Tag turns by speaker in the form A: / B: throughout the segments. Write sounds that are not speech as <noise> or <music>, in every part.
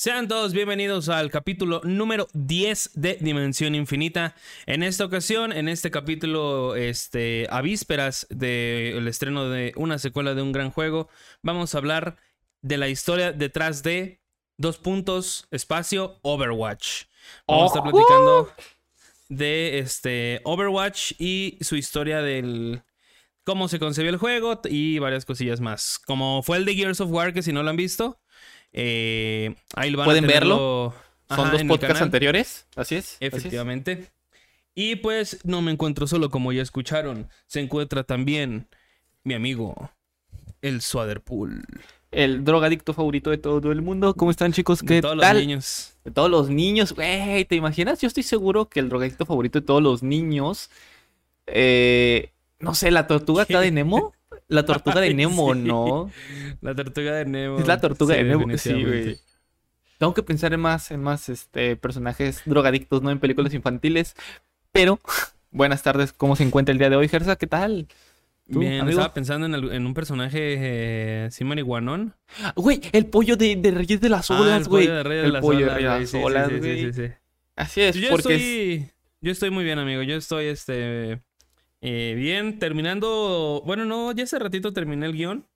A: Sean todos bienvenidos al capítulo número 10 de Dimensión Infinita. En esta ocasión, en este capítulo, este, a vísperas del estreno de una secuela de un gran juego, vamos a hablar de la historia detrás de dos puntos, espacio, Overwatch. Vamos a estar platicando de este Overwatch y su historia del cómo se concebió el juego y varias cosillas más. Como fue el de Gears of War, que si no lo han visto, eh, ahí van
B: ¿Pueden
A: a
B: verlo? Son dos podcasts anteriores, así es.
A: Efectivamente. Y pues no me encuentro solo, como ya escucharon. Se encuentra también mi amigo, el Swaderpool.
B: El drogadicto favorito de todo el mundo. ¿Cómo están, chicos? ¿Qué
A: de todos
B: tal?
A: los niños.
B: De todos los niños, güey, ¿te imaginas? Yo estoy seguro que el drogadicto favorito de todos los niños. Eh, no sé, la tortuga <laughs> acá de Nemo. La tortuga de Nemo,
A: Sí.
B: ¿no?
A: La tortuga de Nemo.
B: Es la tortuga
A: Sí,
B: de Nemo. Sí, güey. Tengo que pensar en más, en más este, personajes drogadictos, no en películas infantiles. Pero, <laughs> buenas tardes, ¿cómo se encuentra el día de hoy, Gersa? ¿Qué tal? ¿Tú,
A: Bien,
B: amigo?
A: estaba pensando en, el- en un personaje eh, sí marihuanón.
B: Ah, Güey, el pollo de, de Reyes de las
A: Ah, el
B: Olas, güey.
A: pollo de Rey de
B: el
A: las
B: pollo de
A: Olas,
B: Rey de
A: güey,
B: las Olas,
A: sí, sí,
B: güey.
A: sí, sí.
B: Así es,
A: Yo
B: porque es-
A: estoy, yo estoy muy bien, amigo. Yo estoy este eh, bien terminando. Bueno, no, ya hace ratito terminé el guion.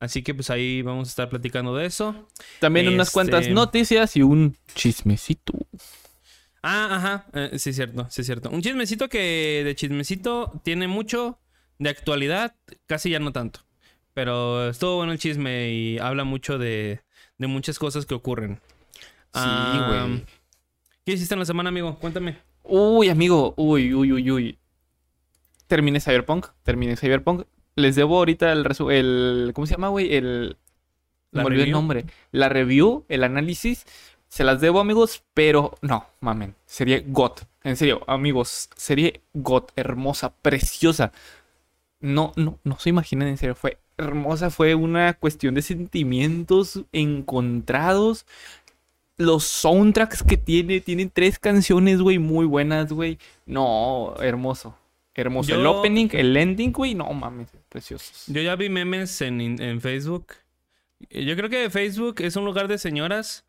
A: Así que pues ahí vamos a estar platicando de eso.
B: también unas
A: este-
B: cuantas noticias y un chismecito.
A: Ah, ajá. eh, sí, es cierto, sí, es cierto. Un chismecito que de chismecito tiene mucho. De actualidad, casi ya no tanto. Pero estuvo bueno el chisme y habla mucho de, de muchas cosas que ocurren.
B: Sí, güey.
A: ¿Qué hiciste en la semana, amigo? Cuéntame.
B: Uy, amigo, uy, uy, uy, uy. Terminé Cyberpunk, terminé Cyberpunk. Les debo ahorita el, el ¿cómo se llama, güey? El
A: ¿La
B: me olvidé el nombre. La review, el análisis, se las debo, amigos, pero no, mamen, sería GOT. En serio, amigos, sería GOT, hermosa, preciosa. No, no, no se imaginen, en serio, fue hermosa, fue una cuestión de sentimientos encontrados. Los soundtracks que tiene, tienen tres canciones, güey, muy buenas, güey. No, hermoso. Hermoso. El opening, el ending, güey, no mames, preciosos.
A: Yo ya vi memes en, en Facebook. Yo creo que Facebook es un lugar de señoras,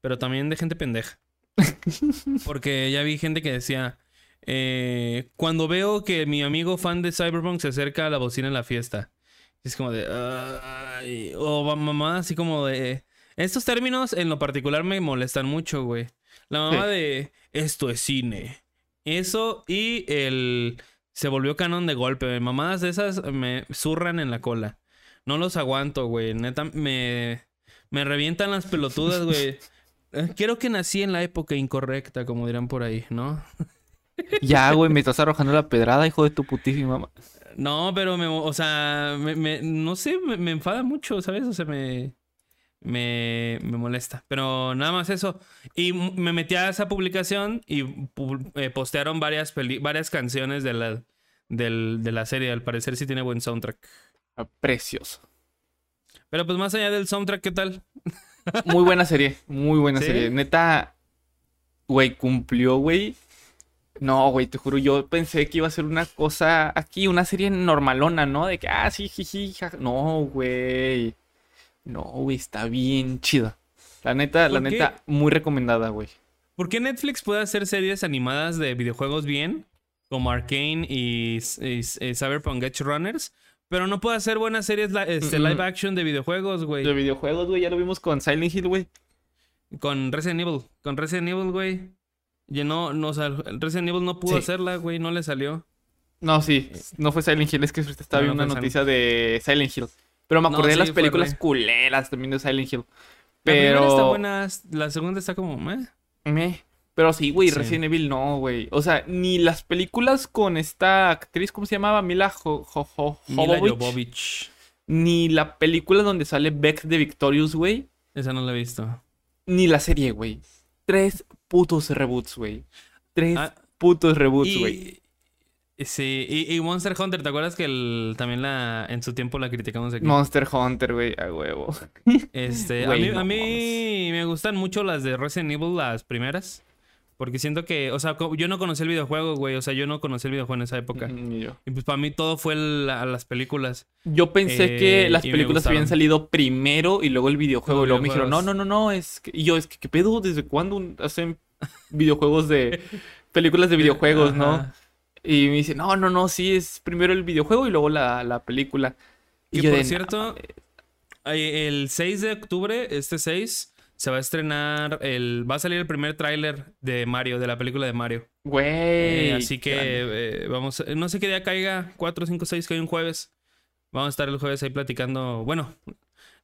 A: pero también de gente pendeja. <laughs> Porque ya vi gente que decía, eh, cuando veo que mi amigo fan de Cyberpunk se acerca a la bocina en la fiesta, es como de, o mamá así como de, estos términos en lo particular me molestan mucho, güey. La mamá
B: Sí.
A: de, esto es cine. Eso y el, se volvió canon de golpe. Mamadas de esas me zurran en la cola. No los aguanto, güey. Neta, me, me revientan las pelotudas, güey. <laughs> Eh, Quiero que nací en la época incorrecta, como dirán por ahí, ¿no? <laughs>
B: Ya, güey, me estás arrojando la pedrada, hijo de tu putísima. ma-
A: No, pero me, o sea, me, me- no sé, me, me enfada mucho, ¿sabes? O sea, me, me, me molesta. Pero nada más eso. Y me metí a esa publicación y pu- eh, postearon varias, peli- varias canciones de la, del- de la serie. Al parecer sí tiene buen soundtrack.
B: Ah, Precioso.
A: Pero pues más allá del soundtrack, ¿qué tal?
B: Muy buena serie, muy buena
A: ¿Sí?
B: serie. Neta, güey, cumplió, güey. No, güey, te juro, yo pensé que iba a ser una cosa aquí, una serie normalona, ¿no? De que, ah, sí, jiji, jaja. No, güey. No, güey, está bien chida. La neta, la neta, muy recomendada, güey.
A: ¿Por qué Netflix puede hacer series animadas de videojuegos bien? Como Arcane y, y- y Cyberpunk Edge Runners. Pero no puede hacer buenas series li- este,
B: Mm,
A: live action de videojuegos, güey.
B: De videojuegos, güey, ya lo vimos con Silent Hill, güey.
A: Con Resident Evil. Con Resident Evil, güey. No, no, o sea, Resident Evil no pudo
B: Sí.
A: hacerla, güey. No le salió.
B: No, sí, no fue Silent Hill, es que ahorita estaba
A: No,
B: viendo
A: no
B: una noticia de Silent Hill. Pero me
A: No,
B: acordé de
A: sí,
B: las
A: fue
B: películas
A: re.
B: culeras también de Silent Hill.
A: La primera
B: Pero...
A: está buena, la segunda está como, meh.
B: Meh. Pero sí, güey,
A: Sí.
B: Resident Evil no, güey. O sea, ni las películas con esta actriz, ¿cómo se llamaba? Mila Jo- Jo- Jo-
A: Mila
B: Jovovich.
A: Jovovich.
B: Ni la película donde sale Beck de Victorious, güey.
A: Esa no la he visto.
B: Ni la serie, güey. Tres putos reboots, güey. Tres
A: Ah,
B: putos reboots, güey.
A: Sí, y, y Monster Hunter, ¿te acuerdas que el- también la en su tiempo la criticamos aquí?
B: Monster Hunter, güey, a huevo. <laughs>
A: Este, a, mí, a mí me gustan mucho las de Resident Evil, las primeras. Porque siento que, o sea, yo no conocí el videojuego, güey. O sea, yo no conocí el videojuego en esa época.
B: Ni yo.
A: Y pues para mí todo fue la- las películas.
B: Yo pensé
A: Eh,
B: que las
A: y me
B: películas habían salido primero y luego el videojuego.
A: Los
B: y luego me dijeron, no, no, no, no, es que... Y yo, es que, ¿qué pedo? ¿Desde cuándo hacen videojuegos de... <laughs> películas de videojuegos, no? Y me dice, no, no, no, sí, es primero el videojuego y luego la, la película. Y yo
A: por
B: de, "No
A: cierto, ay, el 6 de octubre, este 6, se va a estrenar el. Va a salir el primer tráiler de Mario, de la película de Mario.
B: Güey.
A: Eh, así que eh, vamos, no sé qué día caiga, 4, 5, 6, que hay un jueves. Vamos a estar el jueves ahí platicando. Bueno,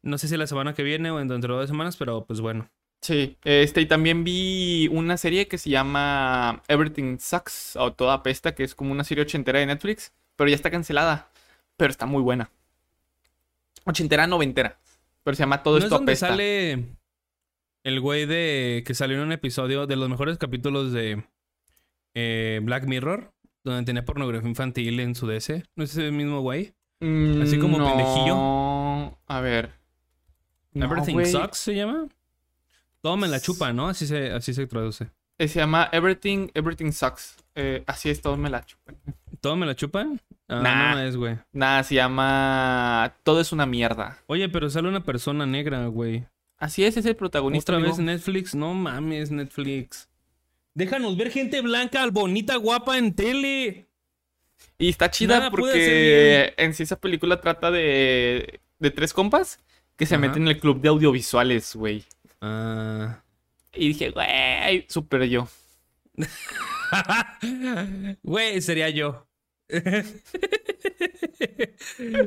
A: no sé si la semana que viene o dentro de dos semanas, pero pues bueno.
B: Sí, este, y también vi una serie que se llama Everything Sucks o Toda Apesta, que es como una serie ochentera de Netflix, pero ya está cancelada, pero está muy buena. Ochentera, noventera, pero se llama Todo
A: ¿No es
B: esto
A: donde
B: apesta.
A: sale el güey de que salió en un episodio de los mejores capítulos de eh, Black Mirror? Donde tenía pornografía infantil en su DC. ¿No es ese mismo güey? así como
B: Mm, no,
A: pendejillo.
B: A ver. No,
A: Everything. Sucks se llama. Todo me la chupa, ¿no? Así se, así se traduce.
B: Eh, Se llama Everything, Everything Sucks. Eh, así es, todo me la chupan.
A: ¿Todo me la chupan? Ah,
B: Nah.
A: no es, güey.
B: Nada, se llama Todo es una mierda.
A: Oye, pero sale una persona negra, güey.
B: Así es, es el protagonista.
A: Otra
B: amigo.
A: vez Netflix. No mames, Netflix. Déjanos ver gente blanca, bonita, guapa en tele.
B: Y está chida
A: Nada
B: porque en sí esa película trata de, de tres compas que se
A: Ajá.
B: meten en el club de audiovisuales, güey.
A: Ah.
B: Y dije, güey, super yo. <laughs>
A: Güey, sería yo. <laughs>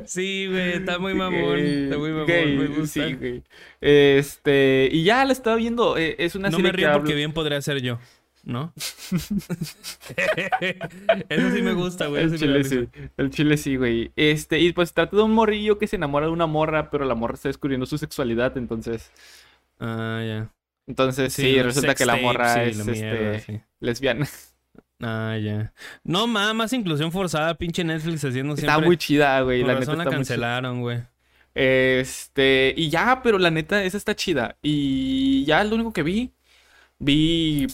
A: sí, güey, está muy mamón. Está muy mamón, me gusta.
B: Sí, güey. Este, y ya la estaba viendo. eh, Es una
A: no
B: serie
A: me río
B: que
A: porque bien podría ser yo, ¿no? <laughs> Eso sí me gusta, güey.
B: El chile sí, el chile sí, güey. Este, y pues trata de un morrillo que se enamora de una morra, pero la morra está descubriendo su sexualidad, entonces.
A: Ah, ya.
B: Entonces sí, resulta que la morra es
A: mierda,
B: este, lesbiana.
A: Ah, ya. No, más inclusión forzada, pinche Netflix haciendo
B: Está
A: siempre.
B: muy chida, güey.
A: Por
B: La
A: razón
B: neta
A: la
B: está
A: cancelaron, güey.
B: Este, y ya, pero la neta, esa está chida. Y ya lo único que vi. Vi.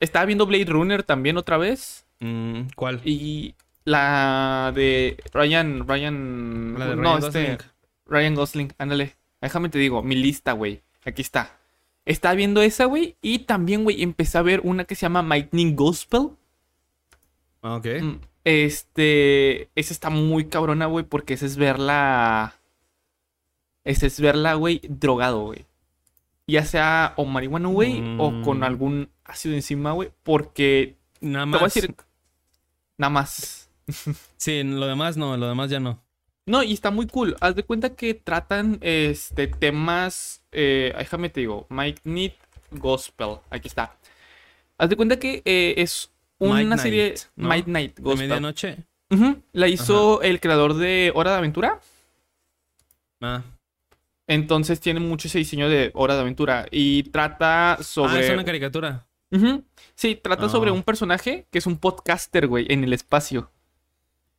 B: Estaba viendo Blade Runner también otra vez.
A: Mm, ¿Cuál?
B: Y la de Ryan. Ryan.
A: La de
B: no,
A: Ryan
B: este.
A: Gosling.
B: Ryan Gosling, ándale. Déjame te digo, mi lista, güey. Aquí está. Estaba viendo esa, güey. Y también, güey, empecé a ver una que se llama Lightning Gospel.
A: Ah, ok.
B: Mm, Este, esa está muy cabrona, güey, porque esa es verla. Esa es verla, güey, drogado, güey. Ya sea o marihuana, güey, o con
A: Mm.
B: algún ácido encima, güey, porque
A: Nada
B: te
A: más.
B: voy a decir nada más. <laughs>
A: Sí, lo demás no, lo demás ya no.
B: No, y está muy cool. Haz de cuenta que tratan este temas. Eh, déjame te digo. Mike Need Gospel. Aquí está. Haz de cuenta que eh, es una serie. Might Night
A: De
B: Gospel.
A: medianoche.
B: Ujú, La hizo el creador de Hora de Aventura.
A: Ah.
B: Entonces tiene mucho ese diseño de Hora de Aventura. Y trata
A: Ah,
B: sobre.
A: es una caricatura.
B: Ujú, Sí, trata sobre
A: Ah.
B: un personaje que es un podcaster, güey, en el espacio.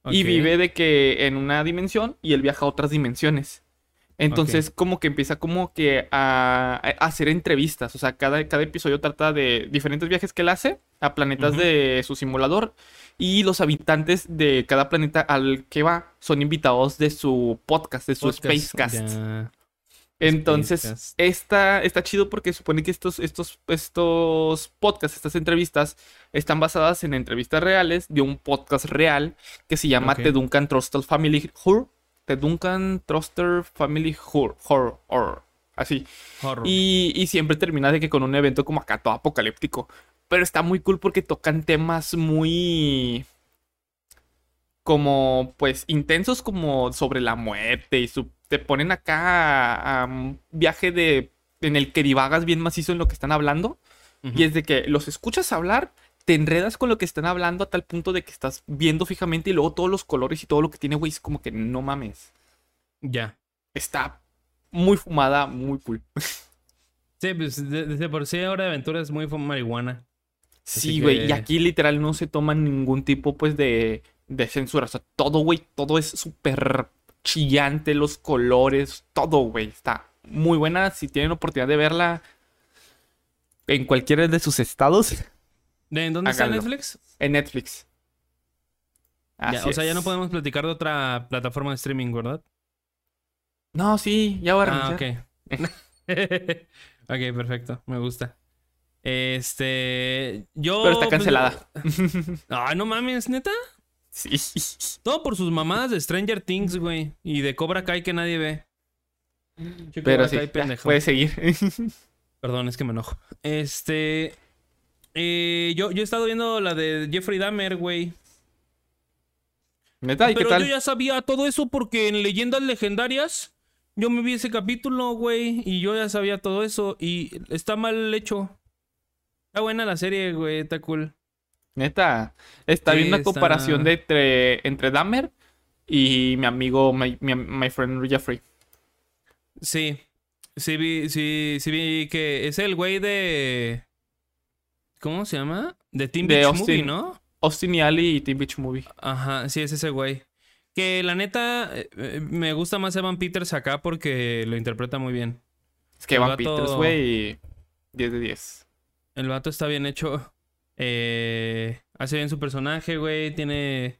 B: Y vive de que en una dimensión y él viaja a otras dimensiones. Entonces, como que empieza como que a, a hacer entrevistas. O sea, cada, cada episodio trata de diferentes viajes que él hace a planetas de su simulador. Y los habitantes de cada planeta al que va son invitados de su podcast, de su
A: Podcast,
B: Spacecast.
A: ya.
B: Entonces, está, está chido porque supone que estos, estos, estos podcasts, estas entrevistas, están basadas en entrevistas reales de un podcast real que se llama. The Duncan Truster Family Horror. The Duncan Truster Family Horror. Horror, horror, así.
A: Horror.
B: Y, y siempre termina de que con un evento como acá todo apocalíptico. Pero está muy cool porque tocan temas muy como pues intensos como sobre la muerte y su, te ponen acá a, a un viaje de en el que divagas bien macizo en lo que están hablando y es de que los escuchas hablar te enredas con lo que están hablando a tal punto de que estás viendo fijamente y luego todos los colores y todo lo que tiene güey es como que no mames
A: Ya.
B: está muy fumada muy cool <laughs>
A: Sí, pues de- desde por sí ahora de aventura es muy marihuana.
B: Sí, güey,
A: que-
B: y aquí literal no se toma ningún tipo, pues, de, de censura. O sea, todo, güey, todo es súper chillante, los colores, todo, güey. Está muy buena. Si tienen oportunidad de verla en cualquiera de sus estados,
A: ¿De dónde está. Netflix?
B: En Netflix.
A: Ya,
B: Así
A: o sea, ya no podemos platicar de otra plataforma de streaming, ¿verdad?
B: No, sí, ya voy a
A: Ah,
B: renunciar.
A: ok. <laughs> ok, perfecto. Me gusta. Este. Yo.
B: Pero está
A: pues,
B: cancelada.
A: Ay, <laughs> no mames, neta.
B: Sí.
A: Todo por sus mamadas de Stranger Things, güey. Y de Cobra Kai que nadie ve. Che,
B: Pero sí, puedes seguir. <laughs>
A: Perdón, es que me enojo. Este. eh, yo, yo he estado viendo la de Jeffrey Dahmer, güey.
B: ¿Neta? ¿Y qué
A: Pero
B: tal?
A: yo ya sabía todo eso porque en Leyendas Legendarias yo me vi ese capítulo, güey. Y yo ya sabía todo eso. Y está mal hecho. Está buena la serie, güey. Está cool.
B: Neta. Está
A: Sí,
B: bien una
A: está-
B: comparación de entre, entre Dahmer y mi amigo, my, mi- my friend Jeffrey.
A: Sí. Sí vi, sí, sí vi que es el güey de. ¿Cómo se llama? De Team
B: De
A: Beach
B: Austin.
A: Movie, ¿no?
B: Austin y Ali y Teen Beach Movie.
A: Ajá, sí, es ese güey. Que la neta, eh, eh, me gusta más Evan Peters acá porque lo interpreta muy bien.
B: Es que
A: El
B: Evan
A: vato-
B: Peters, güey. 10 de 10.
A: El vato está bien hecho. Eh, hace bien su personaje, güey. Tiene.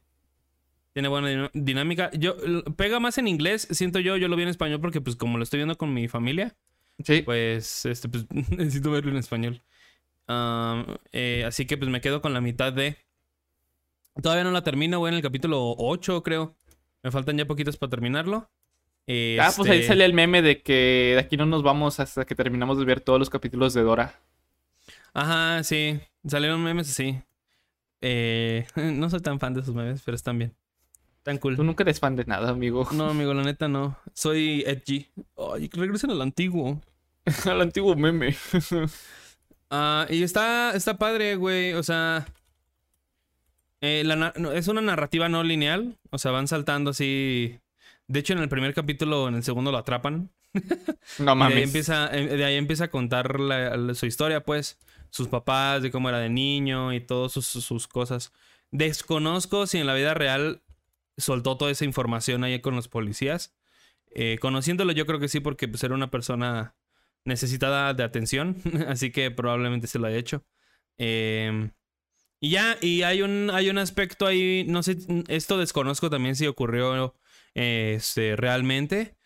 A: Tiene buena dinámica. Yo pega más en inglés, siento yo. Yo lo vi en español porque, pues, como lo estoy viendo con mi familia,
B: Sí.
A: pues, este, pues, <laughs> necesito verlo en español. Eh, así que, pues, me quedo con la mitad de. Todavía no la termino, güey, en el capítulo 8, creo. Me faltan ya poquitos para terminarlo.
B: Ah, pues ahí
A: Este,
B: sale el meme de que de aquí no nos vamos hasta que terminamos de ver todos los capítulos de Dora.
A: Ajá, sí. Salieron memes así. Eh, <laughs> no soy tan fan de esos memes, pero están bien. Tan cool.
B: Tú nunca eres fan de nada, amigo.
A: No, <laughs> amigo, la neta no. Soy edgy. Ay, regresen al antiguo. <laughs>
B: Al antiguo meme.
A: Ah, y está, está padre, güey. O sea. eh, la na- no, es una narrativa no lineal. O sea, van saltando así. De hecho, en el primer capítulo, en el segundo lo atrapan.
B: No
A: Y de ahí
B: mames.
A: empieza, eh, de ahí empieza a contar la- la- su historia, pues. Sus papás, de cómo era de niño y todas sus, sus cosas. Desconozco si en la vida real soltó toda esa información ahí con los policías. Eh, conociéndolo, yo creo que sí, porque pues, era una persona necesitada de atención. <laughs> Así que probablemente se lo haya hecho. Eh, y ya, y hay un, hay un aspecto ahí. No sé, esto desconozco también si ocurrió eh, este, realmente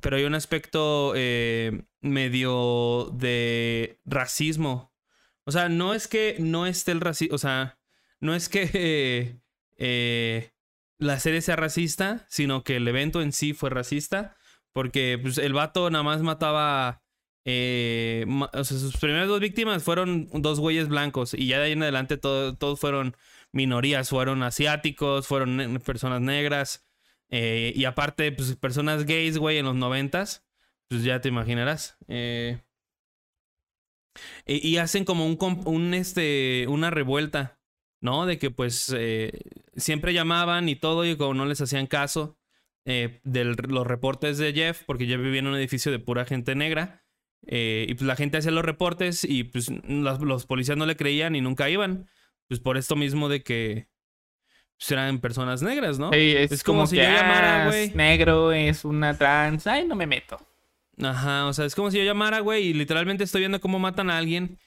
A: pero hay un aspecto eh, medio de racismo. O sea, no es que no esté el racismo, o sea, no es que <laughs> eh, la serie sea racista, sino que el evento en sí fue racista, porque pues, el vato nada más mataba... eh, o sea, sus primeras dos víctimas fueron dos güeyes blancos y ya de ahí en adelante todo- todos fueron minorías, fueron asiáticos, fueron personas negras. Eh, y aparte, pues personas gays, güey, en los noventas, pues ya te imaginarás. Eh, y, y hacen como un, este, una revuelta, ¿no? De que pues eh, siempre llamaban y todo y como no les hacían caso eh, de los reportes de Jeff, porque Jeff vivía en un edificio de pura gente negra. eh, y pues la gente hacía los reportes y pues los, los policías no le creían y nunca iban. Pues por esto mismo de que pues, eran personas negras, ¿no?
B: Es,
A: Es como
B: como,
A: si
B: que,
A: yo llamara,
B: ah,
A: güey.
B: negro, es una trans. Ay, no me meto.
A: Ajá, o sea, es como si yo llamara, güey, y literalmente estoy viendo cómo matan a alguien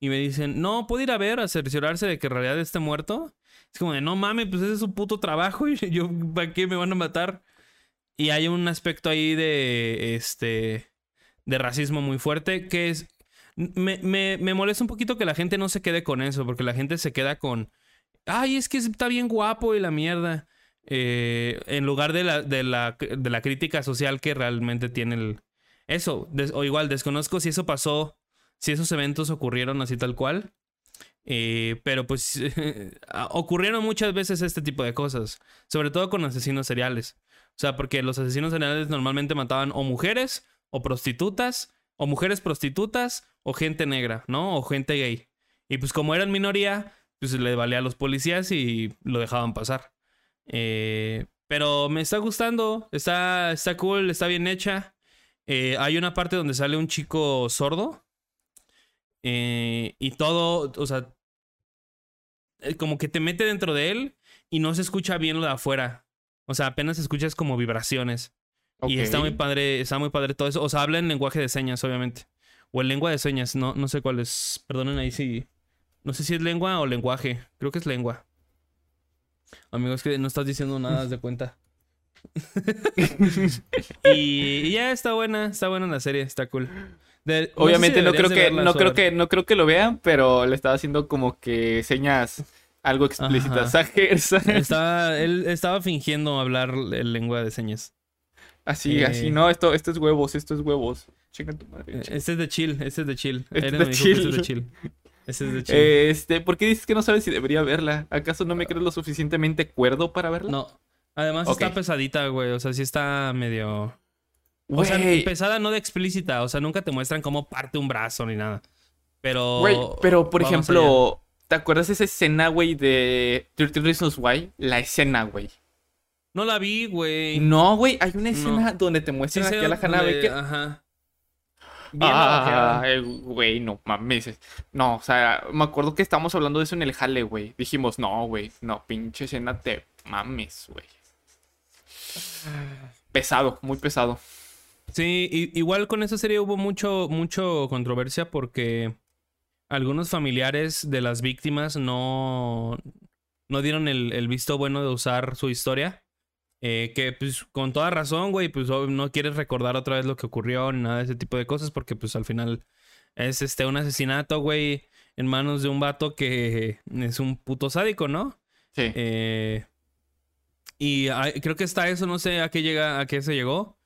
A: y me dicen, no, ¿puedo ir a ver, a cerciorarse de que en realidad esté muerto? Es como de, no mames, pues ese es su puto trabajo y <laughs> yo, ¿para qué me van a matar? Y hay un aspecto ahí de, este, de racismo muy fuerte que es, me, me, me molesta un poquito que la gente no se quede con eso, porque la gente se queda con, ay, es que está bien guapo y la mierda. Eh, en lugar de la, de, la, de la crítica social que realmente tiene el, eso, o igual desconozco si eso pasó, si esos eventos ocurrieron así tal cual. Eh, pero pues <laughs> ocurrieron muchas veces este tipo de cosas, sobre todo con asesinos seriales. O sea, porque los asesinos seriales normalmente mataban o mujeres, o prostitutas, o mujeres prostitutas, o gente negra, ¿no? O gente gay. Y pues como eran minoría, pues le valía a los policías y lo dejaban pasar. Eh, pero me está gustando, está, está cool, está bien hecha. Eh, hay una parte donde sale un chico sordo. eh, y todo, o sea, eh, como que te mete dentro de él y no se escucha bien lo de afuera. O sea, apenas escuchas como vibraciones. Y está muy padre, está muy padre todo eso. O sea, habla en lenguaje de señas, obviamente. O en lengua de señas, no, no sé cuál es. Perdonen ahí si No sé si es lengua o lenguaje. Creo que es lengua. Amigo, es que no estás diciendo nada, de cuenta. <laughs> y, y ya está buena, está buena la serie, está cool. De- no sé
B: Obviamente
A: si
B: no creo que no creo que no creo que lo vean, pero le estaba haciendo como que señas algo explícitas. <laughs>
A: Estaba, él estaba fingiendo hablar el lengua de señas.
B: así,
A: Eh.
B: así, no, esto, esto es huevos, esto es huevos. Tu madre.
A: Eh, Este es de chill, este es de chill.
B: Este es de
A: este
B: chill.
A: es de chill. Este es de chill.
B: Este, ¿por qué dices que no sabes si debería verla? ¿Acaso no me crees lo suficientemente cuerdo para verla?
A: no. Además está pesadita, güey. O sea, sí está medio. O sea, pesada no de explícita. O sea, nunca te muestran cómo parte un brazo ni nada. Pero.
B: güey, pero por ejemplo, ¿te acuerdas de esa escena, güey, de 13 Reasons Why? La escena, güey.
A: No la vi, güey.
B: No, güey, hay una
A: No.
B: escena donde te muestran aquí a la
A: donde-
B: Baker.
A: Ajá. Bien
B: Ah, eh, güey, no mames. No, o sea, me acuerdo que estábamos hablando de eso en el jale, güey. Dijimos, no, güey, no, pinche escena te mames, güey. Pesado, muy pesado.
A: Sí, igual con esa serie hubo mucho, mucho controversia porque algunos familiares de las víctimas no, no dieron el, el visto bueno de usar su historia. Eh, que pues con toda razón, güey, pues no quieres recordar otra vez lo que ocurrió ni nada de ese tipo de cosas porque pues al final es este un asesinato, güey, en manos de un vato que es un puto sádico, ¿no?
B: Sí.
A: Eh, y hay- creo que está eso, no sé a qué llega, a qué se llegó.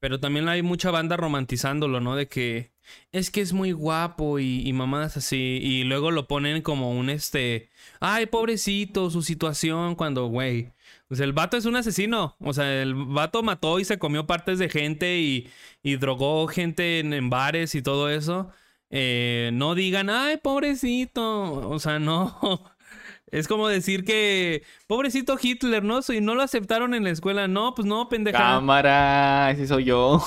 A: Pero también hay mucha banda romantizándolo, ¿no? De que es que es muy guapo y, mamadas así. Y luego lo ponen como un este. Ay, pobrecito, su situación. Cuando, güey. Sea, el vato es un asesino. O sea, el vato mató y se comió partes de gente y, y drogó gente en, en bares y todo eso. Eh, no digan, ay, pobrecito. O sea, <laughs> no. Es como decir que, pobrecito Hitler, ¿no? Y no lo aceptaron en la escuela. No, pues no, pendeja.
B: Cámara, ese soy yo.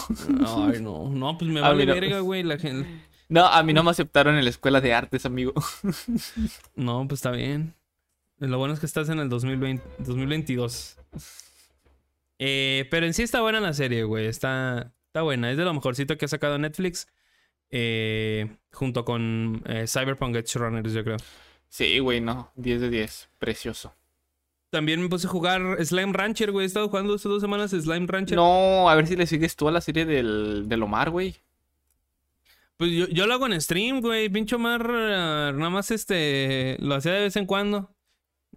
A: Ay, no, no, pues me
B: A
A: vale
B: no.
A: verga, güey, la gente.
B: No, a mí no me aceptaron en la escuela de artes, amigo. <laughs>
A: No, pues está bien. Lo bueno es que estás en el 2020, 2022. Eh, pero en sí está buena la serie, güey. Está, está buena. Es de lo mejorcito que ha sacado Netflix. eh, junto con eh, Cyberpunk Edge Runners, yo creo.
B: Sí, güey, no. 10 de 10. Precioso.
A: También me puse a jugar Slime Rancher, güey. He estado jugando hace dos semanas Slime Rancher.
B: No, a ver si le sigues tú a la serie del, del Omar, güey.
A: Pues yo, yo lo hago en stream, güey. Pincho Mar, ah, nada más este. Lo hacía de vez en cuando.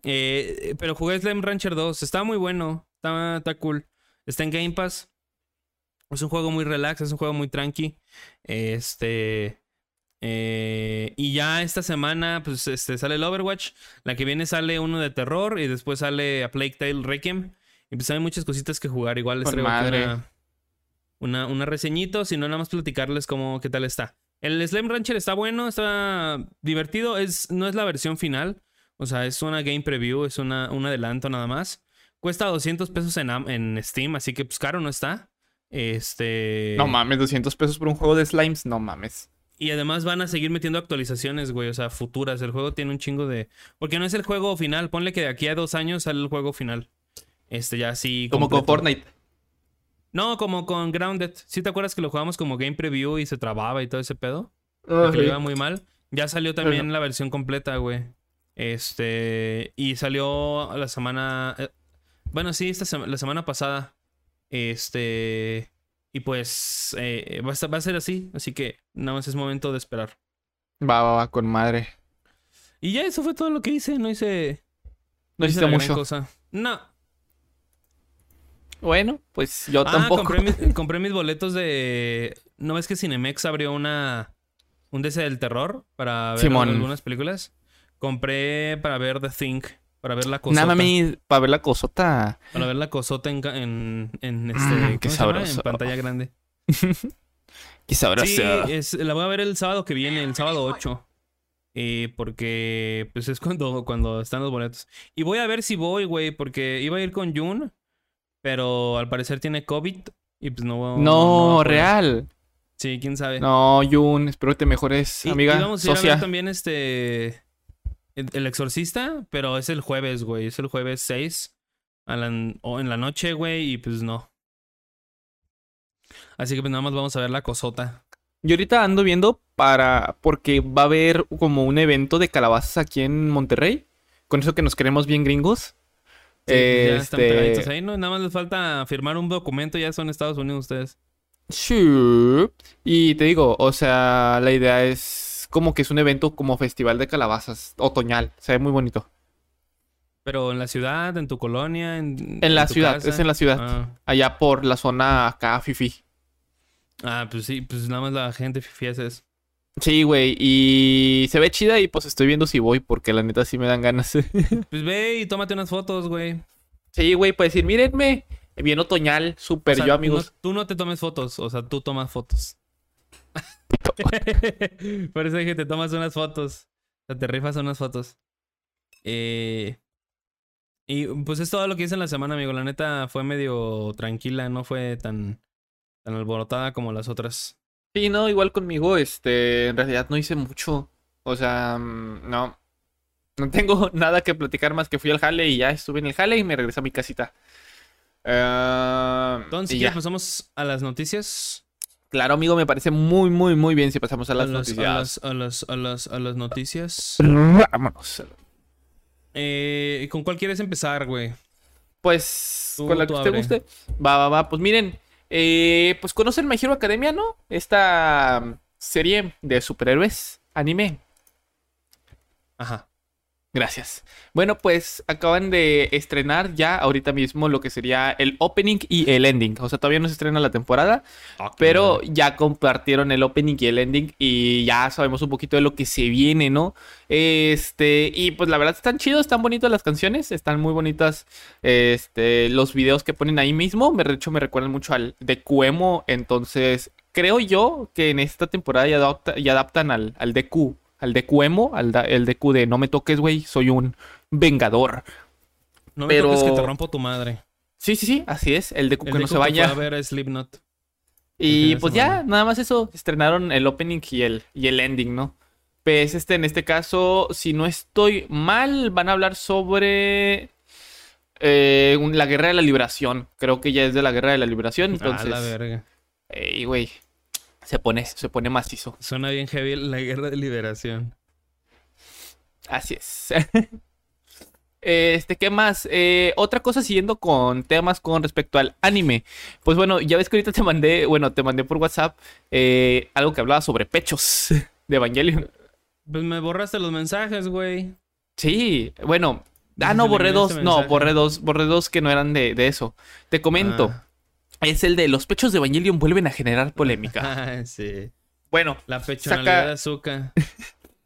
A: Eh, pero jugué Slime Rancher 2. Está muy bueno. Está, está cool. Está en Game Pass. Es un juego muy relax, es un juego muy tranqui. Este. Eh, y ya esta semana, pues este, sale el Overwatch. La que viene sale uno de terror. Y después sale a Plague Tale Requiem. Y pues hay muchas cositas que jugar. Igual les traigo
B: madre.
A: una, una, una reseñito, sino nada más platicarles cómo, qué tal está. El Slime Rancher está bueno, está divertido. Es, no es la versión final. O sea, es una game preview, es una, un adelanto nada más. Cuesta 200 pesos en, en Steam, así que pues caro no está. Este.
B: No mames, 200 pesos por un juego de slimes. No mames.
A: Y además van a seguir metiendo actualizaciones, güey, o sea, futuras. El juego tiene un chingo de. Porque no es el juego final. Ponle que de aquí a dos años sale el juego final. Este, ya así.
B: Como con. Fortnite.
A: No, como con Grounded. ¿Sí te acuerdas que lo jugamos como game preview y se trababa y todo ese pedo?
B: Ah,
A: que
B: sí.
A: iba muy mal. Ya salió también
B: Ajá.
A: la versión completa, güey. Este. Y salió la semana. eh, bueno, sí, esta sema- la semana pasada. Este. Y pues. eh, va, a, estar- va a ser así. Así que nada más es momento de esperar.
B: Va, va, va, con madre.
A: Y ya eso fue todo lo que hice. No hice.
B: No
A: hice
B: mucho.
A: cosa. No.
B: Bueno, pues yo
A: Ah,
B: tampoco.
A: compré mis, <laughs> compré mis boletos de. ¿No ves que Cinemex abrió una. Un DC del terror para ver
B: Simón.
A: algunas películas? Compré para ver The Thing. Para ver la cosota.
B: Nada, mami, para ver la cosota.
A: Para ver la cosota en, en, en este.
B: Mm, qué
A: ¿cómo se llama?
B: sabroso.
A: En pantalla grande. <laughs>
B: Qué sabroso.
A: Sí, es, la voy a ver el sábado que viene, el sábado 8. Eh, porque pues es cuando, cuando están los boletos. Y voy a ver si voy, güey, porque iba a ir con Jun, pero al parecer tiene COVID y pues no.
B: no,
A: poder.
B: real.
A: Sí, quién sabe.
B: No, Jun, espero que te mejores,
A: Y-
B: amiga.
A: y vamos a ir a
B: socia.
A: ver también este. El, Exorcista, pero es el jueves, güey. Es el jueves 6. a la- o en la noche, güey, y pues no. Así que pues nada más vamos a ver la cosota.
B: Yo ahorita ando viendo para. Porque va a haber como un evento de calabazas aquí en Monterrey. Con eso que nos queremos bien gringos.
A: Sí, ya están
B: Este,
A: pegaditos ahí, ¿no? Nada más les falta firmar un documento, ya son Estados Unidos ustedes.
B: Sí. Y te digo, o sea, la idea es como que es un evento como festival de calabazas otoñal. Se ve muy bonito.
A: Pero en la ciudad, en tu colonia, en,
B: En la
A: tu
B: ciudad,
A: casa.
B: es en la ciudad.
A: Ah.
B: Allá por la zona acá, Fifi.
A: Ah, pues sí, pues nada más la gente fifi hace eso.
B: Sí, güey. Y se ve chida y pues estoy viendo si voy porque la neta sí me dan ganas. <laughs>
A: Pues ve y tómate unas fotos, güey.
B: sí, güey, para decir, mírenme. Bien otoñal,
A: O
B: súper
A: sea,
B: yo, amigos.
A: no- tú no te tomes fotos, o sea, tú tomas fotos. <laughs> <laughs> Por eso dije, te tomas unas fotos. O sea, te rifas unas fotos. Eh, y pues es todo lo que hice en la semana, amigo. La neta fue medio tranquila, no fue tan, tan alborotada como las otras.
B: Sí, no, igual conmigo, este, en realidad no hice mucho. O sea, mm, no. No tengo <laughs> nada que platicar más que fui al jale y ya estuve en el jale y me regresé a mi casita. Ah,
A: Entonces,
B: ya.
A: pasamos a las noticias.
B: Claro, amigo, me parece muy, muy, muy bien si pasamos a las
A: las,
B: noticias.
A: a las, a las, a las, a las noticias.
B: Vámonos.
A: Eh, ¿Con cuál quieres empezar, güey?
B: Pues,
A: Tú-
B: con la que usted
A: abre.
B: guste. Va, va, va. Pues miren, eh, pues conocen My Hero Academia, ¿no? Esta mm, serie de superhéroes, anime.
A: Ajá.
B: Gracias. Bueno, pues acaban de estrenar ya ahorita mismo lo que sería el opening y el ending. O sea, todavía no se estrena la temporada, pero ya compartieron el opening y el ending y ya sabemos un poquito de lo que se viene, ¿no? Este, y pues la verdad están chidos, están bonitas las canciones, están muy bonitas este, los videos que ponen ahí mismo. Me, de hecho, me recuerdan mucho al de Cuemo, entonces creo yo que en esta temporada ya adaptan al, al DQ, al DQ emo, al da- el DQ de no me toques, güey, soy un vengador.
A: No me
B: pero-
A: toques que te rompo tu madre.
B: Sí, sí, sí, así es, el DQ
A: El
B: que no
A: Deku
B: se vaya.
A: a ver Slipknot.
B: Y
A: de
B: pues ya, nada más eso, estrenaron el opening y el, y el ending, ¿no? Pues este, en este caso, si no estoy mal, van a hablar sobre eh, un- la guerra de la liberación. Creo que ya es de la guerra de la liberación, entonces...
A: a la verga.
B: ey, güey, se pone, se pone macizo.
A: Suena bien heavy la guerra de liberación.
B: Así es. <laughs> Este, ¿qué más? Eh, otra cosa siguiendo con temas con respecto al anime. Pues bueno, ya ves que ahorita te mandé, bueno, te mandé por WhatsApp eh, algo que hablaba sobre pechos <laughs> de Evangelion.
A: Pues me borraste los mensajes, güey.
B: Sí, bueno. Ah, no, <laughs> borré dos. No,
A: mensaje.
B: borré dos, borré dos que no eran de, de eso. Te comento.
A: Ah.
B: Es el de los pechos de Evangelion vuelven a generar polémica. <laughs>
A: Ah, sí.
B: Bueno,
A: La pechonalidad
B: Saca-
A: de azúcar.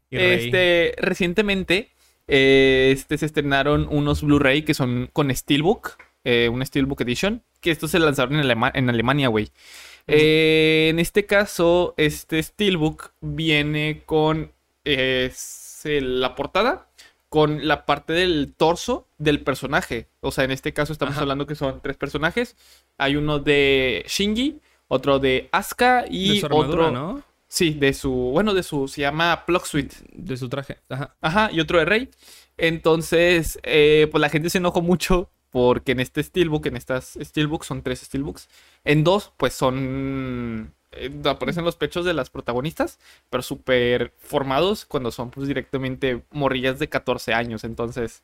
B: Este, recientemente, eh, este, se estrenaron unos Blu-ray que son con Steelbook, eh, un Steelbook Edition, que estos se lanzaron en, Alema- en Alemania, güey. Eh, en este caso, este Steelbook viene con eh, la portada, con la parte del torso del personaje. O sea, en este caso estamos
A: Ajá.
B: hablando que son tres personajes. Hay uno de Shinji, otro de Asuka y
A: de su armadura,
B: otro...
A: ¿no?
B: Sí, de su, bueno, de su, se llama Plug Suite.
A: De su traje. Ajá.
B: Ajá, y otro de Rey. Entonces, eh, pues la gente se enojó mucho porque en este Steelbook, en estas Steelbooks, son tres Steelbooks. En dos, pues son. Eh, aparecen los pechos de las protagonistas, pero súper formados cuando son, pues directamente morrillas de 14 años. Entonces,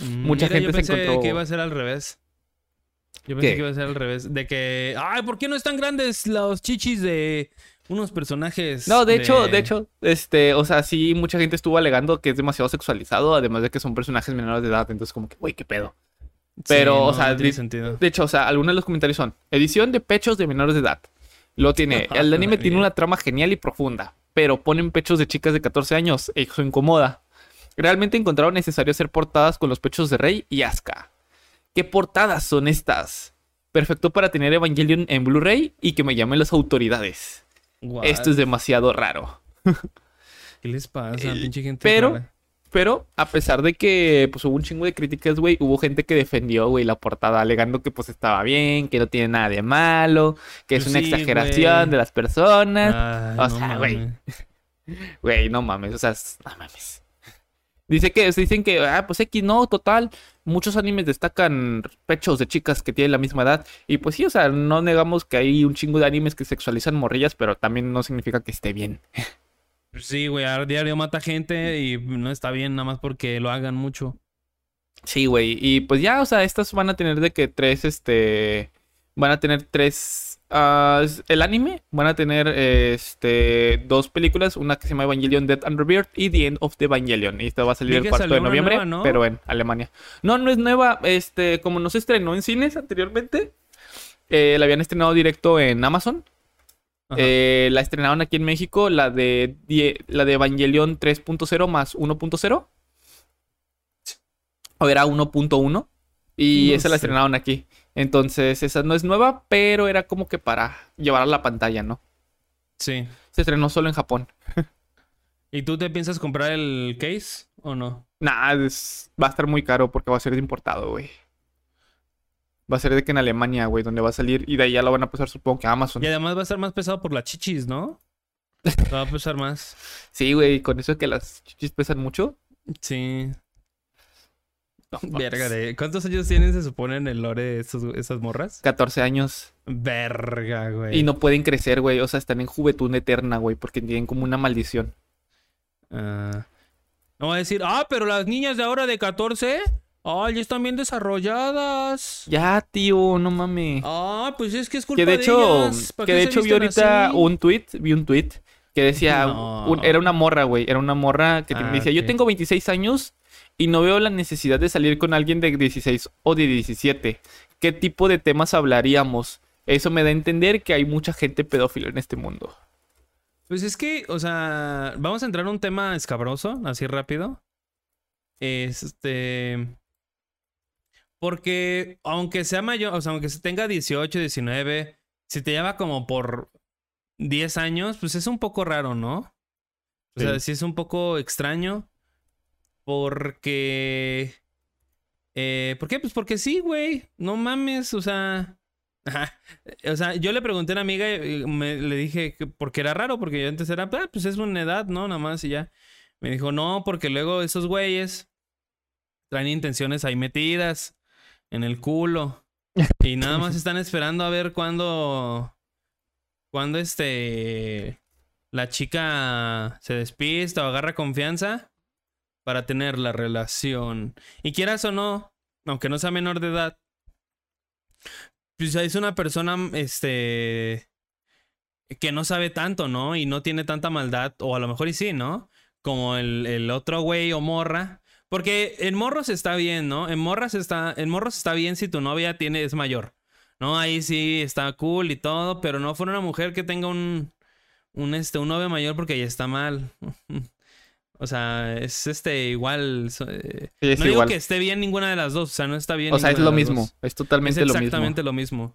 B: Mucha
A: Mira,
B: gente
A: yo
B: se
A: pensé
B: encontró-
A: que iba a ser al revés. Yo pensé
B: ¿Qué?
A: que iba a ser al revés. De que. Ay, ¿por qué no están grandes los chichis de unos personajes?
B: no, de hecho, de hecho, este, o sea, sí, mucha gente estuvo alegando que es demasiado sexualizado, además de que son personajes menores de edad. Entonces, como que, güey, qué pedo. pero,
A: no,
B: o sea,
A: no sentido.
B: De hecho, o sea, algunos de los comentarios son edición de pechos de menores de edad. Lo tiene. <laughs> El anime tiene una trama genial y profunda, pero ponen pechos de chicas de 14 años. Eso incomoda. Realmente encontraron necesario hacer portadas con los pechos de Rey y Asuka. ¿Qué portadas son estas? Perfecto para tener Evangelion en Blu-ray y que me llamen las autoridades.
A: What?
B: Esto es demasiado raro.
A: ¿Qué les pasa,
B: Eh,
A: pinche gente?
B: pero-
A: rara?
B: Pero a pesar de que pues hubo un chingo de críticas, güey, hubo gente que defendió, güey, la portada alegando que pues estaba bien, que no tiene nada de malo, que es
A: Pues
B: una
A: sí,
B: exageración de las personas.
A: Ay,
B: o
A: no
B: sea, güey. <laughs> Güey, no mames, o sea, no mames. Dice que, dicen que, ah, pues X, no, total. muchos animes destacan pechos de chicas que tienen la misma edad. Y pues sí, o sea, no negamos que hay un chingo de animes que sexualizan morrillas, pero también no significa que esté bien. <laughs>
A: Sí, güey, a diario mata gente y no está bien nada más porque lo hagan mucho.
B: Sí, güey. Y pues ya, o sea, estas van a tener de que tres, este. Van a tener tres. ah, el anime. Van a tener este dos películas. Una que se llama Evangelion Death and Rebirth y The End of the Evangelion. Y esta va a salir el
A: que
B: 4
A: salió
B: de noviembre,
A: nueva, ¿no?
B: pero en Alemania. No, no es nueva. Este, como no se estrenó en cines anteriormente, eh, la habían estrenado directo en Amazon. Eh, la estrenaron aquí en México, la de, die- la de Evangelion 3.0 más 1.0. O era 1.1. Y
A: No
B: esa la estrenaron aquí. Entonces, esa no es nueva, pero era como que para llevar a la pantalla, ¿no?
A: Sí.
B: Se estrenó solo en Japón. <laughs>
A: ¿Y tú te piensas comprar el case o no?
B: Nah, es- va a estar muy caro porque va a ser importado, güey. Va a ser de que en Alemania, güey, donde va a salir. Y de ahí ya lo van a pasar, supongo que a Amazon.
A: Y además va a estar más pesado por las chichis, ¿no? <laughs> Va a pesar más.
B: Sí, güey, con eso que las chichis pesan mucho.
A: Sí.
B: No, <laughs>
A: Verga de... ¿Cuántos años tienen, se supone, en el lore esos- esas morras?
B: 14 años.
A: Verga, güey.
B: Y no pueden crecer, güey. O sea, están en juventud eterna, güey, porque tienen como una maldición.
A: Ah. no va a decir, ah, pero las niñas de ahora de 14, ah, ya están bien desarrolladas.
B: Ya, tío, no mames.
A: Ah, pues es que es culpa
B: que de
A: de
B: hecho,
A: ellas. ¿Para
B: que de hecho vi ahorita
A: así?
B: un tweet, vi un tweet que decía,
A: No.
B: un- era una morra, güey, era una morra que te-
A: Ah,
B: decía, yo tengo 26 años y no veo la necesidad de salir con alguien de 16 o de 17. ¿Qué tipo de temas hablaríamos? Eso me da a entender que hay mucha gente pedófila en este mundo.
A: Pues es que, o sea, vamos a entrar a un tema escabroso, así rápido. Este. Porque, aunque sea mayor, o sea, aunque se tenga 18, 19, si te lleva como por 10 años, pues es un poco raro, ¿no? O sea,
B: Sí.
A: es un poco extraño. Porque. Eh, ¿Por qué? Pues porque sí, güey. No mames, o sea. <laughs> O sea, yo le pregunté a una amiga y me, le dije que porque era raro, porque yo antes era, "Ah, pues es una edad, ¿no? Nada más y ya. Me dijo, no, porque luego esos güeyes traen intenciones ahí metidas en el culo. <laughs> Y nada más están esperando a ver cuándo. Cuándo este. La chica se despista o agarra confianza para tener la relación. Y quieras o no, aunque no sea menor de edad, pues es una persona, este, que no sabe tanto, ¿no? Y no tiene tanta maldad, o a lo mejor y sí, ¿no? Como el, el otro güey o morra. Porque en morros está bien, ¿no? En morras está, en morros está bien si tu novia tiene, es mayor. ¿No? Ahí sí está cool y todo, pero no fuera una mujer que tenga un, un, este, un novio mayor porque ya está mal. <laughs> O sea, es este igual. eh,
B: Sí, es
A: no digo que esté bien ninguna de las dos, o sea, no está bien.
B: O sea, es lo mismo.
A: dos.
B: Es totalmente
A: Es
B: lo mismo.
A: exactamente lo mismo.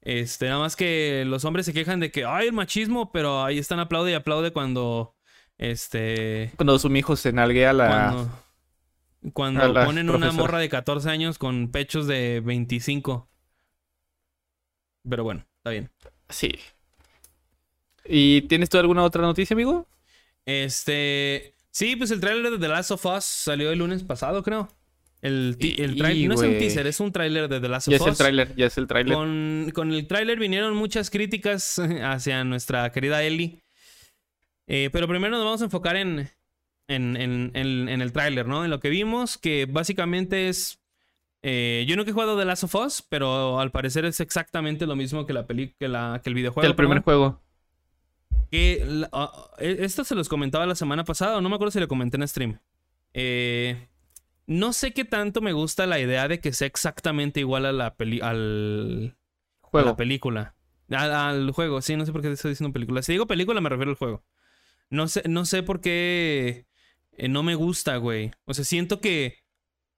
A: Este, nada más que los hombres se quejan de que ay el machismo, pero ahí están aplaude y aplaude cuando este
B: Cuando su hijo se nalguea la...
A: cuando cuando
B: la
A: ponen una morra de 14 años con pechos de 25. Pero bueno, está bien.
B: Sí. ¿Y tienes tú alguna otra noticia, amigo?
A: Este, sí, pues el tráiler de The Last of Us salió el lunes pasado, creo. El, el no es un teaser, es un tráiler de The Last of
B: Ya es
A: Us.
B: el tráiler, ya es el tráiler.
A: Con, con el tráiler vinieron muchas críticas <laughs> hacia nuestra querida Ellie. Eh, pero primero nos vamos a enfocar en, en, en- en- en el tráiler, ¿no? En lo que vimos, que básicamente es... eh, yo nunca he jugado The Last of Us, pero al parecer es exactamente lo mismo que la peli que, la, que el videojuego.
B: Que el primer juego.
A: Que la- ah, eh, esto se los comentaba la semana pasada, o no me acuerdo si le comenté en stream. Eh, no sé qué tanto me gusta la idea de que sea exactamente igual a la peli al, a
B: Juego.
A: la película. Al, al juego, sí, no sé por qué estoy diciendo película. Si digo película, me refiero al juego. No sé, no sé por qué eh, no me gusta, güey. O sea, siento que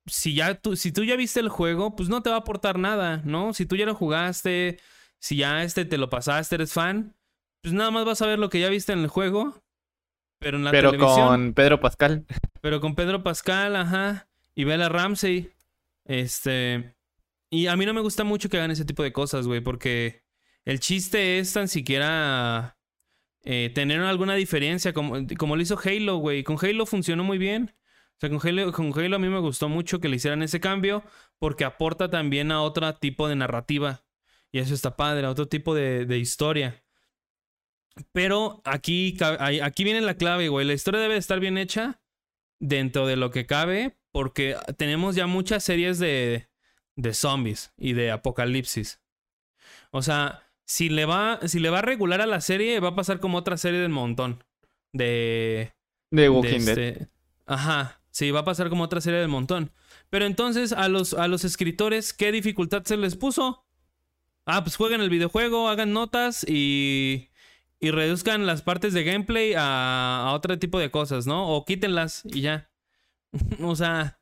A: si ya tú, si tú ya viste el juego, pues no te va a aportar nada, ¿no? Si tú ya lo jugaste, si ya este te lo pasaste, eres fan, pues nada más vas a ver lo que ya viste en el juego. Pero en la
B: Pero
A: televisión.
B: con Pedro Pascal.
A: Pero con Pedro Pascal, ajá. Y Bella Ramsey. Este. Y a mí no me gusta mucho que hagan ese tipo de cosas, güey. Porque el chiste es tan siquiera eh, tener alguna diferencia. Como, como lo hizo Halo, güey. Con Halo funcionó muy bien. O sea, con Halo, con Halo a mí me gustó mucho que le hicieran ese cambio porque aporta también a otro tipo de narrativa. Y eso está padre, a otro tipo de, de historia. Pero aquí, aquí viene la clave, güey. La historia debe estar bien hecha dentro de lo que cabe porque tenemos ya muchas series de, de zombies y de apocalipsis. O sea, si le, va, si le va a regular a la serie, va a pasar como otra serie del montón. De.
B: De Walking Dead. Este,
A: ajá. Sí, va a pasar como otra serie del montón. Pero entonces, a los, a los escritores, ¿qué dificultad se les puso? Ah, pues jueguen el videojuego, hagan notas y. Y reduzcan las partes de gameplay a, otro tipo de cosas, ¿no? O quítenlas y ya. <laughs> o sea.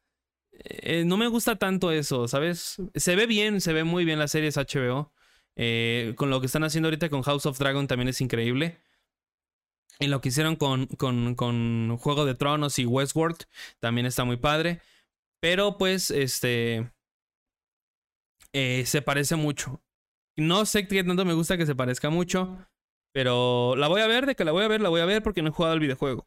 A: Eh, no me gusta tanto eso, ¿sabes? Se ve bien, se ve muy bien las series HBO. Eh, con lo que están haciendo ahorita con House of Dragon también es increíble. Y lo que hicieron con, con, Juego de Tronos y Westworld también está muy padre. Pero pues, este... Eh, se parece mucho. No sé qué tanto me gusta que se parezca mucho. Pero la voy a ver, de que la voy a ver, la voy a ver porque no he jugado el videojuego.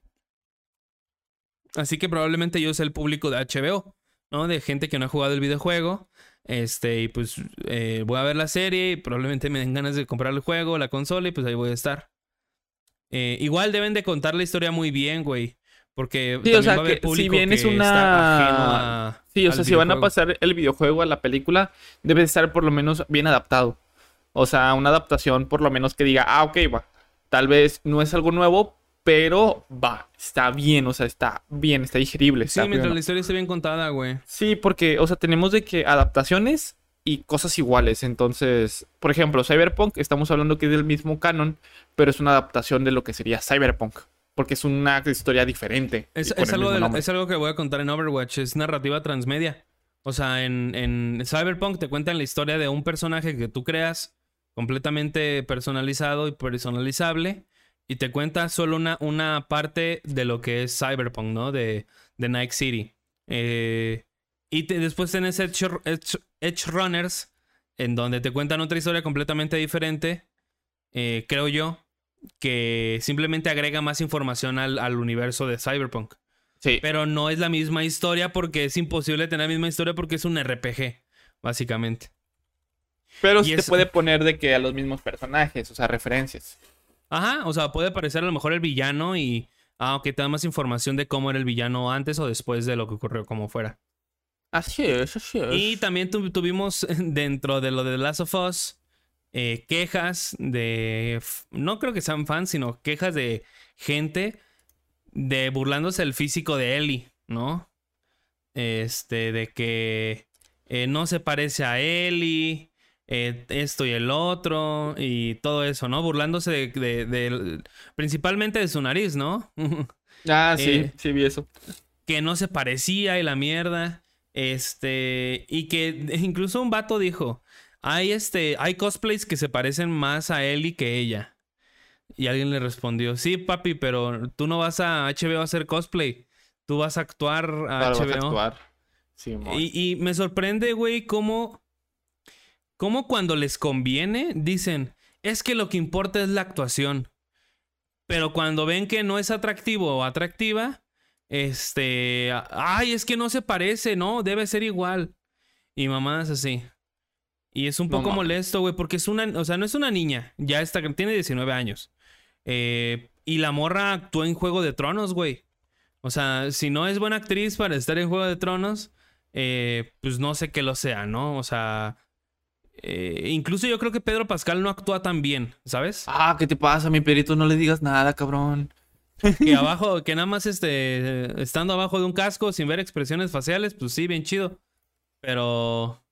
A: Así que probablemente yo sea el público de HBO, ¿no? De gente que no ha jugado el videojuego. Este, y pues eh, voy a ver la serie y probablemente me den ganas de comprar el juego, la consola y pues ahí voy a estar. Eh, igual deben de contar la historia muy bien, güey. Porque
B: sí, o sea, que si bien es una... sí, o sea, si van a pasar el videojuego a la película, debe de estar por lo menos bien adaptado. O sea, una adaptación por lo menos que diga, ah, ok, va. Tal vez no es algo nuevo, pero va, está bien, o sea, está bien, está digerible.
A: sí, mientras la historia esté bien contada, güey.
B: Sí, porque, o sea, tenemos de que adaptaciones y cosas iguales. Entonces, por ejemplo, Cyberpunk, estamos hablando que es del mismo canon, pero es una adaptación de lo que sería Cyberpunk. Porque es una historia diferente.
A: Es, algo, es algo, que voy a contar en Overwatch, es narrativa transmedia. O sea, en, en Cyberpunk te cuentan la historia de un personaje que tú creas completamente personalizado y personalizable y te cuenta solo una, una parte de lo que es Cyberpunk, ¿no? De, de Night City. Eh, y después tenés Edge, Edge, Runners, en donde te cuentan otra historia completamente diferente, eh, creo yo, que simplemente agrega más información al, al, universo de Cyberpunk.
B: Sí.
A: Pero no es la misma historia porque es imposible tener la misma historia porque es un RPG, básicamente.
B: Pero sí te puede poner de que a los mismos personajes, o sea, referencias.
A: Ajá, o sea, puede aparecer a lo mejor el villano y. Ah, ok, te da más información de cómo era el villano antes o después de lo que ocurrió, como fuera.
B: Así es, así es.
A: Y también tuvimos <laughs> dentro de lo de The Last of Us eh, quejas de. No creo que sean fans, sino quejas de gente de burlándose del físico de Ellie, ¿no? Este, de que eh, no se parece a Ellie eh, esto y el otro y todo eso, ¿no? Burlándose de, principalmente de su nariz, ¿no? <laughs>
B: ah, sí, eh, sí vi eso.
A: Que no se parecía y la mierda. Este, y que <laughs> incluso un vato dijo, hay este, hay cosplays que se parecen más a él y que ella. Y alguien le respondió, sí, papi, pero tú no vas a HBO a hacer cosplay. Tú vas a actuar a HBO. Vas a actuar. Sí, y, y me sorprende, güey, cómo como cuando les conviene dicen, es que lo que importa es la actuación. Pero cuando ven que no es atractivo o atractiva, este, ay, es que no se parece, no, debe ser igual. Y mamá es así. Y es un poco molesto, güey, porque es una, o sea, no es una niña, ya está, tiene 19 años. Eh, y la morra actuó en Juego de Tronos, güey. O sea, si no es buena actriz para estar en Juego de Tronos, eh, pues no sé qué lo sea, ¿no? O sea, eh, incluso yo creo que Pedro Pascal no actúa tan bien, ¿sabes?
B: Ah, ¿qué te pasa, mi perito? No le digas nada, cabrón.
A: Que <laughs> abajo, que nada más este, estando abajo de un casco sin ver expresiones faciales, pues sí, bien chido. Pero,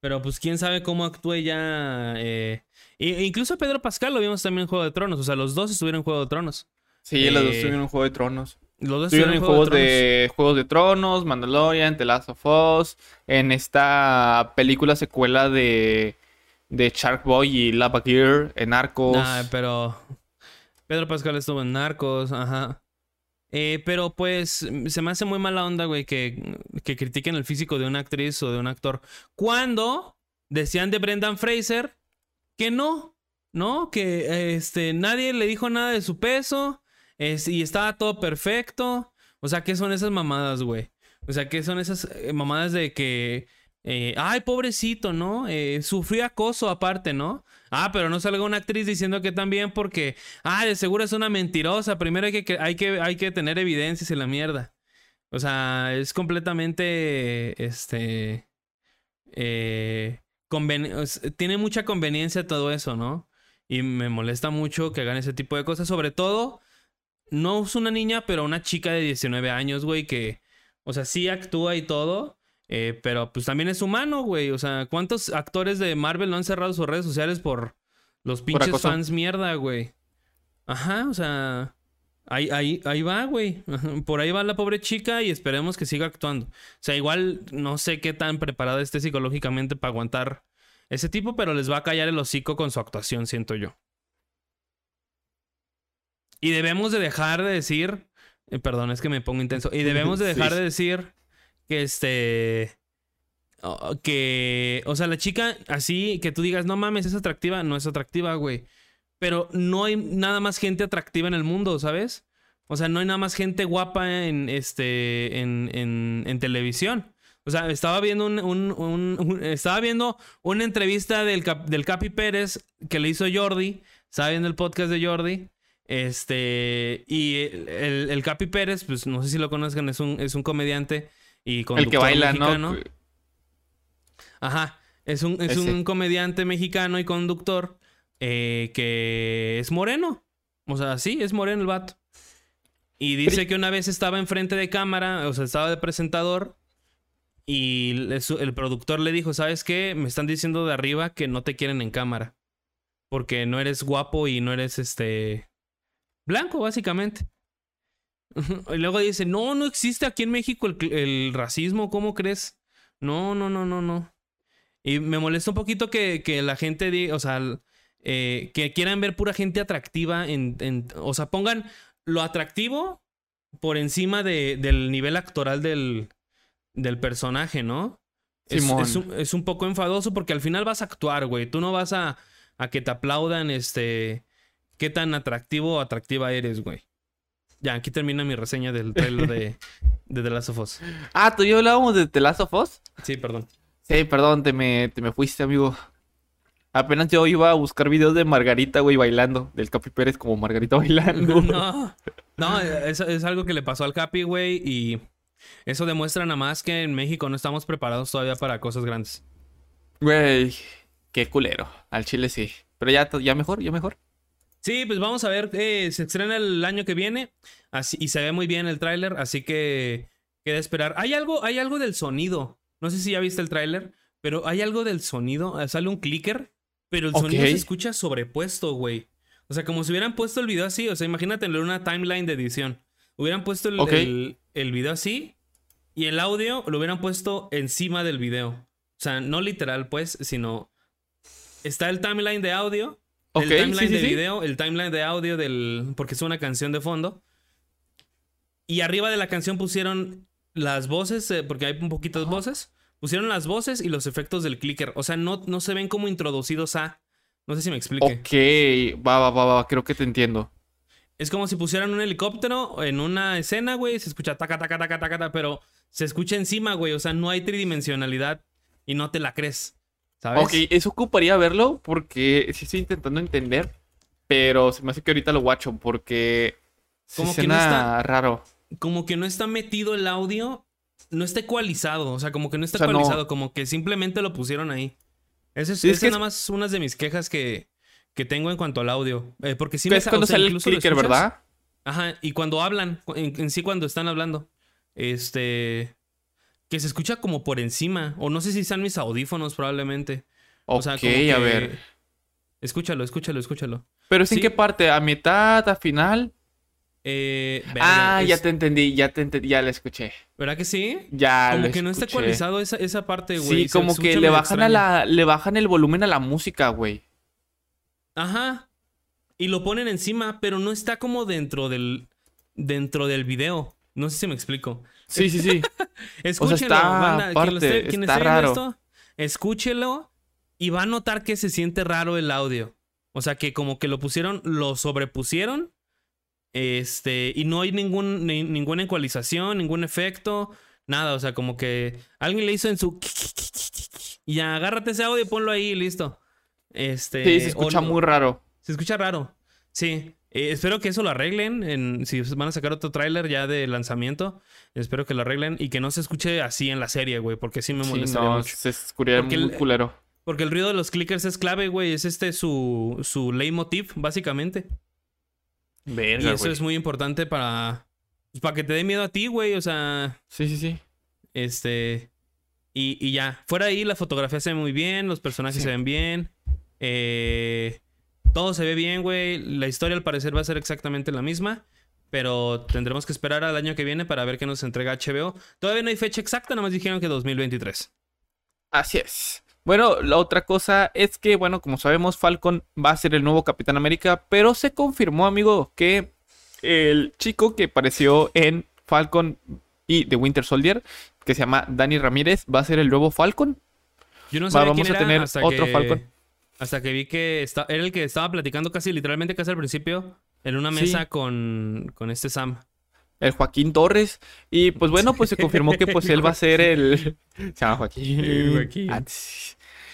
A: pero pues quién sabe cómo actúe ya. Eh... incluso Pedro Pascal lo vimos también en Juego de Tronos, o sea, los dos estuvieron en Juego de Tronos.
B: Sí, los dos eh, estuvieron en Juego de Tronos. Los dos estuvieron en juegos de, Juegos de Tronos, Mandalorian, The Last of Us, en esta película secuela de, de Shark Boy y Lava Gear, en Narcos.
A: Nah, pero Pedro Pascal estuvo en Narcos, ajá. Eh, pero pues se me hace muy mala onda, güey, que, que critiquen el físico de una actriz o de un actor. Cuando decían de Brendan Fraser que no, ¿no? Que este, nadie le dijo nada de su peso y estaba todo perfecto. O sea, ¿qué son esas mamadas, güey? O sea, ¿qué son esas eh, mamadas de que... eh, ay, pobrecito, ¿no? Eh, sufrió acoso aparte, ¿no? Ah, pero no salga una actriz diciendo que también porque... Ah, de seguro es una mentirosa. Primero hay que, hay que, hay que tener evidencias y la mierda. O sea, es completamente... Este... Eh, tiene mucha conveniencia todo eso, ¿no? Y me molesta mucho que hagan ese tipo de cosas. Sobre todo, no es una niña, pero una chica de 19 años, güey, que, o sea, sí actúa y todo, eh, pero pues también es humano, güey. O sea, ¿cuántos actores de Marvel no han cerrado sus redes sociales por los pinches fans mierda, güey? Ajá, o sea, ahí, ahí, ahí va, güey. Por ahí va la pobre chica y esperemos que siga actuando. O sea, igual no sé qué tan preparada esté psicológicamente para aguantar ese tipo, pero les va a callar el hocico con su actuación, siento yo. Y debemos de dejar de decir, eh, perdón, es que me pongo intenso, y <laughs> debemos de dejar
B: Sí.
A: de decir que este, que, o sea, la chica así, que tú digas, no mames, es atractiva, no es atractiva, güey. Pero no hay nada más gente atractiva en el mundo, ¿sabes? O sea, no hay nada más gente guapa en, este, en, en, en televisión. O sea, estaba viendo un, un- un- un- estaba viendo una entrevista del, Cap- del Capi Pérez que le hizo Jordi. Estaba viendo el podcast de Jordi. Este, y el, el- el Capi Pérez, pues no sé si lo conozcan, es un, es un comediante y
B: El que
A: conductor
B: baila,
A: mexicano.
B: ¿no?
A: Ajá. Es un, es
B: Ese.
A: un comediante mexicano y conductor eh, que es moreno. O sea, sí, es moreno el vato. Y dice que una vez estaba enfrente de cámara, o sea, estaba de presentador. Y el productor le dijo, ¿sabes qué? Me están diciendo de arriba que no te quieren en cámara. Porque no eres guapo y no eres este... Blanco, básicamente. <laughs> Y luego dice, no, no existe aquí en México el, racismo, ¿cómo crees? No, no, no, no, no. Y me molesta un poquito que, que la gente diga, o sea, eh, que quieran ver pura gente atractiva en, en- o sea, pongan lo atractivo por encima de- del nivel actoral del, del personaje, ¿no? Es, es un, es un poco enfadoso porque al final vas a actuar, güey. Tú no vas a, a que te aplaudan, este, qué tan atractivo o atractiva eres, güey. Ya, aquí termina mi reseña del trailer de, de The Last of Us.
B: Ah, tú y yo hablábamos de The Last of Us.
A: Sí, perdón.
B: Sí, perdón, te me, te me fuiste, amigo. Apenas yo iba a buscar videos de Margarita, güey, bailando. Del Capi Pérez como Margarita bailando. <laughs>
A: No, no, es, es algo que le pasó al Capi, güey, y eso demuestra nada más que en México no estamos preparados todavía para cosas grandes.
B: Güey, qué culero. Al chile sí. Pero ya, ya mejor, ya mejor.
A: Sí, pues vamos a ver, eh, se estrena el año que viene así, y se ve muy bien el tráiler, así que queda esperar. Hay algo, hay algo del sonido, no sé si ya viste el tráiler, pero hay algo del sonido, eh, sale un clicker, pero el sonido se escucha sobrepuesto, güey. O sea, como si hubieran puesto el video así, o sea, imagínate en una timeline de edición. Hubieran puesto el, el, el video así y el audio lo hubieran puesto encima del video. O sea, no literal, pues, sino está el timeline de audio El timeline
B: sí, sí,
A: de video, el timeline de audio del. Porque es una canción de fondo. Y arriba de la canción pusieron las voces, eh, porque hay un poquitas voces. Pusieron las voces y los efectos del clicker. O sea, no, no se ven como introducidos a. No sé si me explique.
B: Ok, va, va, va, va, creo que te entiendo.
A: Es como si pusieran un helicóptero en una escena, güey. Se escucha taca, taca, taca, taca, taca, pero se escucha encima, güey. O sea, no hay tridimensionalidad y no te la crees. ¿Sabes?
B: Ok, eso ocuparía verlo porque sí estoy intentando entender, pero se me hace que ahorita lo guacho porque se
A: Como que no está-
B: raro.
A: como que no está metido el audio, no está ecualizado, o sea, como que no está
B: O sea, no.
A: ecualizado, como que simplemente lo pusieron ahí. Esa es,
B: Sí, es
A: esa
B: que
A: es
B: es-
A: nada más unas de mis quejas que, que tengo en cuanto al audio. Eh, porque sí me
B: es cuando
A: o sea,
B: sale el clicker. ¿verdad?
A: Ajá, y cuando hablan, en sí cuando están hablando, este, que se escucha como por encima, o no sé si sean mis audífonos probablemente.
B: Ok,
A: O sea, como
B: a
A: que-
B: ver.
A: Escúchalo, escúchalo, escúchalo.
B: ¿Pero es en
A: sí.
B: qué parte? ¿A mitad? ¿A final?
A: Eh,
B: ah, ya te entendí, ya te entendí, ya la escuché.
A: ¿Verdad que sí?
B: Ya
A: Como que no está ecualizado esa, esa parte, güey.
B: Sí,
A: se
B: como que le bajan a la, le bajan el volumen a la música, güey.
A: Ajá. Y lo ponen encima, pero no está como dentro del dentro del video. No sé si me explico.
B: Sí, sí, sí. <laughs> Está
A: banda, quien esté- quien
B: está
A: esté viendo
B: raro.
A: esto, escúchelo y va a notar que se siente raro el audio. O sea, que como que lo pusieron, lo sobrepusieron Este, y no hay ningún, ni- ninguna ecualización, ningún efecto, nada. O sea, como que alguien le hizo en su. <laughs> Y ya, agárrate ese audio y ponlo ahí y listo. Este.
B: Sí, se escucha muy raro.
A: Se escucha raro. Sí. Eh, espero que eso lo arreglen. En, si van a sacar otro tráiler ya de lanzamiento, espero que lo arreglen y que no se escuche así en la serie, güey, porque sí me
B: Sí,
A: molestaría
B: no,
A: mucho.
B: se escucharía
A: Porque
B: muy
A: el-
B: culero.
A: Porque el ruido de los clickers es clave, güey. Es este su, su leitmotiv, básicamente. Y
B: Verga,
A: eso
B: güey.
A: es muy importante para. pues, para que te dé miedo a ti, güey. O sea.
B: Sí, sí, sí.
A: Este. Y, y ya. Fuera ahí, la fotografía se ve muy bien. Los personajes
B: Sí.
A: se ven bien. eh, todo se ve bien, güey. La historia al parecer va a ser exactamente la misma. Pero tendremos que esperar al año que viene para ver qué nos entrega HBO. Todavía no hay fecha exacta, nada más dijeron que 2023.
B: Así es. Bueno, la otra cosa es que, bueno, como sabemos, Falcon va a ser el nuevo Capitán América, pero se confirmó, amigo, que el chico que apareció en Falcon y The Winter Soldier, que se llama Dani Ramírez, va a ser el nuevo Falcon.
A: Yo no
B: Va,
A: sabía
B: vamos
A: quién
B: a
A: era
B: tener
A: hasta
B: otro
A: que-
B: Falcon.
A: Hasta que vi que era el que estaba platicando casi literalmente casi al principio en una
B: Sí.
A: mesa con, con este Sam.
B: El Joaquín Torres. Y pues bueno, pues se confirmó que pues él va a ser el. Se llama Joaquín.
A: Joaquín.
B: Ah.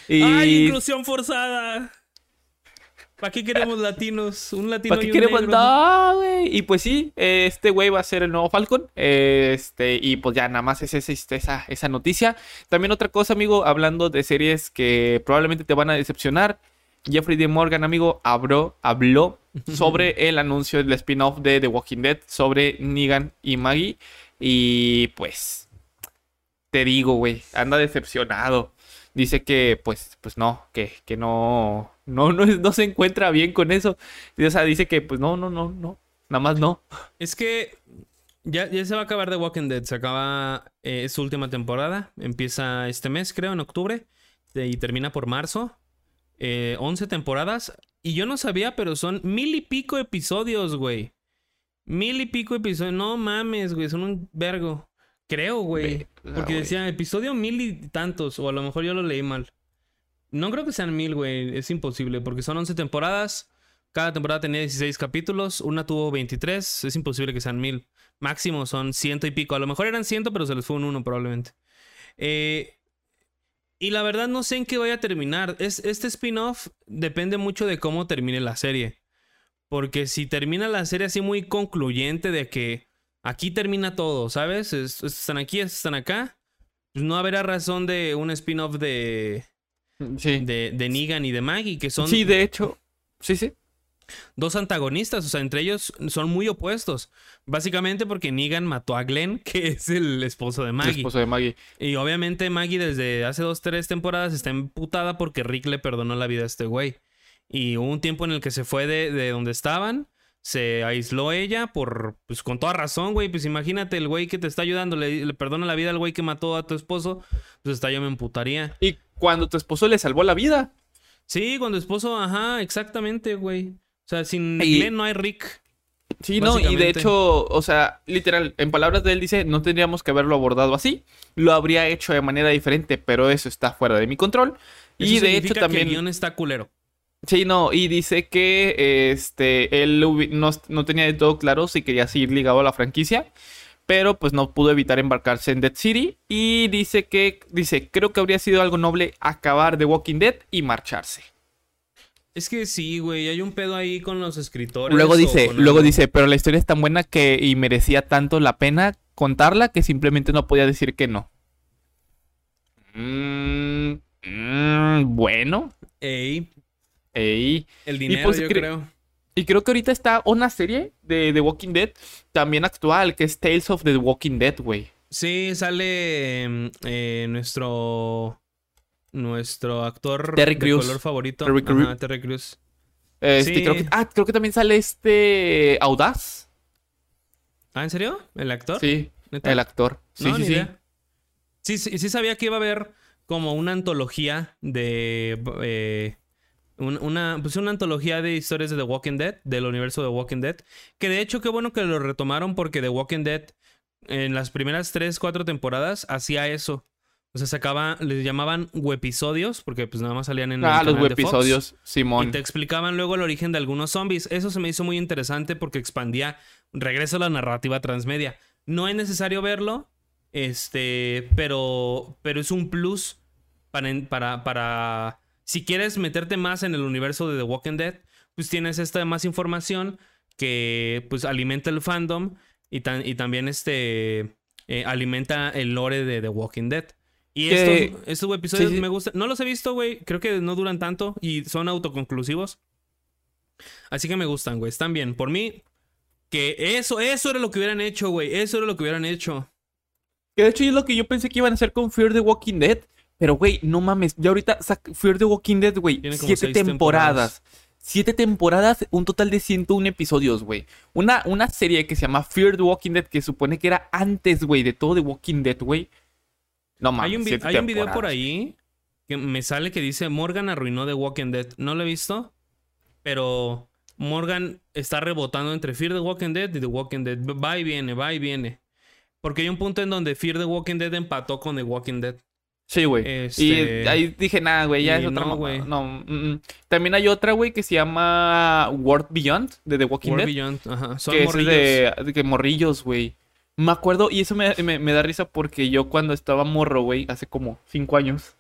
B: Y...
A: ¡Ay, inclusión forzada! ¿Para qué queremos latinos? Un latino
B: ¿Para qué
A: y un
B: queremos
A: negro.
B: No, güey. Y pues sí, este güey va a ser el nuevo Falcon. Este, y pues ya nada más es esa, esa, esa noticia. También otra cosa, amigo, hablando de series que probablemente te van a decepcionar. Jeffrey D. Morgan, amigo, habló, habló <laughs> sobre el anuncio del spin-off de The Walking Dead sobre Negan y Maggie. Y pues, te digo, güey, anda decepcionado. Dice que, pues, pues no, que, que no, no, no, no se encuentra bien con eso. Y, O sea, dice que, pues no, no, no, no, nada más no.
A: Es que ya, ya se va a acabar The Walking Dead. Se acaba eh, su última temporada. Empieza este mes, creo, en octubre. y termina por marzo. Eh, 11 temporadas. Y yo no sabía, pero son mil y pico episodios, güey. Mil y pico episodios. No mames, güey. Son un vergo. Creo, güey. Porque
B: güey.
A: decía episodio mil y tantos. O a lo mejor yo lo leí mal. No creo que sean mil, güey. Es imposible. Porque son 11 temporadas. Cada temporada tenía 16 capítulos. Una tuvo 23. Es imposible que sean mil. Máximo son ciento y pico. A lo mejor eran ciento, pero se les fue un uno probablemente. Eh, y la verdad no sé en qué vaya a terminar. Es, este spin-off depende mucho de cómo termine la serie. Porque si termina la serie así muy concluyente de que aquí termina todo, ¿sabes? Es- estos están aquí, están acá. Pues no habrá razón de un spin-off de,
B: Sí.
A: de, de Negan y de Maggie, que son
B: Sí, de hecho. Sí, sí.
A: dos antagonistas, o sea, entre ellos son muy opuestos. Básicamente porque Negan mató a Glenn, <laughs> que es el esposo de
B: El
A: Maggie.
B: esposo de Maggie.
A: Y obviamente Maggie desde hace dos, tres temporadas está emputada porque Rick le perdonó la vida a este güey. Y hubo un tiempo en el que se fue de, de donde estaban, se aisló ella por, pues con toda razón, güey. Pues imagínate el güey que te está ayudando, le, le perdona la vida al güey que mató a tu esposo, pues hasta yo me emputaría.
B: Y cuando tu esposo le salvó la vida.
A: Sí, cuando esposo, ajá, exactamente, güey. O sea, sin
B: Y-
A: Glenn no hay Rick.
B: Sí, no, y de hecho, o sea, literal, en palabras de él dice, no tendríamos que haberlo abordado así, lo habría hecho de manera diferente, pero eso está fuera de mi control. y de hecho
A: que
B: también,
A: el guion está culero.
B: Sí, no, y dice que este, él no, no tenía de todo claro si quería seguir ligado a la franquicia, pero pues no pudo evitar embarcarse en Dead City y dice que, dice, creo que habría sido algo noble acabar The Walking Dead y marcharse.
A: Es que sí, güey, hay un pedo ahí con los escritores.
B: Luego dice, luego
A: algo.
B: dice, pero la historia es tan buena que y merecía tanto la pena contarla que simplemente no podía decir que no. Mm, mm, bueno.
A: Ey,
B: ey.
A: el dinero,
B: pues,
A: yo
B: cre-
A: creo.
B: Y creo que ahorita está una serie de The Walking Dead también actual, que es Tales of the Walking Dead, güey.
A: Sí, sale mm, eh, nuestro nuestro actor
B: Terry
A: de
B: Crews.
A: color favorito.
B: Terry
A: Ajá,
B: Crews.
A: Terry Crews.
B: Este,
A: Sí.
B: creo que, ah, creo que también sale este Audaz.
A: Ah, ¿en serio? ¿El actor?
B: Sí,
A: ¿Neta?
B: el actor. Sí,
A: No,
B: sí, sí.
A: Sí, sí, sí sabía que iba a haber como una antología de... eh, un- una, pues una antología de historias de The Walking Dead, del universo de The Walking Dead. Que de hecho qué bueno que lo retomaron porque The Walking Dead en las primeras 3, 4 temporadas hacía eso. O sea, sacaba, les llamaban episodios porque pues nada más salían en el
B: Ah, los
A: canal de Fox.
B: episodios,
A: Y
B: Simón.
A: te explicaban luego el origen de algunos zombies. Eso se me hizo muy interesante porque expandía, regreso a la narrativa transmedia. No es necesario verlo, este, pero, pero es un plus para, para, para, si quieres meterte más en el universo de The Walking Dead, pues tienes esta más información que pues alimenta el fandom y, tan- y también este, eh, alimenta el lore de The Walking Dead. Y
B: Que-
A: estos, estos episodios
B: sí, sí.
A: me gustan. No los he visto, güey. Creo que no duran tanto y son autoconclusivos. Así que me gustan, güey. Están bien. Por mí, que eso, eso era lo que hubieran hecho, güey. Eso era lo que hubieran hecho.
B: Que de hecho es lo que yo pensé que iban a hacer con Fear the Walking Dead. Pero, güey, no mames. Ya ahorita Fear the Walking Dead, güey. Siete temporadas. Siete temporadas, un total de 101 episodios, güey. Una, una serie que se llama Fear the Walking Dead, que supone que era antes, güey, de todo The Walking Dead, güey. No mames.
A: hay un,
B: siete
A: hay un video por ahí que me sale que dice Morgan arruinó The Walking Dead. No lo he visto, pero Morgan está rebotando entre Fear the Walking Dead y The Walking Dead. Va y viene, va y viene. Porque hay un punto en donde Fear the Walking Dead empató con The Walking Dead.
B: Sí, güey.
A: Este-
B: Y ahí dije, nada, güey, ya
A: y
B: es otra
A: no, güey.
B: No, mm, mm. También hay otra, güey, que se llama World Beyond, de The Walking
A: World
B: Dead.
A: Beyond, ajá. Son
B: que
A: morrillos.
B: es de, de que morrillos, güey. Me acuerdo, y eso me, me- me da risa porque yo cuando estaba morro, güey, hace como cinco años,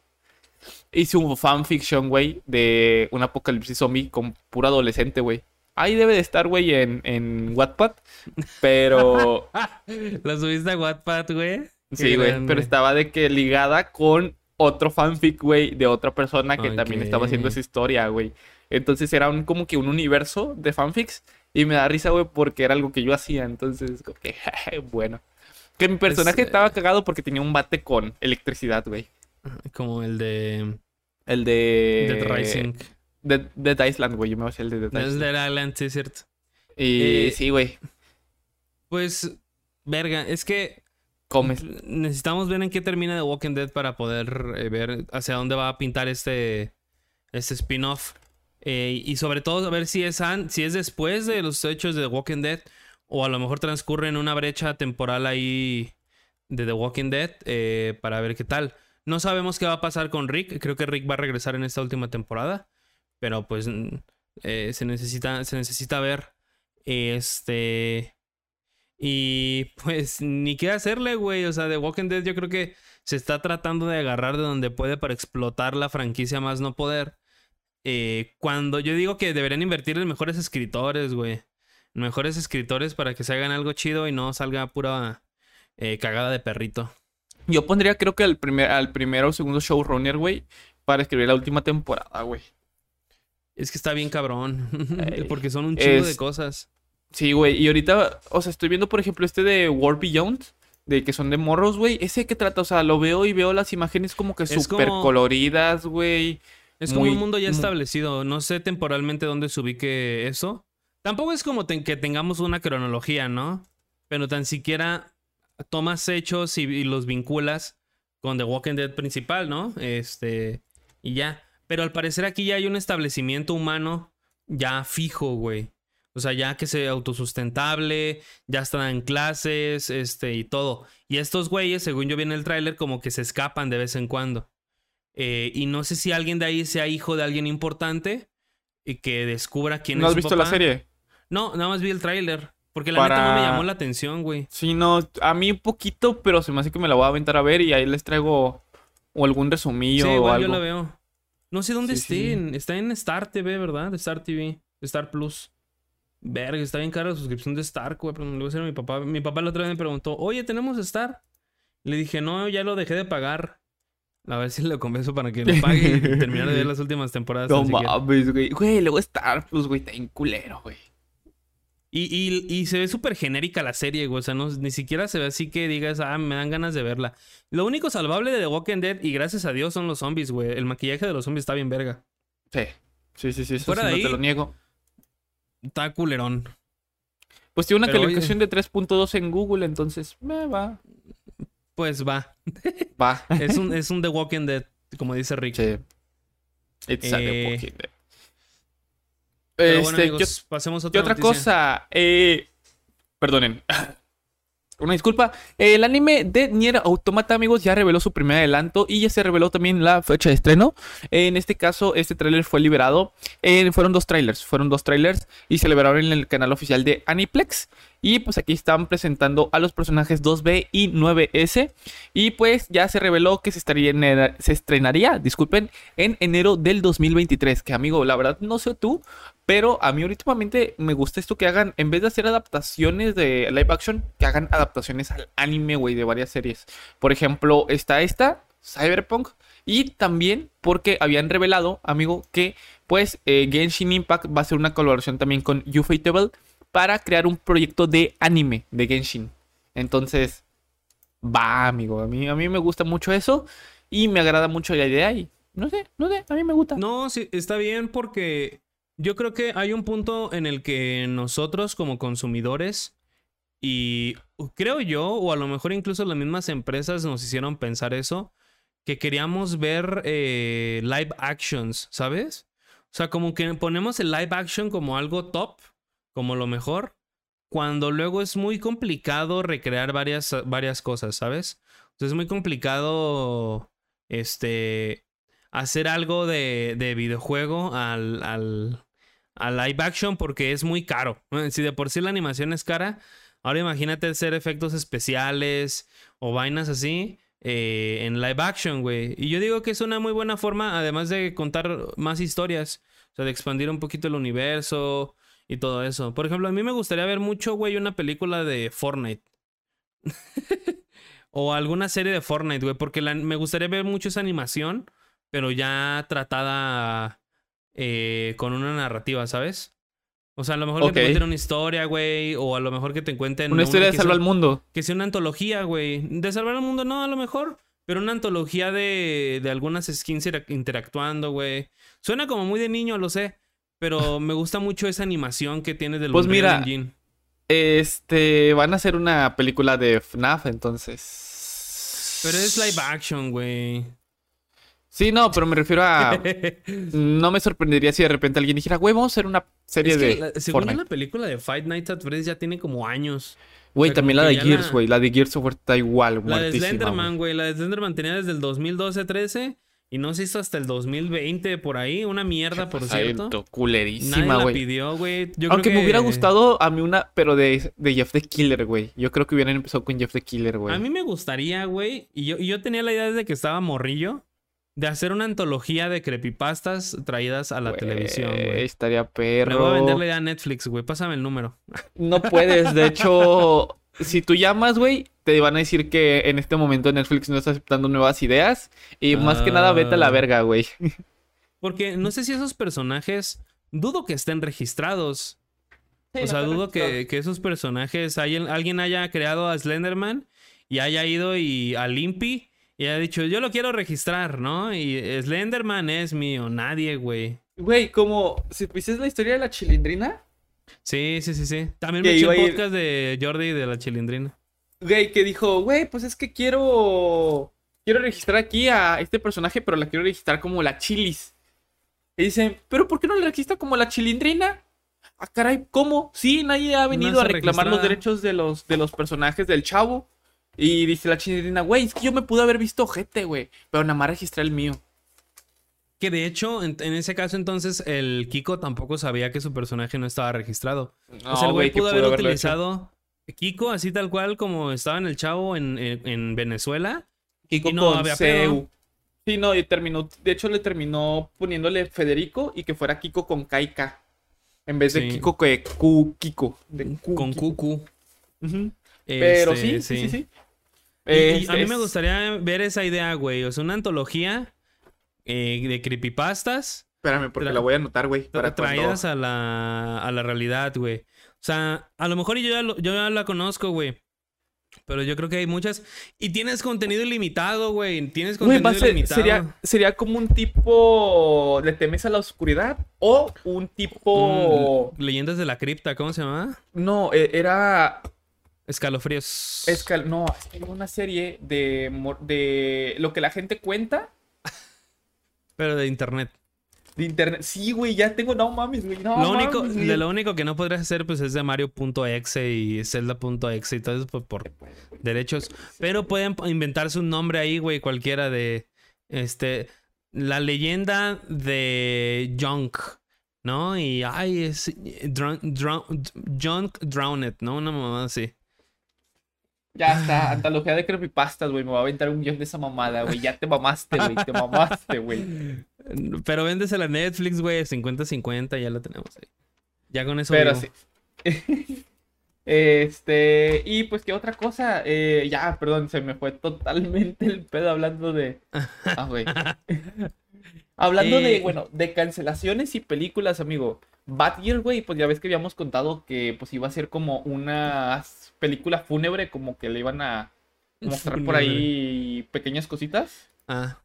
B: hice un fanfiction, güey, de un apocalipsis zombie con puro adolescente, güey. Ahí debe de estar, güey, en, en Wattpad, pero... <laughs>
A: ¿La subiste a Wattpad, güey?
B: Sí, güey, pero estaba de que ligada con otro fanfic, güey, de otra persona que también estaba haciendo esa historia, güey. Entonces era un, como que un universo de fanfics y me da risa, güey, porque era algo que yo hacía. Entonces, como que, <laughs> bueno. Que mi personaje
A: eh,
B: estaba cagado porque tenía un bate con electricidad, güey.
A: Como el de
B: El de...
A: Dead Rising.
B: De Dead Island, güey. Yo me voy a hacer el de Dead Island.
A: de Island, sí, es cierto.
B: Y
A: eh,
B: sí, güey.
A: Pues, verga, es que Necesitamos ver en qué termina The Walking Dead para poder eh, ver hacia dónde va a pintar este, este spin-off. Eh, y sobre todo a ver si es, an- si es después de los hechos de The Walking Dead o a lo mejor transcurre en una brecha temporal ahí de The Walking Dead eh, para ver qué tal. No sabemos qué va a pasar con Rick. Creo que Rick va a regresar en esta última temporada. Pero pues se, necesita, se necesita ver. Este... Y <laughs> pues ni qué hacerle, güey. O sea, The Walking Dead yo creo que se está tratando de agarrar de donde puede para explotar la franquicia más no poder. Eh, cuando yo digo que deberían invertir en mejores escritores, güey. Mejores escritores para que se hagan algo chido y no salga pura eh, cagada de perrito.
B: Yo pondría, creo que al, primer, al primero o segundo showrunner, güey, para escribir la última temporada, güey.
A: Es que está bien cabrón. <laughs> Porque son un chingo de cosas.
B: Sí, güey. Y ahorita, o sea, estoy viendo, por ejemplo, este de World Beyond, de que son de morros, güey. ¿Ese que trata? O sea, lo veo y veo las imágenes como que súper
A: como-
B: coloridas, güey.
A: Es como un mundo ya establecido. No sé temporalmente dónde se ubique eso. Tampoco es como que tengamos una cronología, ¿no? Pero tan siquiera tomas hechos y, y los vinculas con The Walking Dead principal, ¿no? Este. Y ya. Pero al parecer aquí ya hay un establecimiento humano ya fijo, güey. O sea, ya que sea autosustentable, ya están en clases, este, y todo. Y estos güeyes, según yo vi en el tráiler, como que se escapan de vez en cuando. Eh, y no sé si alguien de ahí sea hijo de alguien importante y que descubra quién
B: ¿No
A: es
B: has
A: su
B: visto la serie?
A: No, nada más vi el tráiler. Porque la neta no me llamó la atención, güey.
B: Sí, no, a mí un poquito, pero se me hace que me la voy a aventar a ver y ahí les traigo o algún resumillo
A: Sí,
B: o
A: igual yo
B: algo.
A: la veo. No sé dónde
B: Sí,
A: esté.
B: sí.
A: Está en Star TV, ¿verdad? Star TV. Star Plus. Verga, está bien cara la suscripción de Star, güey. Pero le voy a decir a mi papá. Mi papá la otra vez me preguntó, oye, ¿tenemos Star? Le dije, no, ya lo dejé de pagar. A ver si lo convenzo para que lo pague y <laughs> terminar de ver las últimas temporadas.
B: No mames, güey. Güey, luego Star Plus, güey, está en culero, güey.
A: Y, y- y se ve súper genérica la serie, güey. O sea, no, ni siquiera se ve así que digas, ah, me dan ganas de verla. Lo único salvable de The Walking Dead, y gracias a Dios, son los zombies, güey. El maquillaje de los zombies está bien verga.
B: Sí. Sí, sí, sí, eso
A: Fuera
B: sí
A: de
B: no te
A: ahí-
B: lo niego.
A: Está culerón.
B: Pues tiene una
A: Pero, oye.
B: calificación de 3.2 en Google, entonces, me va.
A: Pues va. <laughs>
B: Va.
A: Es un, es un The Walking Dead, como dice Rick.
B: Sí. It's a
A: Eh,
B: Walking Dead.
A: Pero
B: Este, ¿qué-
A: amigos, pasemos a
B: ¿Qué
A: otra
B: otra
A: noticia.
B: cosa? Eh, perdonen. Una disculpa. El anime de Nier Automata, amigos, ya reveló su primer adelanto y ya se reveló también la fecha de estreno. En este caso, este tráiler fue liberado. eh, fueron dos trailers, fueron dos trailers y se liberaron en el canal oficial de Aniplex. Y pues aquí están presentando a los personajes 2B y 9S. Y pues ya se reveló que se, estaría en- se estrenaría, disculpen, en enero del 2023. Que amigo, la verdad no sé tú, pero a mí últimamente me gusta esto que hagan, en vez de hacer adaptaciones de live action, que hagan adaptaciones al anime, güey, de varias series. Por ejemplo, está esta, Cyberpunk. Y también porque habían revelado, amigo, que pues eh, Genshin Impact va a hacer una colaboración también con Ufotable para crear un proyecto de anime de Genshin. Entonces, va, amigo. A mí, a mí me gusta mucho eso y me agrada mucho la idea y no sé, no sé, a mí me gusta.
A: No, sí, está bien porque yo creo que hay un punto en el que nosotros como consumidores y creo yo, o a lo mejor incluso las mismas empresas nos hicieron pensar eso, que queríamos ver eh, live actions, ¿sabes? O sea, como que ponemos el live action como algo top, como lo mejor, cuando luego es muy complicado recrear varias, varias cosas, ¿sabes? Es muy complicado, este, hacer algo de, de videojuego al, al, al live action porque es muy caro. Si de por sí la animación es cara, ahora imagínate hacer efectos especiales o vainas así eh, en live action, güey. Y yo digo que es una muy buena forma, además de contar más historias, o sea, de expandir un poquito el universo y todo eso. Por ejemplo, a mí me gustaría ver mucho, güey, una película de Fortnite. <laughs> o alguna serie de Fortnite, güey, porque me gustaría ver mucho esa animación, pero ya tratada eh, con una narrativa, ¿sabes? O sea, a lo mejor que te cuenten una historia, güey, o a lo mejor que te cuenten
B: Una historia de
A: que
B: salva
A: sea-
B: al mundo.
A: que sea una antología, güey. De salvar al mundo, no, a lo mejor. Pero una antología de, de algunas skins intera- interactuando, güey. Suena como muy de niño, lo sé. Pero <laughs> me gusta mucho esa animación que tiene del
B: Pues
A: Unreal
B: mira,
A: Engine.
B: Este, van a hacer una película de FNAF, entonces.
A: Pero es live action, güey.
B: Sí, no, pero me refiero a. <laughs> no me sorprendería si de repente alguien dijera, güey, vamos a hacer una serie
A: Es que
B: de
A: la- según
B: Fortnite.
A: la película de Fight Nights at Freddy's ya tiene como años.
B: Güey,
A: o sea,
B: también la de Gears,
A: la-
B: güey. La de Gears of War está igual,
A: La de Slenderman,
B: güey.
A: güey. La de Slenderman tenía desde el 2012-13 y no se hizo hasta el 2020 por ahí. Una mierda, por cierto. Nadie
B: Culerísima,
A: la
B: güey.
A: pidió, güey.
B: Aunque me hubiera gustado a mí una, pero de, de Jeff the Killer, güey. Yo creo que hubieran empezado con Jeff the Killer, güey.
A: A mí me gustaría, güey, y yo, y yo tenía la idea desde que estaba morrillo, de hacer una antología de creepypastas traídas a la televisión, güey.
B: Estaría
A: Me
B: perro.
A: voy a vender la idea a Netflix, güey. Pásame el número. <laughs>
B: No puedes, de hecho, si tú llamas, güey, te van a decir que en este momento Netflix no está aceptando nuevas ideas. Y más que nada, vete a la
A: Ah.
B: verga, güey.
A: Porque no sé si esos personajes, dudo que estén registrados. o sea, dudo que, que esos personajes, alguien haya creado a Slenderman y haya ido y a Limpy y haya dicho, yo lo quiero registrar, ¿no? Y Slenderman es mío, nadie, güey.
B: Güey, como si viste la historia de la chilindrina,
A: Sí, sí, sí, sí. También me eché el
B: a ir-
A: podcast de Jordi de la Chilindrina.
B: güey, que dijo, güey, pues es que quiero. Quiero registrar aquí a este personaje, pero la quiero registrar como la chilis. Y dicen, ¿pero por qué no la registra como la chilindrina? Ah, caray, ¿cómo? Sí, nadie ha venido a reclamar los derechos de los, de los personajes del chavo. Y dice la chilindrina, güey, es que yo me pude haber visto ojete, güey. Pero nada más registré el mío.
A: Que de hecho, en, en ese caso entonces, el Kiko tampoco sabía que su personaje no estaba registrado. o sea, el güey pudo haber
B: hecho.
A: utilizado Kiko así tal cual como estaba en el chavo en, en- en Venezuela.
B: Kiko
A: y no
B: con
A: había pedo.
B: Sí, no, y terminó, de hecho le terminó poniéndole Federico y que fuera Kiko con Kaika. En vez de
A: Sí.
B: Kiko que Q, Kiko. De Q,
A: Con
B: Kiko.
A: Cucu.
B: Ujú. Pero
A: Este,
B: sí, sí, sí, sí.
A: Y- y a mí
B: es-
A: me gustaría ver esa idea, güey. O sea, una antología eh, de creepypastas
B: Espérame, porque la voy a anotar, güey. Para
A: traídas
B: cuando...
A: a la, a la realidad, güey. O sea, a lo mejor yo ya, lo- yo ya la conozco, güey. Pero yo creo que hay muchas. Y tienes contenido ilimitado, güey. Tienes contenido
B: ser-
A: ilimitado.
B: sería, sería como un tipo. ¿Le temes a la oscuridad? O un tipo.
A: Mm, Leyendas de la cripta, ¿cómo se llama?
B: No, e- era.
A: Escalofríos.
B: Escal... No, es una serie de, de lo que la gente cuenta.
A: Pero de internet.
B: de internet. Sí, güey, ya tengo, no mames, güey. No,
A: lo único,
B: mames, güey.
A: de lo único que no podrías hacer, pues, es de Mario.exe y Zelda.exe y todo eso pues, por derechos. Pero pueden inventarse un nombre ahí, güey, cualquiera de. Este. La leyenda de Junk. ¿No? Y ay, es. Drunk, Junk Drowned, ¿no? Una mamada así.
B: Ya está, antología de creepypastas, güey. Me va a aventar un guion de esa mamada, güey. Ya te mamaste, güey. Te mamaste, güey. <laughs>
A: Pero véndesela a Netflix, güey. 50-50, ya la tenemos ahí. Ya con eso.
B: Pero
A: vivo.
B: sí. <laughs> Este, y pues qué otra cosa, Eh, ya, perdón, se me fue totalmente el pedo hablando de... <laughs> Ah, güey. hablando de,
A: Eh.
B: bueno, de cancelaciones y películas, amigo. Batgirl, güey, pues ya ves que habíamos contado que pues iba a ser como una película fúnebre, como que le iban a mostrar por ahí pequeñas cositas.
A: Ah.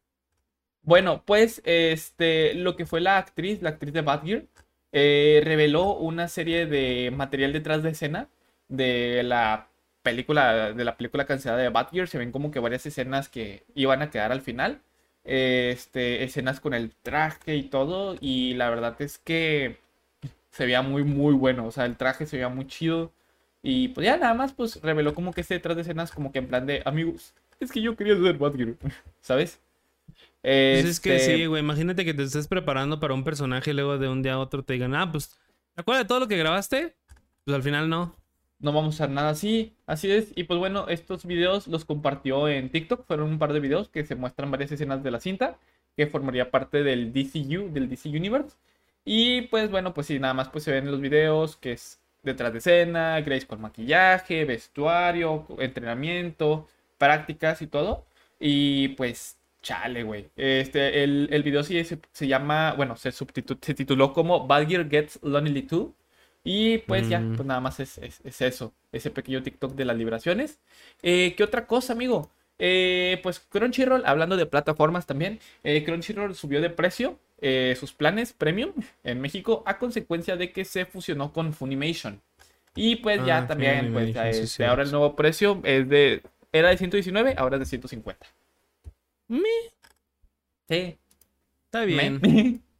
B: Bueno, pues este, lo que fue la actriz, la actriz de Batgirl, eh, reveló una serie de material detrás de escena de la película, de la película cancelada de Batgirl. Se ven como que varias escenas que iban a quedar al final. Este, escenas con el traje y todo. Y la verdad es que se veía muy, muy bueno. O sea, el traje se veía muy chido. Y pues ya nada más, pues reveló como que este detrás de escenas, como que en plan de amigos, es que yo quería ser Batgirl, <laughs> ¿sabes?
A: Pues es que
B: Este,
A: sí, güey. Imagínate que te estés preparando para un personaje y luego de un día a otro te digan, ah, pues, ¿te acuerdas de todo lo que grabaste? Pues al final no.
B: no vamos a hacer nada así, así es. Y pues bueno, estos videos los compartió en TikTok, fueron un par de videos que se muestran varias escenas de la cinta, que formaría parte del DCU, del DC Universe. Y pues bueno, pues sí, nada más pues se ven los videos, que es detrás de escena, Grace con maquillaje, vestuario, entrenamiento, prácticas y todo. Y pues, chale, güey. Este, el, el video sí se, se llama, bueno, se, se tituló como Badger Gets Lonely Too. Y pues ya,
A: Mm.
B: pues nada más es, es- es eso, ese pequeño TikTok de las libraciones. Eh, ¿Qué otra cosa, amigo? Eh, pues Crunchyroll, hablando de plataformas también, eh, Crunchyroll subió de precio eh, sus planes premium en México a consecuencia de que se fusionó con Funimation. Y pues ya
A: Ah,
B: también, pues ya
A: sí,
B: este, ahora el nuevo precio es de, era de 119, ahora es de 150.
A: Me,
B: Sí.
A: está bien.
B: Me- <laughs>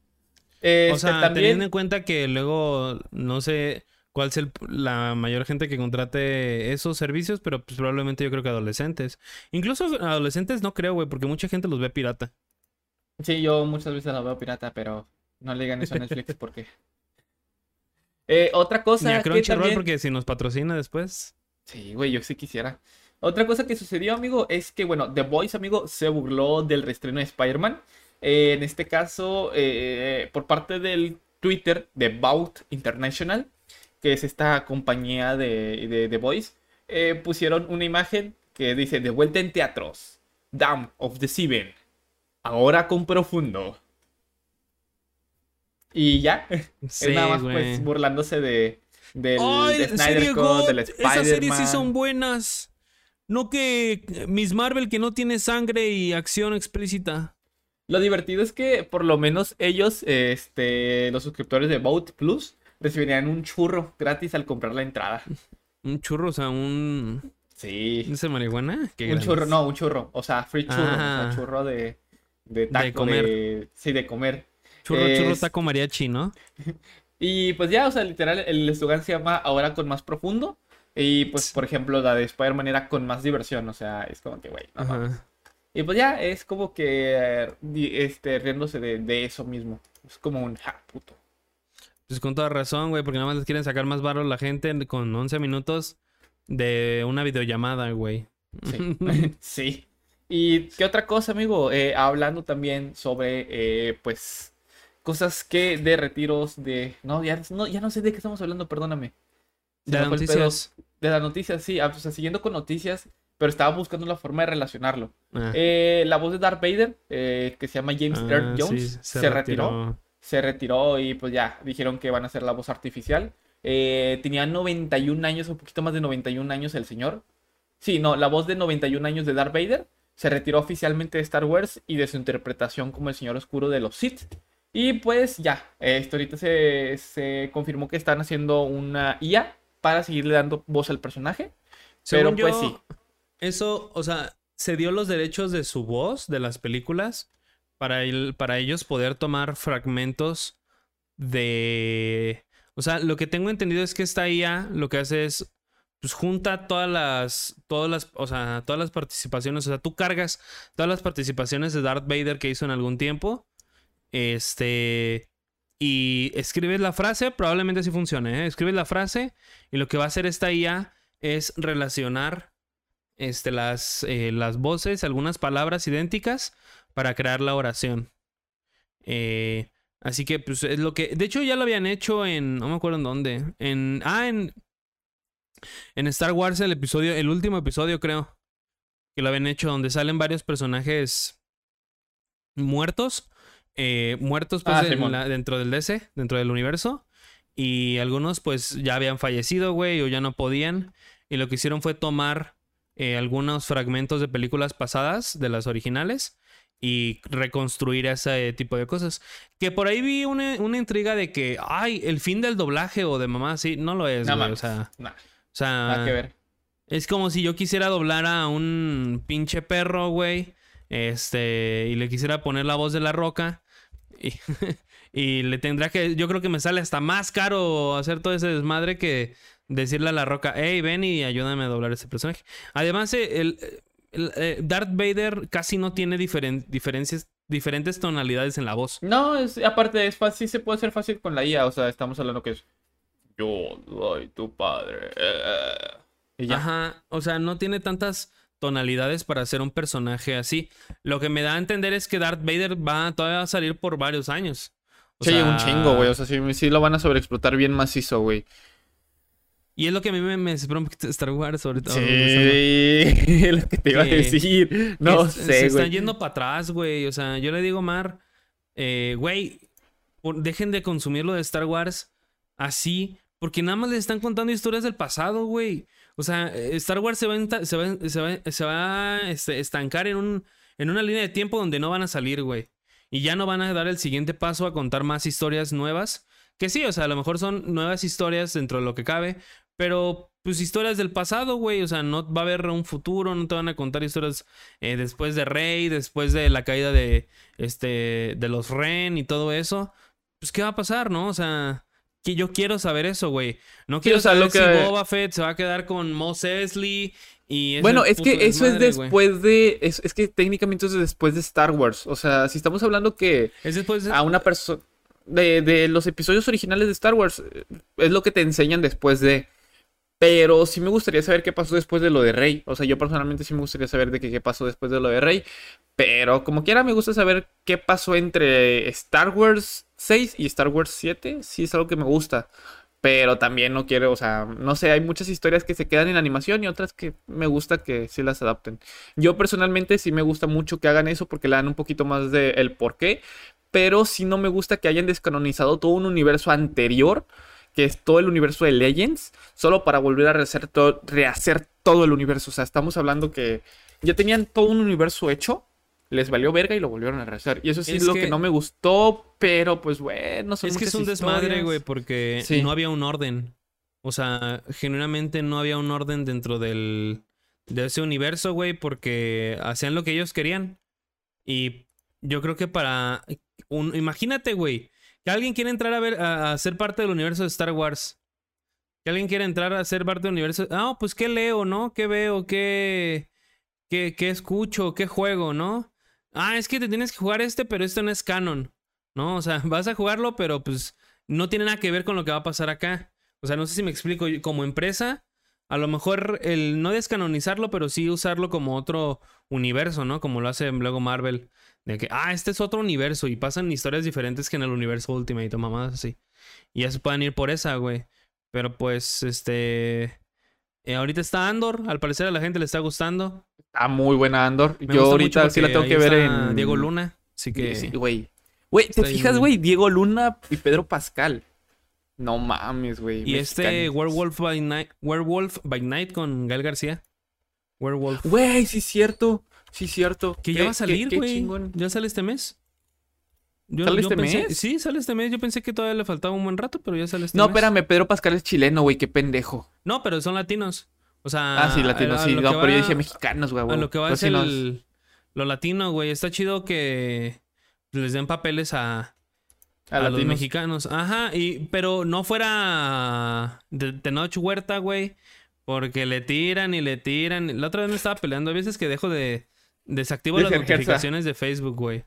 B: Este,
A: o sea,
B: también,
A: teniendo en cuenta que luego no sé cuál es el- la mayor gente que contrate esos servicios, pero pues probablemente yo creo que adolescentes. Incluso adolescentes no creo, güey, porque mucha gente los ve pirata.
B: Sí, yo muchas veces la veo pirata, pero no le digan eso a Netflix <laughs> porque... Eh, otra cosa
A: Ni a Crunchyroll
B: también...
A: porque si nos patrocina después.
B: Sí, güey, yo sí quisiera. Otra cosa que sucedió, amigo, es que, bueno, The Voice, amigo, se burló del reestreno de Spider-Man. Eh, en este caso, eh, por parte del Twitter de Bout International, que es esta compañía de, de The Voice, pusieron una imagen que dice, de vuelta en teatros, Dam of the Seven, ahora con profundo. Y ya,
A: Sí,
B: es nada más pues burlándose de, del
A: Ay,
B: de Snyder
A: God,
B: del
A: Esas series sí
B: Spider-Man.
A: son buenas. No que Miss Marvel que no tiene sangre y acción explícita.
B: Lo divertido es que por lo menos ellos, este, los suscriptores de Vote Plus, recibirían un churro gratis al comprar la entrada. <laughs>
A: Un churro, o sea, un...
B: Sí.
A: ¿Ese marihuana? Qué
B: Un
A: grandes.
B: churro, no, un churro. O sea, free churro. O
A: Ah.
B: sea, churro de, de taco.
A: comer.
B: de- sí, de comer.
A: Churro, churro, taco mariachi, ¿no? <laughs>
B: Y pues ya, o sea, literal, el eslogan se llama Ahora con más profundo. Y pues, por ejemplo, la de Spider-Man era con más diversión. O sea, es como que, güey, no mames. Y pues ya, es como que, eh, este, riéndose de, de eso mismo. Es como un, ja, puto.
A: Pues con toda razón, güey, porque nada más les quieren sacar más barro la gente con 11 minutos de una videollamada, güey.
B: Sí. <laughs> <laughs> sí. ¿Y qué otra cosa, amigo? Eh, hablando también sobre, eh, pues, cosas que de retiros de... No ya, no, ya no sé de qué estamos hablando, perdóname. Se
A: de las noticias.
B: De las noticias, sí. ah, O sea, siguiendo con noticias, pero estaba buscando la forma de relacionarlo.
A: Ah.
B: Eh, la voz de Darth Vader, que se llama James
A: Ah,
B: Earl
A: sí,
B: Jones, se, retiró. Se retiró y pues ya, dijeron que van a hacer la voz artificial. Tenía 91 años, un poquito más de 91 años el señor. Sí, no, la voz de 91 años de Darth Vader se retiró oficialmente de Star Wars y de su interpretación como el señor oscuro de los Sith. Y pues ya, esto ahorita se, se confirmó que están haciendo una IA para seguirle dando voz al personaje.
A: Según
B: Pero pues
A: yo,
B: sí.
A: Eso, o sea, se dio los derechos de su voz de las películas para, el, para ellos poder tomar fragmentos de... O sea, lo que tengo entendido es que esta IA lo que hace es pues junta todas las, todas las, o sea, todas las participaciones, o sea, tú cargas todas las participaciones de Darth Vader que hizo en algún tiempo, este, y escribes la frase, probablemente así funcione, ¿eh? escribes la frase y lo que va a hacer esta IA es relacionar, este, las, eh, las voces, algunas palabras idénticas para crear la oración. Eh, así que, pues, es lo que, de hecho ya lo habían hecho en, no me acuerdo en dónde, en, ah, en en Star Wars, el episodio, el último episodio, creo, que lo habían hecho, donde salen varios personajes muertos. Eh, muertos pues, ah, dentro del DC, dentro del universo. Y algunos pues ya habían fallecido, güey, o ya no podían. Y lo que hicieron fue tomar eh, algunos fragmentos de películas pasadas, de las originales, y reconstruir ese tipo de cosas. Que por ahí vi una, intriga de que, ay, el fin del doblaje o de mamá, sí, no lo es, güey. O sea, o sea, que ver. Es como si yo quisiera doblar a un pinche perro, güey. Este, y le quisiera poner la voz de la roca. Y, <laughs> y le tendría que. Yo creo que me sale hasta más caro hacer todo ese desmadre que decirle a la roca, hey, ven y ayúdame a doblar ese personaje. Además, eh, el, eh, Darth Vader casi no tiene diferencias, diferentes tonalidades en la voz.
B: No, es, aparte, es fácil, se puede hacer fácil con la IA. O sea, estamos hablando que es yo soy tu padre.
A: Y Ajá, o sea, no tiene tantas tonalidades para ser un personaje así. Lo que me da a entender es que Darth Vader va todavía a salir por varios años.
B: O sí, un chingo, güey. O sea, sí, lo van a sobreexplotar bien macizo, güey.
A: Y es lo que a mí me, me Star Wars, sobre todo.
B: Sí, <laughs> es lo que te iba a decir. No sé,
A: Se están yendo para atrás, güey. O sea, yo le digo, Mar, eh, güey, dejen de consumir lo de Star Wars así porque nada más les están contando historias del pasado, güey. O sea, Star Wars se va a este, estancar en, un, en una línea de tiempo donde no van a salir, güey. Y ya no van a dar el siguiente paso a contar más historias nuevas. Que sí, o sea, a lo mejor son nuevas historias dentro de lo que cabe. Pero, pues, historias del pasado, güey. O sea, no va a haber un futuro. No te van a contar historias eh, después de Rey, después de la caída de, este, de los Ren y todo eso. Pues, ¿qué va a pasar, no? O sea que yo quiero saber eso, güey. No quiero saber si Boba Fett se va a quedar con Mos Eisley y
B: bueno, es que eso es después de. Es, que técnicamente es después de Star Wars. O sea, si estamos hablando que.
A: Es después
B: A una persona. De, de, los episodios originales de Star Wars. Eh, es lo que te enseñan después de. Pero sí me gustaría saber qué pasó después de lo de Rey. O sea, yo personalmente sí me gustaría saber de qué, qué pasó después de lo de Rey. Pero como quiera, me gusta saber qué pasó entre Star Wars 6 y Star Wars 7. Sí, es algo que me gusta. Pero también no quiero, o sea, no sé, hay muchas historias que se quedan en animación y otras que me gusta que sí las adapten. Yo personalmente sí me gusta mucho que hagan eso porque le dan un poquito más de el porqué. Pero sí no me gusta que hayan descanonizado todo un universo anterior que es todo el universo de Legends, solo para volver a rehacer todo, rehacer todo el universo. O sea, estamos hablando que ya tenían todo un universo hecho les valió verga y lo volvieron a rezar. Y eso sí es, lo que... no me gustó, pero pues bueno,
A: son Es que es un desmadre, güey, porque no había un orden. O sea, genuinamente no había un orden dentro del de ese universo, güey, porque hacían lo que ellos querían. Y yo creo que para un imagínate, güey, que alguien quiere entrar a ver a, ser parte del universo de Star Wars. Que alguien quiere entrar a ser parte del universo. Ah, pues qué leo, ¿no? ¿Qué veo? ¿Qué qué, qué escucho? ¿Qué juego, no? ah, es que te tienes que jugar este, pero esto no es canon, ¿no? O sea, <laughs> vas a jugarlo, pero pues no tiene nada que ver con lo que va a pasar acá. O sea, no sé si me explico, como empresa, a lo mejor el no descanonizarlo, pero sí usarlo como otro universo, ¿no? Como lo hace luego Marvel. De que, ah, este es otro universo y pasan historias diferentes que en el universo Ultimate o mamadas así. Y ya se pueden ir por esa, güey. Pero pues, este... Eh, ahorita está Andor, al parecer a la gente le está gustando.
B: Está muy buena Andor. Yo ahorita sí la tengo que ver en.
A: Diego Luna. Así que.
B: Sí, güey. Güey, ¿te fijas, güey? Diego Luna y Pedro Pascal. No mames, güey.
A: Y este Werewolf by Night, Werewolf by Night con Gael García. Werewolf.
B: Güey, sí es cierto. Sí es cierto.
A: Que ya va a salir, güey. Ya sale este mes.
B: ¿Sale este mes?
A: Sí, sale este mes. Yo pensé que todavía le faltaba un buen rato, pero ya sale este
B: mes.
A: No,
B: espérame, Pedro Pascal es chileno, güey. Qué pendejo.
A: No, pero son latinos. O sea.
B: Ah, sí, latino, sí. No, pero yo dije mexicanos, güey.
A: A lo que va a ser el, lo latino, güey. Está chido que. les den papeles a,
B: A,
A: a los
B: latinos.
A: mexicanos. Ajá, y, pero no fuera de Tenoch Huerta, güey. Porque le tiran y le tiran. La otra vez me estaba peleando. Hay veces que dejo de... Desactivo
B: De
A: las notificaciones de Facebook, güey.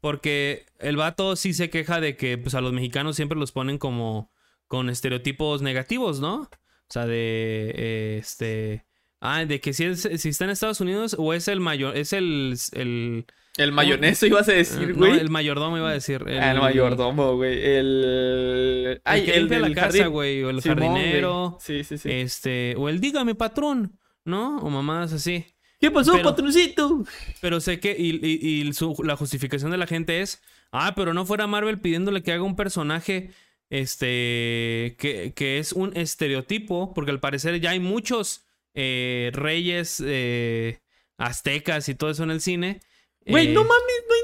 A: Porque el vato sí se queja de que pues, a los mexicanos siempre los ponen como con estereotipos negativos, ¿no? O sea, de eh, este... Ah, de que si, es, si está en Estados Unidos o es el mayor... Es el... el
B: El mayoneso ibas a decir,
A: no,
B: güey.
A: el mayordomo iba a decir.
B: Ah, el mayordomo, güey. El.
A: Ay, el que limpia la casa, güey. O el
B: Simón,
A: jardinero.
B: Sí, sí, sí.
A: Este. O el dígame patrón. ¿No? O mamadas así.
B: ¿Qué pasó,
A: pero-
B: patroncito?
A: Pero sé que. Y, y- y su- la justificación de la gente es. Ah, pero no fuera Marvel pidiéndole que haga un personaje. Este. Que, que es un estereotipo. Porque al parecer ya hay muchos eh, reyes eh, aztecas y todo eso en el cine.
B: Güey,
A: Eh,
B: no mames, no hay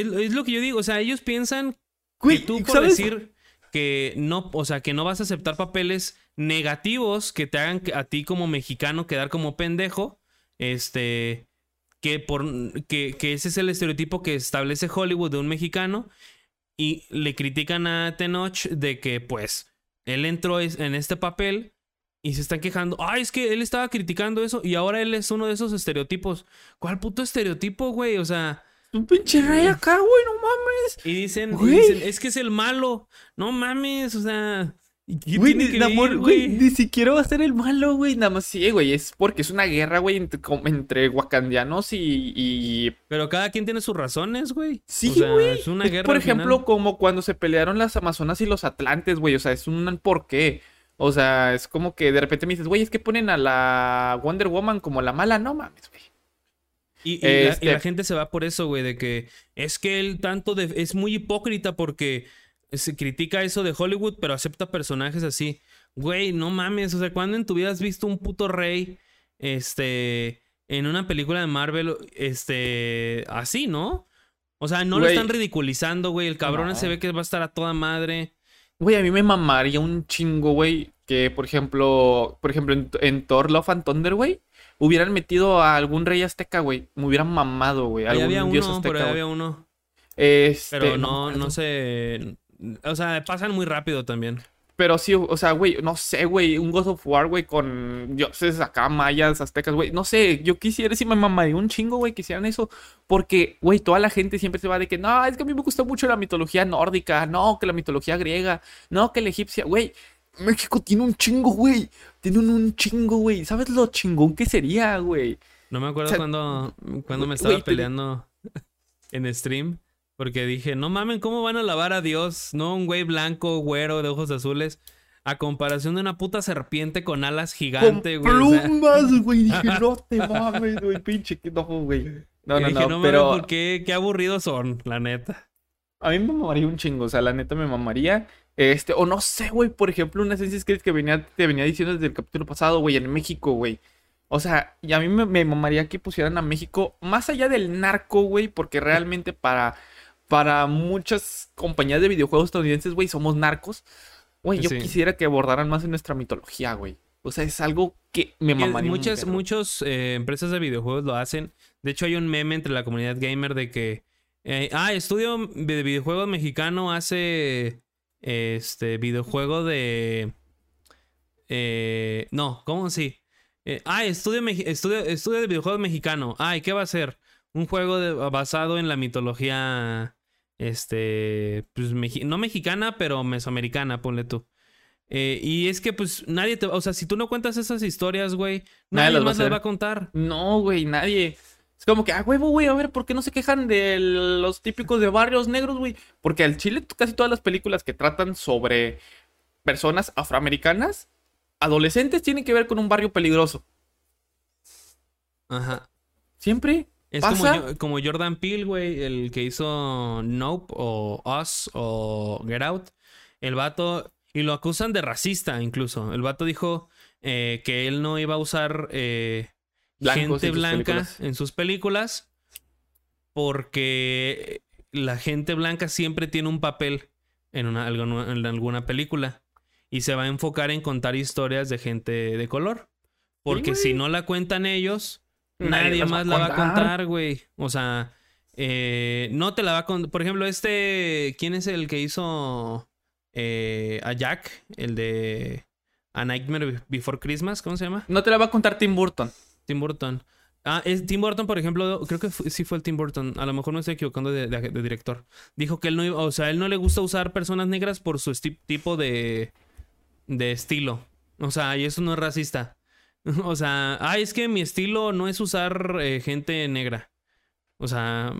B: ninguno.
A: es, es lo que yo digo. O sea, ellos piensan
B: Güey,
A: que tú por
B: ¿sabes?
A: decir que no, o sea, que no vas a aceptar papeles negativos que te hagan a ti como mexicano quedar como pendejo, este, que por que, ese es el estereotipo que establece Hollywood de un mexicano y le critican a Tenoch de que pues él entró en este papel y se están quejando, ay, es que él estaba criticando eso y ahora él es uno de esos estereotipos. ¿Cuál puto estereotipo, güey? O sea,
B: Un pinche rey acá, güey, no mames.
A: y dicen, y dicen, es que es el malo. No mames, o sea. ¿y ¿Qué
B: Güey, ni, güey, siquiera va a ser el malo, güey. Nada más sí, güey. Es porque es una guerra, güey, entre, como entre wakandianos y, y
A: Pero cada quien tiene sus razones, güey.
B: Sí,
A: O sea,
B: güey.
A: Es una
B: Es,
A: guerra.
B: por ejemplo,
A: final.
B: como cuando se pelearon las Amazonas y los Atlantes, güey. O sea, es un porqué. O sea, es como que de repente me dices, güey, es que ponen a la Wonder Woman como la mala. No mames, güey.
A: Y, y la, y
B: este-
A: la gente se va por eso, güey, de que es que él tanto de- es muy hipócrita porque se critica eso de Hollywood, pero acepta personajes así. Güey, no mames, o sea, ¿cuándo en tu vida has visto un puto rey, este, en una película de Marvel, este, así, ¿no? O sea, no lo están ridiculizando, güey. El cabrón
B: No.
A: se ve que va a estar a toda madre.
B: Güey, a mí me mamaría un chingo, güey. Que, por ejemplo, por ejemplo, en, en Thor Love and Thunder, güey, hubieran metido a algún rey azteca, güey. Me hubieran mamado, güey. Algún
A: había
B: dios azteca,
A: ahí
B: güey.
A: había uno.
B: Este,
A: Pero no, no sé. O sea, pasan muy rápido también.
B: Pero sí, o sea, güey, no sé, güey, un God of War, güey, con dioses acá, mayas, aztecas, güey, no sé, yo quisiera, si me mamaría un chingo, güey, que hicieran eso, porque, güey, toda la gente siempre se va de que, no, es que a mí me gusta mucho la mitología nórdica, no, que la mitología griega, no, que la egipcia, güey, México tiene un chingo, güey, tiene un, un chingo, güey, ¿sabes lo chingón que sería, güey?
A: No me acuerdo
B: O sea,
A: cuando, cuando me
B: güey,
A: estaba peleando <laughs> en stream. Porque dije, no mamen, ¿cómo van a alabar a Dios? No, un güey blanco, güero, de ojos azules. A comparación de una puta serpiente con alas gigante,
B: Con
A: güey. o sea,
B: plumas, <laughs> güey, dije, no te mames, güey, pinche, que no, güey. No, no,
A: dije,
B: no,
A: mames,
B: pero...
A: ¿por qué? Qué aburridos son, la neta.
B: A mí me mamaría un chingo, o sea, la neta me mamaría. Este, o no sé, güey, por ejemplo, un Assassin's Creed que venía, te venía diciendo desde el capítulo pasado, güey, en México, güey. O sea, y a mí me, me mamaría que pusieran a México más allá del narco, güey, porque realmente para, para muchas compañías de videojuegos estadounidenses, güey, somos narcos. Güey, yo
A: Sí.
B: quisiera que abordaran más en nuestra mitología, güey. O sea, es algo que me mamaría.
A: muchas muchos, eh, empresas de videojuegos lo hacen. De hecho, hay un meme entre la comunidad gamer de que. eh, ah, estudio de videojuegos mexicano hace. Este. Videojuego de. eh, no, ¿cómo sí? Eh, ah, estudio, estudio, estudio de videojuegos mexicano. Ah, ¿y qué va a ser? Un juego de- basado en la mitología. Este. Pues meji- no mexicana, pero mesoamericana, ponle tú. Eh, y es que, pues, nadie te. O sea, si tú no cuentas esas historias, güey, nadie,
B: Nadie las va a
A: más las va a contar.
B: No, güey, nadie. Es como que, ah, huevo, güey, a ver, ¿por qué no se quejan de los típicos de barrios negros, güey? Porque al Chile casi todas las películas que tratan sobre personas afroamericanas, adolescentes, tienen que ver con un barrio peligroso.
A: Ajá.
B: Siempre.
A: Es
B: ¿Pasa?
A: como, Jordan Peele, güey, el que hizo Nope o Us o Get Out. El vato. Y lo acusan de racista, incluso. El vato dijo eh, que él no iba a usar eh,
B: Blancos
A: gente
B: en
A: blanca en sus películas. Porque la gente blanca siempre tiene un papel en, una, alguna- en alguna película. Y se va a enfocar en contar historias de gente de color. Porque si no la cuentan ellos,
B: Nadie va
A: más la va a
B: contar.
A: contar, güey. O sea, eh, no te la va a contar. Por ejemplo, este. ¿Quién es el que hizo eh, a Jack? El de A Nightmare Before Christmas, ¿cómo se llama?
B: No te la va a contar Tim Burton.
A: Tim Burton. Ah, es Tim Burton, por ejemplo, creo que sí fue el Tim Burton. A lo mejor me estoy equivocando de, de- de director. Dijo que él no iba, o sea, él no le gusta usar personas negras por su tipo de, de estilo. O sea, y eso no es racista. <laughs> O sea, ah, es que mi estilo no es usar eh, gente negra. O sea,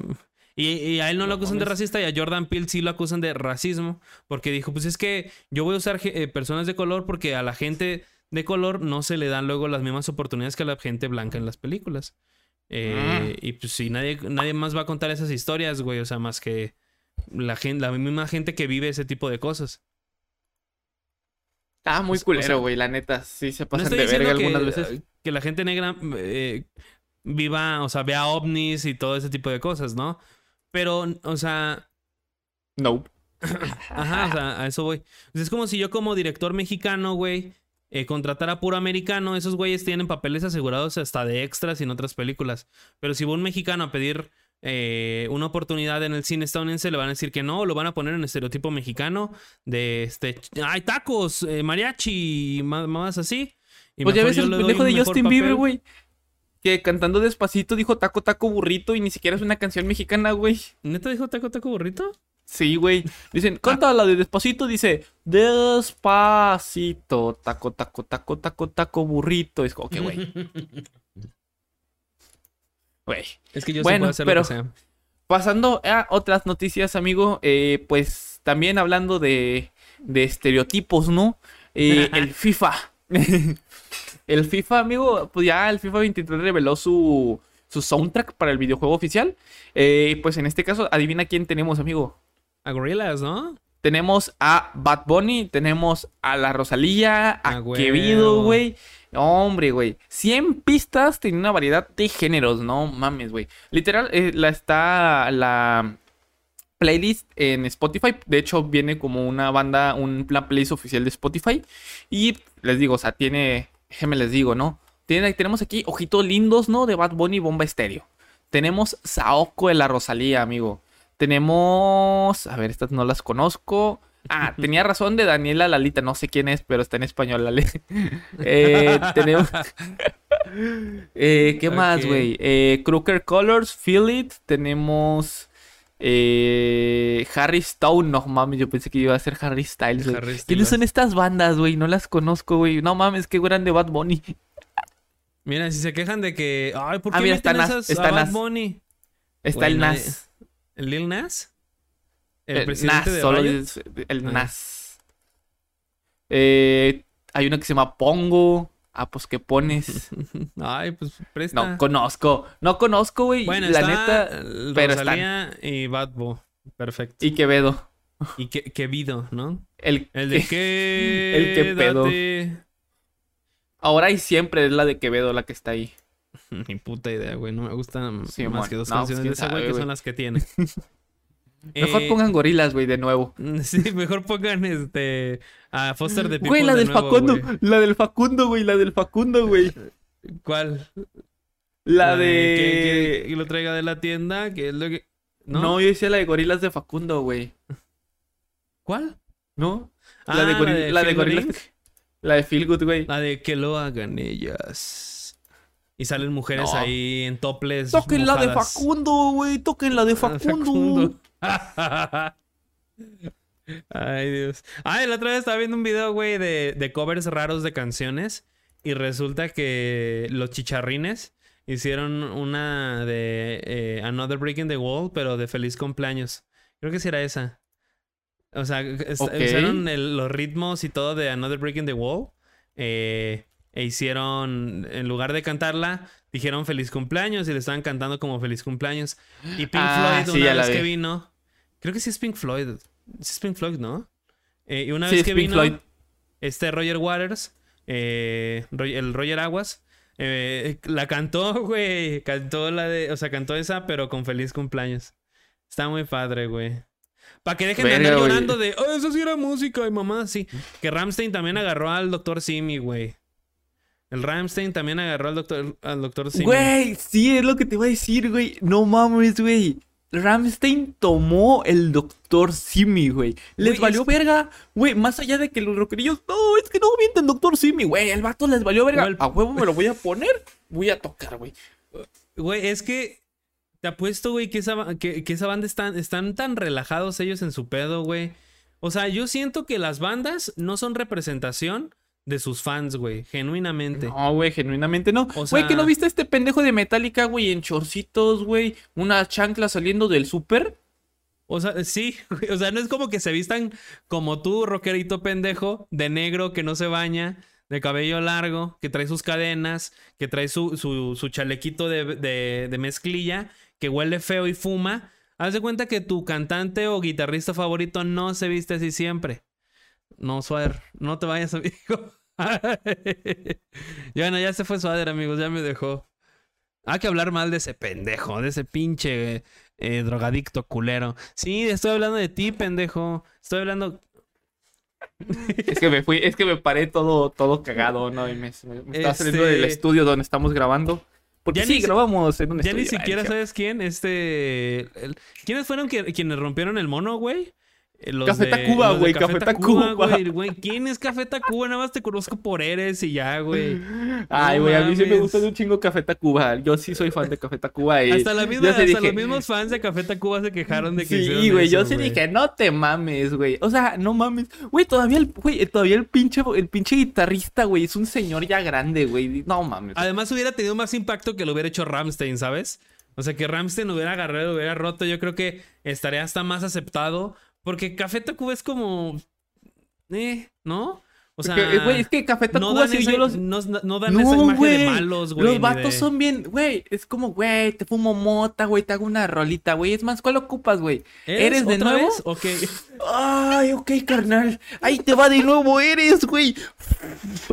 A: y, y a él no, lo
B: No
A: acusan de racista y a Jordan Peele sí lo acusan de racismo. Porque dijo, pues es que yo voy a usar eh, personas de color porque a la gente de color no se le dan luego las mismas oportunidades que a la gente blanca en las películas. Eh, Y pues sí, nadie, nadie más va a contar esas historias, güey. O sea, más que la, gente, la misma gente que vive ese tipo de cosas.
B: Ah, muy
A: O sea-
B: culero, güey, la neta. Sí se
A: No
B: pasan
A: estoy
B: de verga
A: diciendo
B: algunas
A: que,
B: veces.
A: que la gente negra eh, viva, o sea, vea ovnis y todo ese tipo de cosas, ¿no? Pero, o sea,
B: No. <laughs>
A: Ajá, o sea, a eso voy. Es como si yo como director mexicano, güey, eh, contratara puro americano. Esos güeyes tienen papeles asegurados hasta de extras y en otras películas. Pero si va un mexicano a pedir eh, una oportunidad en el cine estadounidense, le van a decir que no, lo van a poner en estereotipo mexicano de, este, hay tacos, eh, mariachi y ma- más así. Y
B: Pues ya ves el pendejo de Justin Bieber, güey. Que cantando despacito dijo taco, taco, burrito y ni siquiera es una canción mexicana, güey.
A: ¿Neta dijo taco, taco, burrito?
B: Sí, güey. Dicen, canta la de despacito, dice, despacito, taco, taco, taco, taco, taco, burrito. Es como que, güey, <laughs> güey.
A: Es que yo
B: Bueno,
A: sí puedo hacer
B: pero-
A: lo que sea.
B: Pasando a otras noticias, amigo, eh, pues también hablando de, de estereotipos, ¿no? Eh, el FIFA. <laughs> el FIFA, amigo, pues ya el FIFA 23 reveló su, su soundtrack para el videojuego oficial. Eh, pues en este caso, adivina quién tenemos, amigo.
A: A Gorillaz, ¿no?
B: Tenemos a Bad Bunny, tenemos a la Rosalía, a
A: Ah,
B: Quevedo,
A: huevo.
B: güey. Hombre, güey. 100 pistas tiene una variedad de géneros, no mames, güey. Literal, eh, la está la playlist en Spotify. De hecho, viene como una banda, un plan playlist oficial de Spotify. Y les digo, o sea, tiene, déjenme les digo, ¿no? Tiene, tenemos aquí ojitos lindos, ¿no? De Bad Bunny Bomba Estéreo. Tenemos Saoko de la Rosalía, amigo. Tenemos. A ver, estas no las conozco. Ah, <laughs> tenía razón de Daniela Lalita. No sé quién es, pero está en español, Lale. <laughs> Eh, tenemos. <laughs> Eh, ¿Qué más, güey? Eh, Crooker Colors, Feel It. Tenemos. eh, Harry Stone. No mames, yo pensé que iba a ser Harry Styles, güey. ¿Quiénes son estas bandas, güey? No las conozco, güey. No mames, qué grande Bad Bunny.
A: Mira, si se quejan de que. Ay, ¿por
B: Ah,
A: qué
B: mira,
A: meten
B: está Nas,
A: esas
B: está
A: a Bad. Bunny?
B: Está el Nas.
A: ¿El Lil Nas? ¿El presidente
B: Nas,
A: de
B: solo el
A: Ah.
B: Nas. Eh, hay una que se llama Pongo. Ah, pues ¿qué pones? <laughs>
A: Ay, pues presta.
B: No conozco. No conozco, güey.
A: bueno,
B: la
A: está
B: neta. pero
A: Rosalía y Bad Bo. Perfecto.
B: Y Quevedo.
A: Y que, Quevido, ¿no?
B: El,
A: El de que. <laughs>
B: El que pedo. Ahora y siempre es la de Quevedo la que está ahí. <laughs>
A: Ni puta idea, güey. No me gustan
B: Sí,
A: más que dos
B: No, pues,
A: canciones de ese güey que son las que tiene. <laughs>
B: Mejor
A: Eh,
B: pongan gorilas, güey, de nuevo. <laughs>
A: Sí, mejor pongan este. A Foster de People.
B: Güey, la
A: de nuevo,
B: Facundo.
A: güey.
B: La del Facundo, güey. La del Facundo, güey.
A: ¿Cuál?
B: La de.
A: Que, que lo traiga de la tienda, que es lo que.
B: ¿No?
A: ¿No?
B: yo decía la de gorilas de Facundo, güey.
A: ¿Cuál?
B: ¿No?
A: Ah,
B: la de, goril- la de
A: Good
B: gorilas. La de Feel Good, güey.
A: La de que lo hagan ellas. Y salen mujeres
B: No.
A: ahí en toples.
B: Toquen la de. Facundo, güey. Toquen la de
A: Ah,
B: Facundo. <laughs>
A: Ay, Dios. Ay, la otra vez estaba viendo un video, güey, de, de covers raros de canciones. Y resulta que los chicharrines hicieron una de eh, Another Break in the Wall, pero de feliz cumpleaños. Creo que sí era esa. O sea, est-
B: Ok.
A: usaron el- los ritmos y todo de Another Break in the Wall. eh, e hicieron, en lugar de cantarla, dijeron feliz cumpleaños y le estaban cantando como feliz cumpleaños. Y Pink
B: Ah,
A: Floyd,
B: sí,
A: una vez que
B: vi.
A: vino, creo que sí es Pink Floyd. Sí es Pink Floyd, ¿no? Eh, y una
B: Sí,
A: vez que
B: Pink
A: vino,
B: Floyd.
A: este Roger Waters, eh, el Roger Aguas, eh, la cantó, <laughs> güey. Cantó la de, o sea, cantó esa, pero con feliz cumpleaños. Está muy padre, güey. Para que dejen de andar llorando de, oh, eso sí era música y mamá, sí. Que Ramstein también agarró al doctor Simi, güey. El Ramstein también agarró al doctor, al doctor Simi.
B: Güey, sí, es lo que te iba a decir, güey. No mames, güey. Ramstein tomó el Doctor Simi, güey. Les
A: Güey,
B: valió
A: es-
B: verga, güey. Más allá de que los rockerillos, no, es que no mienten Doctor Simi, güey. El vato les valió verga.
A: Güey, el-
B: A huevo me lo voy a poner. Voy a tocar, güey.
A: Güey, es que te apuesto, güey, que esa, que esa banda están, están tan relajados ellos en su pedo, güey. O sea, yo siento que las bandas no son representación de sus fans, güey, genuinamente.
B: No, güey, genuinamente no.
A: O
B: Güey, ¿que
A: sea-
B: no viste a este pendejo de Metallica, güey, en chorcitos, güey? Una chancla saliendo del súper.
A: O sea, sí, <laughs> güey, o sea, no es como que se vistan como tú, rockerito pendejo, de negro que no se baña, de cabello largo, que trae sus cadenas, que trae su, su, su chalequito de, de, de mezclilla, que huele feo y fuma. Haz de cuenta que tu cantante o guitarrista favorito no se viste así siempre. No, Suader, no te vayas, <laughs> amigo. ya, bueno, ya se fue Suader, amigos, ya me dejó. Hay que hablar mal de ese pendejo, de ese pinche eh, drogadicto culero. Sí, estoy hablando de ti, pendejo. Estoy hablando.
B: Es que me fui, es que me paré todo, todo cagado, ¿no? Y me, me- me estaba saliendo
A: Este-
B: del estudio donde estamos grabando. Porque
A: Ya
B: sí,
A: ni
B: grabamos en un
A: Ya ni
B: estudio.
A: siquiera
B: Ay,
A: sabes quién. Este. el- ¿Quiénes fueron que- quienes rompieron el mono, güey? Eh, Los
B: Café
A: de-
B: Tacuba, güey, Café Tacuba.
A: güey, güey. ¿Quién es Café Tacuba? Nada más te conozco por Eres y ya, güey.
B: Ay, güey, a mí sí me gusta de un chingo Café Tacuba. Yo sí soy fan de Café Tacuba. Y
A: Hasta, la misma, hasta
B: dije-
A: los mismos fans de Café Tacuba se quejaron de que
B: Sí, güey, yo sí dije, no te mames, güey. O sea, no mames. Güey, todavía el, güey, todavía el pinche, el pinche guitarrista, güey, es un señor ya grande, güey. No mames.
A: Además hubiera tenido más impacto que lo hubiera hecho Ramstein, ¿sabes? O sea, que Ramstein hubiera agarrado, lo hubiera roto, yo creo que estaría hasta más aceptado. Porque Café Tacuba es como... Eh, ¿no? O sea...
B: Porque, güey, es que Café
A: no
B: Tacuba,
A: dan,
B: si
A: esa,
B: yo los...
A: no, no dan esa
B: No,
A: imagen de malos, güey.
B: Los vatos
A: de-
B: son bien, güey, es como, güey, te fumo mota, güey, te hago una rolita, güey. Es más, ¿cuál ocupas, güey? ¿Eres de nuevo?
A: vez? Ok.
B: Ay, ok, carnal. Ahí te va de nuevo, eres, güey.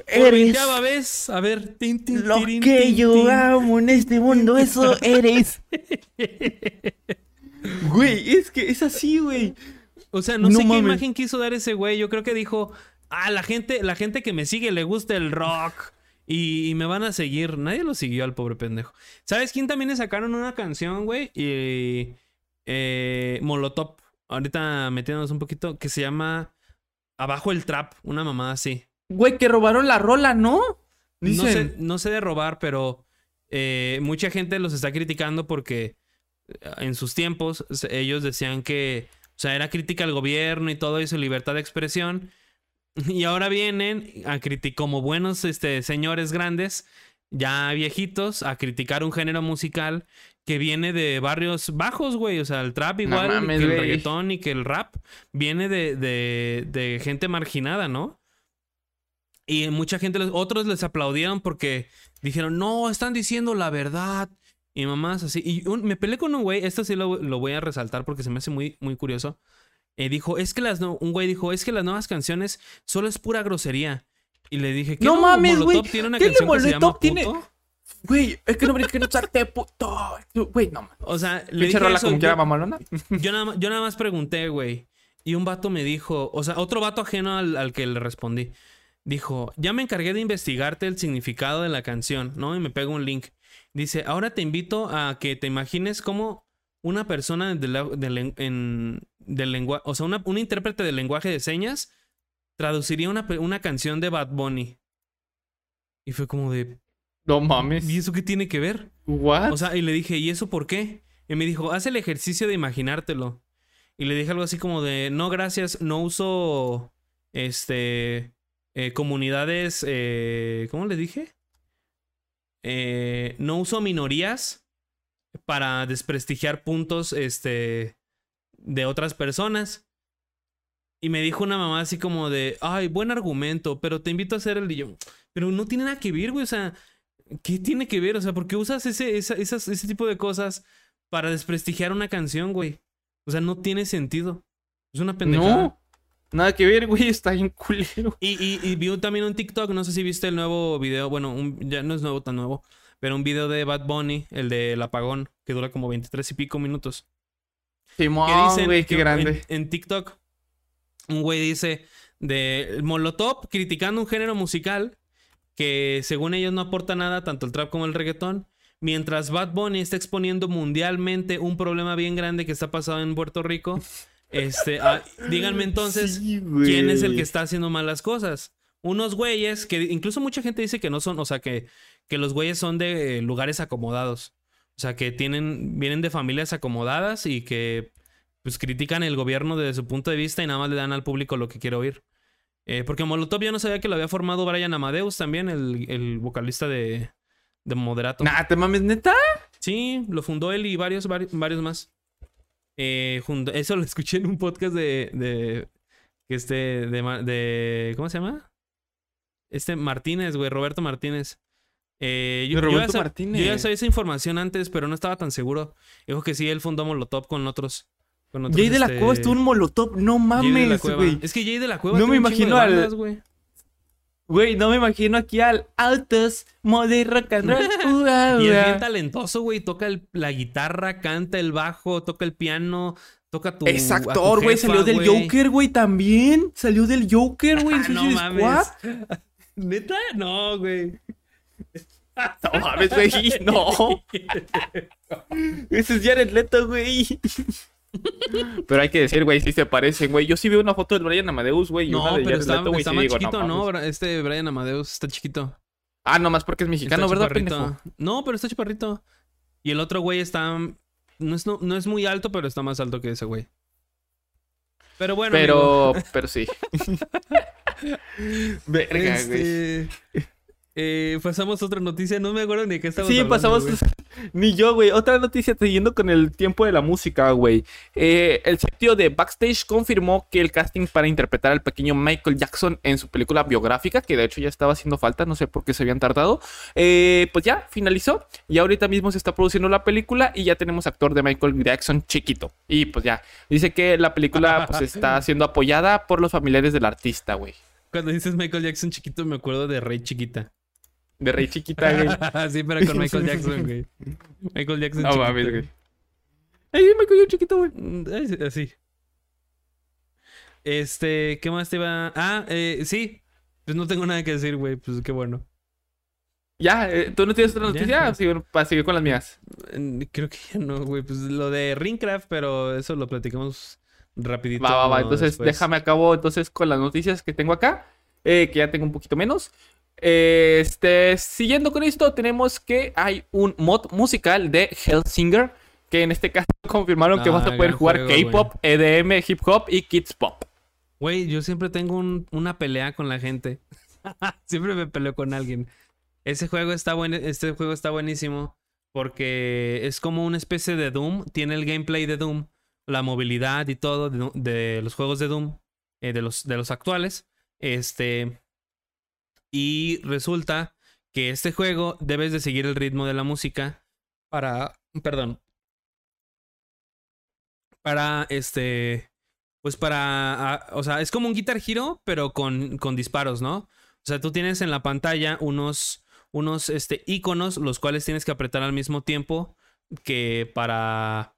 B: Eres
A: ya vez. A ver. tin, tin,
B: lo
A: tirin,
B: que
A: tin,
B: yo
A: tin.
B: amo en este mundo, eso eres. <laughs> Güey, es que es así, güey.
A: O sea, no,
B: No
A: sé qué imagen quiso dar ese güey. Yo creo que dijo, ah, la gente, la gente que me sigue le gusta el rock y, y me van a seguir. Nadie lo siguió al pobre pendejo. ¿Sabes quién también le sacaron una canción, güey? Y eh, Molotov. Ahorita metiéndonos un poquito, que se llama Abajo el Trap, una mamada así.
B: Güey, que robaron la rola, ¿no?
A: No sé, no sé de robar, pero eh, mucha gente los está criticando porque eh, en sus tiempos ellos decían que, o sea, era crítica al gobierno y todo y su libertad de expresión. Y ahora vienen a criticar como buenos este, señores grandes, ya viejitos, a criticar un género musical que viene de barrios bajos, güey. O sea, el trap igual
B: mames,
A: que el reggaetón y que el rap viene de, de, de gente marginada, ¿no? Y mucha gente, otros les aplaudieron porque dijeron, no, están diciendo la verdad. Y mamás así. Y un- me peleé con un güey, esto sí lo, lo voy a resaltar porque se me hace muy, muy curioso. Eh, dijo, es que las, no- un güey dijo, es que las nuevas canciones solo es pura grosería. Y le dije, ¿qué
B: No mames,
A: Molotov
B: güey.
A: tiene una
B: ¿Qué
A: canción que se llama
B: Molotov tiene?
A: Puto?
B: Güey, es que no me que no echarte puto. Güey, no mames.
A: O sea, le dije
B: rola
A: eso,
B: como
A: yo-
B: mamalona.
A: Yo nada, más- yo nada más pregunté, güey. Y un vato me dijo, o sea, otro vato ajeno al, al que le respondí. Dijo, ya me encargué de investigarte el significado de la canción, ¿no? Y me pega un link. Dice, ahora te invito a que te imagines como una persona del, lenguaje, o sea, una, un intérprete del lenguaje de señas traduciría una, una canción de Bad Bunny. Y fue como de,
B: No mames.
A: ¿y eso qué tiene que ver?
B: What?
A: O sea, y le dije, ¿y eso por qué? Y me dijo, haz el ejercicio de imaginártelo. Y le dije algo así como de, no, gracias, no uso, este, eh, comunidades, eh, ¿cómo le dije? Eh, no uso minorías para desprestigiar puntos, este, de otras personas. Y me dijo una mamá así como de, ay, buen argumento, pero te invito a hacer el... Y yo, pero no tiene nada que ver, güey, o sea, ¿qué tiene que ver? O sea, ¿por qué usas ese, esa- esas- ese tipo de cosas para desprestigiar una canción, güey? O sea, no tiene sentido. Es una pendejada.
B: no. Nada que ver, güey. Está bien culero.
A: Y, y, y vi también un TikTok, no sé si viste el nuevo video, bueno, un- ya no es nuevo tan nuevo, pero un video de Bad Bunny, el del apagón, que dura como 23 y pico minutos. que dicen
B: güey, qué
A: que
B: grande.
A: En, en TikTok, un güey dice de Molotov criticando un género musical que según ellos no aporta nada, tanto el trap como el reggaetón, mientras Bad Bunny está exponiendo mundialmente un problema bien grande que está pasando en Puerto Rico, <laughs> este, ah, díganme <laughs> entonces
B: Sí,
A: quién es el que está haciendo malas cosas. Unos güeyes que incluso mucha gente dice que no son, o sea, que, que los güeyes son de lugares acomodados. O sea, que tienen, vienen de familias acomodadas y que pues critican el gobierno desde su punto de vista y nada más le dan al público lo que quiere oír. Eh, porque Molotov yo no sabía que lo había formado Brian Amadeus también, el, el vocalista de, de Moderato.
B: Nah, te mames, neta.
A: Sí, lo fundó él y varios, vari- varios más. Eh, junto- eso lo escuché en un podcast de. de este. De, de- ¿Cómo se llama? Este Martínez, güey, Roberto Martínez. Eh, yo, ya
B: Roberto
A: sab-
B: Martínez.
A: yo ya sabía esa información antes, pero no estaba tan seguro. Dijo que sí, él fundó Molotov con otros. Con otros
B: Jay de la
A: este,
B: Cueva estuvo en Molotov. No mames, güey.
A: Es que Jay de la Cueva
B: No me
A: un
B: imagino al-
A: bandas, güey.
B: No me imagino aquí al Autos, Mode Rock and Roll. <laughs>
A: Y es bien talentoso, güey. Toca el- la guitarra, canta el bajo, toca el piano, toca tu.
B: Es actor, güey. Salió del. Joker, güey, también. Salió del Joker, güey.
A: Ah, no mames.
B: Squad. <laughs>
A: ¿Neta? No, güey. <laughs>
B: No mames, güey. No. Ese es Jared Leto, güey. Pero hay que decir, güey, sí se parecen, güey. Yo sí veo una foto de Brian Amadeus, güey.
A: No,
B: una de
A: pero está,
B: Leto,
A: está
B: sí
A: más
B: digo,
A: chiquito, ¿no? Este Brian Amadeus está chiquito.
B: Ah, nomás porque es mexicano,
A: Está
B: ¿verdad, pendejo?
A: No, pero está chaparrito. Y el otro güey está. No es, no, no es muy alto, pero está más alto que ese güey. Pero bueno. amigo,
B: Pero, pero sí. <laughs> Verga, güey.
A: Eh, pasamos a otra noticia. No me acuerdo ni de qué estamos
B: Sí,
A: hablando,
B: pasamos. <laughs> Ni yo, güey. Otra noticia siguiendo con el tiempo de la música, güey. Eh, el sitio de Backstage confirmó que el casting para interpretar al pequeño Michael Jackson en su película biográfica, que de hecho ya estaba haciendo falta, no sé por qué se habían tardado, eh, pues ya finalizó. Y ahorita mismo se está produciendo la película y ya tenemos actor de Michael Jackson chiquito. Y pues ya. Dice que la película pues está <laughs> siendo apoyada por los familiares del artista, güey.
A: Cuando dices Michael Jackson chiquito, me acuerdo de Rey chiquita.
B: De Rey Chiquita, güey. <laughs>
A: sí, pero con Michael Jackson, güey. Michael Jackson
B: No mames, güey. Ay, Michael Jackson chiquito, güey.
A: Mm, Así. Este, ¿qué más te iba? Ah, eh, sí. Pues no tengo nada que decir, güey. Pues qué bueno.
B: Ya, eh, ¿tú no tienes otra
A: Ya.
B: noticia? Sigo- para seguir con las mías.
A: Mm, Creo que ya no, güey. Pues lo de Ringcraft, pero eso lo platicamos rapidito.
B: Va, va, va. Entonces,
A: después.
B: déjame acabo entonces con las noticias que tengo acá. eh, que ya tengo un poquito menos. Este, siguiendo con esto, tenemos que hay un mod musical de Hellsinger. Que en este caso <laughs> confirmaron que
A: Ah,
B: vas a poder
A: gran
B: jugar K-pop, EDM, hip hop y kids pop.
A: Güey, yo siempre tengo un- una pelea con la gente. <laughs> siempre me peleo con alguien. Ese juego está buen, este juego está buenísimo porque es como una especie de Doom. Tiene el gameplay de Doom, la movilidad y todo de, de los juegos de Doom, eh, de, los, de los actuales. Este. Y resulta que este juego debes de seguir el ritmo de la música para. Perdón. Para este. Pues para. o sea, es como un Guitar Hero, pero con, con disparos, ¿no? O sea, tú tienes en la pantalla unos. Unos este, iconos, los cuales tienes que apretar al mismo tiempo que para.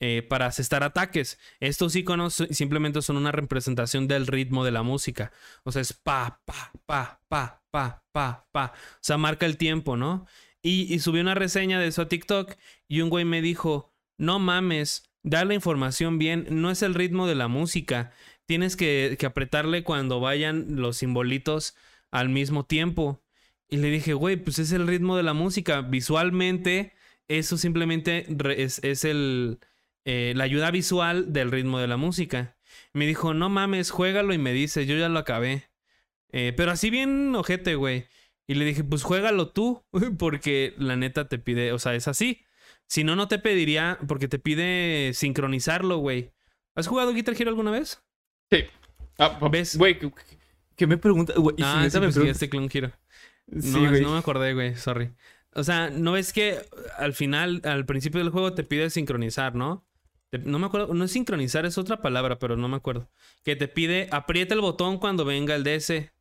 A: Eh, para asestar ataques. Estos iconos simplemente son una representación del ritmo de la música. O sea, es pa, pa, pa, pa, pa, pa, pa. O sea, marca el tiempo, ¿no? Y, y subí una reseña de eso a TikTok y un güey me dijo, no mames, da la información bien, no es el ritmo de la música. Tienes que, que apretarle cuando vayan los simbolitos al mismo tiempo. Y le dije, güey, pues es el ritmo de la música. Visualmente, eso simplemente es, es el, eh, la ayuda visual del ritmo de la música. Me dijo, no mames, juégalo y me dice, yo ya lo acabé. Eh, pero así bien ojete, güey. Y le dije, pues juégalo tú, <laughs> porque la neta te pide, o sea, es así. Si no, no te pediría, porque te pide sincronizarlo, güey. ¿Has jugado Guitar Hero alguna vez?
B: Sí. Ah, pa-
A: ¿Ves?
B: Güey, ¿qué, qué me? Güey, si
A: ah,
B: neta
A: sí,
B: me preguntas-
A: jugaste Clone Hero.
B: Sí,
A: no, no me acordé, güey, sorry. O sea, ¿no ves que al final, al principio del juego te pide sincronizar, ¿no? No me acuerdo, no es sincronizar, es otra palabra, pero no me acuerdo. Que te pide, aprieta el botón cuando venga el DS.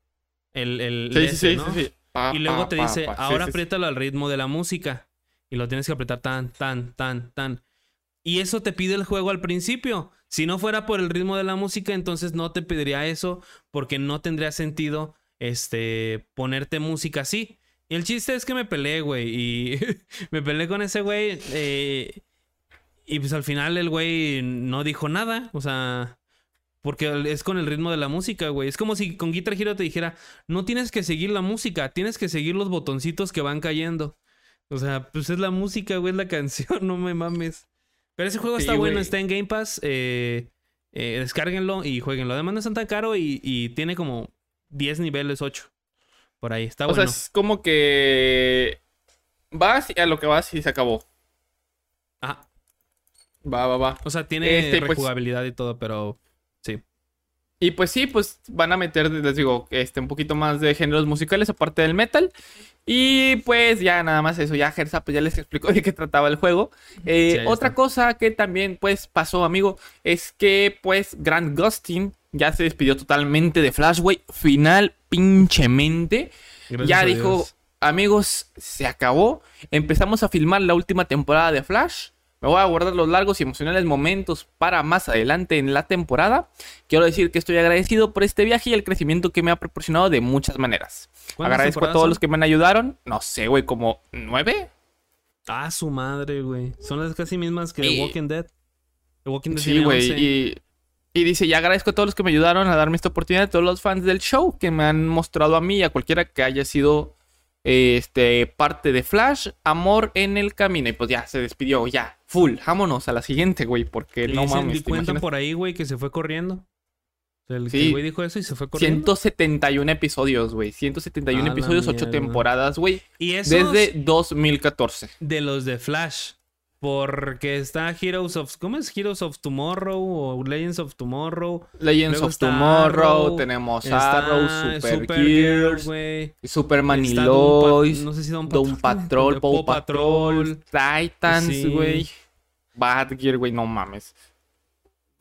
A: El, el
B: Sí,
A: DS,
B: sí,
A: ¿no?
B: sí. Pa,
A: Y luego te
B: pa,
A: dice,
B: pa.
A: Ahora apriétalo al ritmo de la música. Y lo tienes que apretar tan, tan, tan, tan. Y eso te pide el juego al principio. Si no fuera por el ritmo de la música, entonces no te pediría eso porque no tendría sentido este, ponerte música así. Y el chiste es que me peleé, güey. Y <laughs> me peleé con ese güey. eh, y pues al final el güey no dijo nada. O sea, porque es con el ritmo de la música, güey. Es como si con Guitar Hero te dijera, no tienes que seguir la música, tienes que seguir los botoncitos que van cayendo. O sea, pues es la música, güey, es la <laughs> canción, no me mames. Pero ese juego
B: Sí,
A: está bueno, está en Game Pass. eh, eh, descárguenlo y jueguenlo. Además no es tan caro y, y tiene como 10 niveles, 8. Por ahí, está
B: o
A: bueno.
B: sea, es como que vas y a lo que vas y se acabó.
A: Ajá.
B: Va, va, va.
A: O sea, tiene
B: Este, pues-
A: rejugabilidad y todo, pero sí.
B: Y pues sí, pues van a meter, les digo, este, un poquito más de géneros musicales aparte del metal. Y pues ya nada más eso, ya Gersa pues ya les explicó de qué trataba el juego. Eh,
A: Sí,
B: otra
A: está.
B: cosa que también pues pasó, amigo, es que pues Grant Gustin ya se despidió totalmente de Flash, güey. Final pinchemente.
A: Gracias
B: ya dijo, amigos, se acabó. Empezamos a filmar la última temporada de Flash. Me voy a guardar los largos y emocionales momentos para más adelante en la temporada. Quiero decir que estoy agradecido por este viaje y el crecimiento que me ha proporcionado de muchas maneras.
A: ¿Cuántas
B: Agradezco a todos
A: son?
B: los que me ayudaron. No sé, güey, como nueve.
A: Ah, su madre, güey. Son las casi mismas que
B: Y-
A: The Walking Dead. The Walking Dead
B: Sí, güey.
A: 11.
B: Y, y dice, y agradezco a todos los que me ayudaron a darme esta oportunidad, a todos los fans del show que me han mostrado a mí y a cualquiera que haya sido este, parte de Flash, amor en el camino. Y pues ya, se despidió, ya, full. Vámonos a la siguiente, güey, porque no mames. ¿te imaginas?
A: por ahí, güey, que se fue corriendo. O sea, el,
B: Sí.
A: güey dijo eso y se fue corriendo.
B: 171 episodios, güey. 171
A: A la
B: episodios, 8
A: mierda.
B: temporadas, güey.
A: Y eso
B: Desde 2014.
A: de los de Flash. Porque está Heroes of... ¿Cómo es? Heroes of Tomorrow o Legends of Tomorrow.
B: Legends
A: Luego
B: of Tomorrow,
A: Arrow,
B: tenemos Arrow, Super, Gears,
A: güey.
B: Superman y Lois,
A: No sé si Doom
B: Doom Patrol, Paw Patrol, Titans,
A: Sí.
B: Badgear, güey, no mames.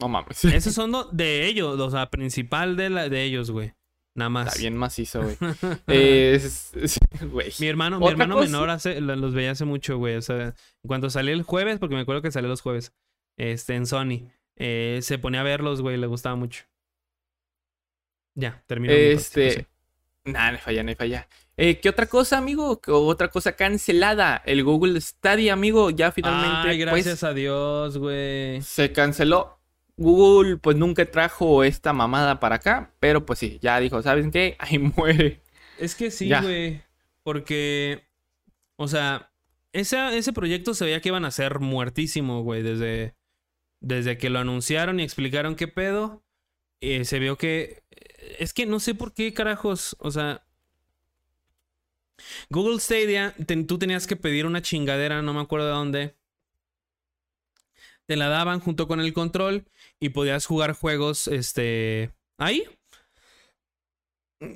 B: No mames.
A: Esos <laughs> son de ellos, o sea, principal de, la, de ellos, güey. Nada más.
B: Está bien macizo, güey. <laughs> es, es- <laughs> güey.
A: Mi hermano, mi hermano
B: cosa-
A: menor hace, los veía hace mucho, güey. O sea, cuando salía el jueves, porque me acuerdo que salió los jueves, este, en Sony, eh, se ponía a verlos, güey, le gustaba mucho. Ya, terminó. mi
B: Este. Nah, no falla, no falla. Eh, ¿Qué otra cosa, amigo? ¿Qué otra cosa cancelada? El Google Stadia, amigo, ya finalmente.
A: Ay,
B: pues,
A: gracias a Dios, güey.
B: se canceló. Google, pues nunca trajo esta mamada para acá. Pero pues sí, ya dijo, ¿saben qué? <laughs> Ahí muere.
A: Es que sí, güey. Porque, o sea, ese, ese proyecto se veía que iban a ser muertísimo, güey, desde, desde que lo anunciaron y explicaron qué pedo. eh, se vio que... Es que no sé por qué carajos, o sea... Google Stadia, tú tenías que pedir una chingadera, no me acuerdo de dónde. Te la daban junto con el control y podías jugar juegos, este... Ahí,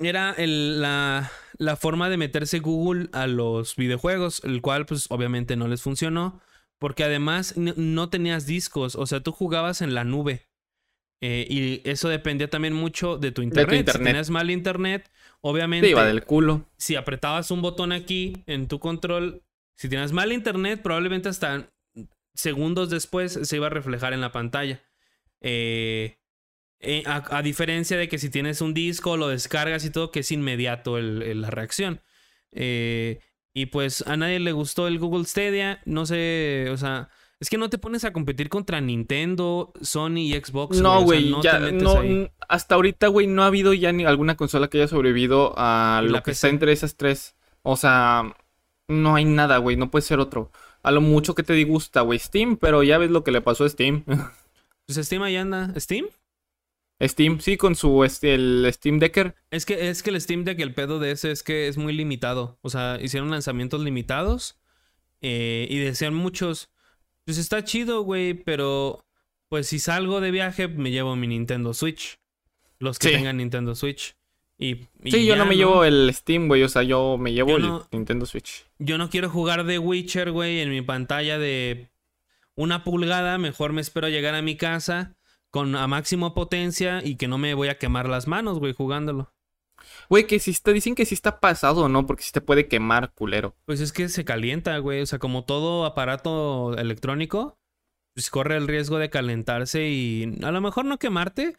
A: era la, la forma de meterse Google a los videojuegos, el cual pues obviamente no les funcionó, porque además no tenías discos, o sea, tú jugabas en la nube. Eh, y eso dependía también mucho de tu internet. Si
B: internet.
A: tenías mal internet, obviamente,
B: Te iba del culo.
A: si apretabas un botón aquí en tu control, si tenías mal internet, probablemente hasta segundos después se iba a reflejar en la pantalla. Eh, eh, a, a diferencia de que si tienes un disco, lo descargas y todo, que es inmediato el- el- la reacción. Y pues a nadie le gustó el Google Stadia. No sé, o sea, es que no te pones a competir contra Nintendo, Sony y Xbox.
B: No,
A: o sea,
B: güey,
A: no
B: ya no, hasta ahorita, güey, no ha habido ya ni alguna consola que haya sobrevivido a lo
A: la
B: que
A: PC.
B: está entre esas tres. O sea, no hay nada, güey, no puede ser otro. A lo mucho que te disgusta, güey, Steam, pero ya ves lo que le pasó a Steam. <laughs>
A: Pues Steam ahí anda. ¿Steam?
B: Steam, sí, con su este el Steam Decker.
A: Es que, es que el Steam Deck, el pedo de ese es que es muy limitado. O sea, hicieron lanzamientos limitados. eh, y decían muchos. Pues está chido, güey. Pero. Pues si salgo de viaje, me llevo mi Nintendo Switch. Los que
B: Sí.
A: tengan Nintendo Switch. Y, y
B: Sí, yo no me llevo el Steam, güey, o sea, yo me llevo
A: Yo
B: el Nintendo Switch.
A: Yo no quiero jugar de Witcher, güey, en mi pantalla de una pulgada. Mejor me espero llegar a mi casa con a máximo potencia y que no me voy a quemar las manos, güey, jugándolo.
B: Güey, que si está, dicen que sí está pasado, ¿no? Porque sí te puede quemar, culero.
A: Pues es que se calienta, güey. O sea, como todo aparato electrónico, pues corre el riesgo de calentarse y a lo mejor no quemarte,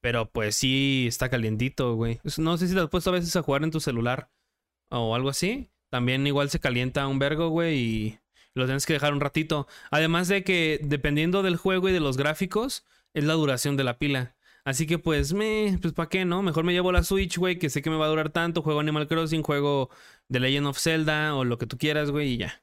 A: pero pues sí está calientito, güey. No sé si te has puesto a veces a jugar en tu celular o algo así. también igual se calienta un vergo, güey, y lo tienes que dejar un ratito. Además de que dependiendo del juego y de los gráficos, es la duración de la pila. Así que pues, me, pues ¿para qué, no? Mejor me llevo la Switch, güey, que sé que me va a durar tanto. Juego Animal Crossing, juego The Legend of Zelda o lo que tú quieras, güey, y ya.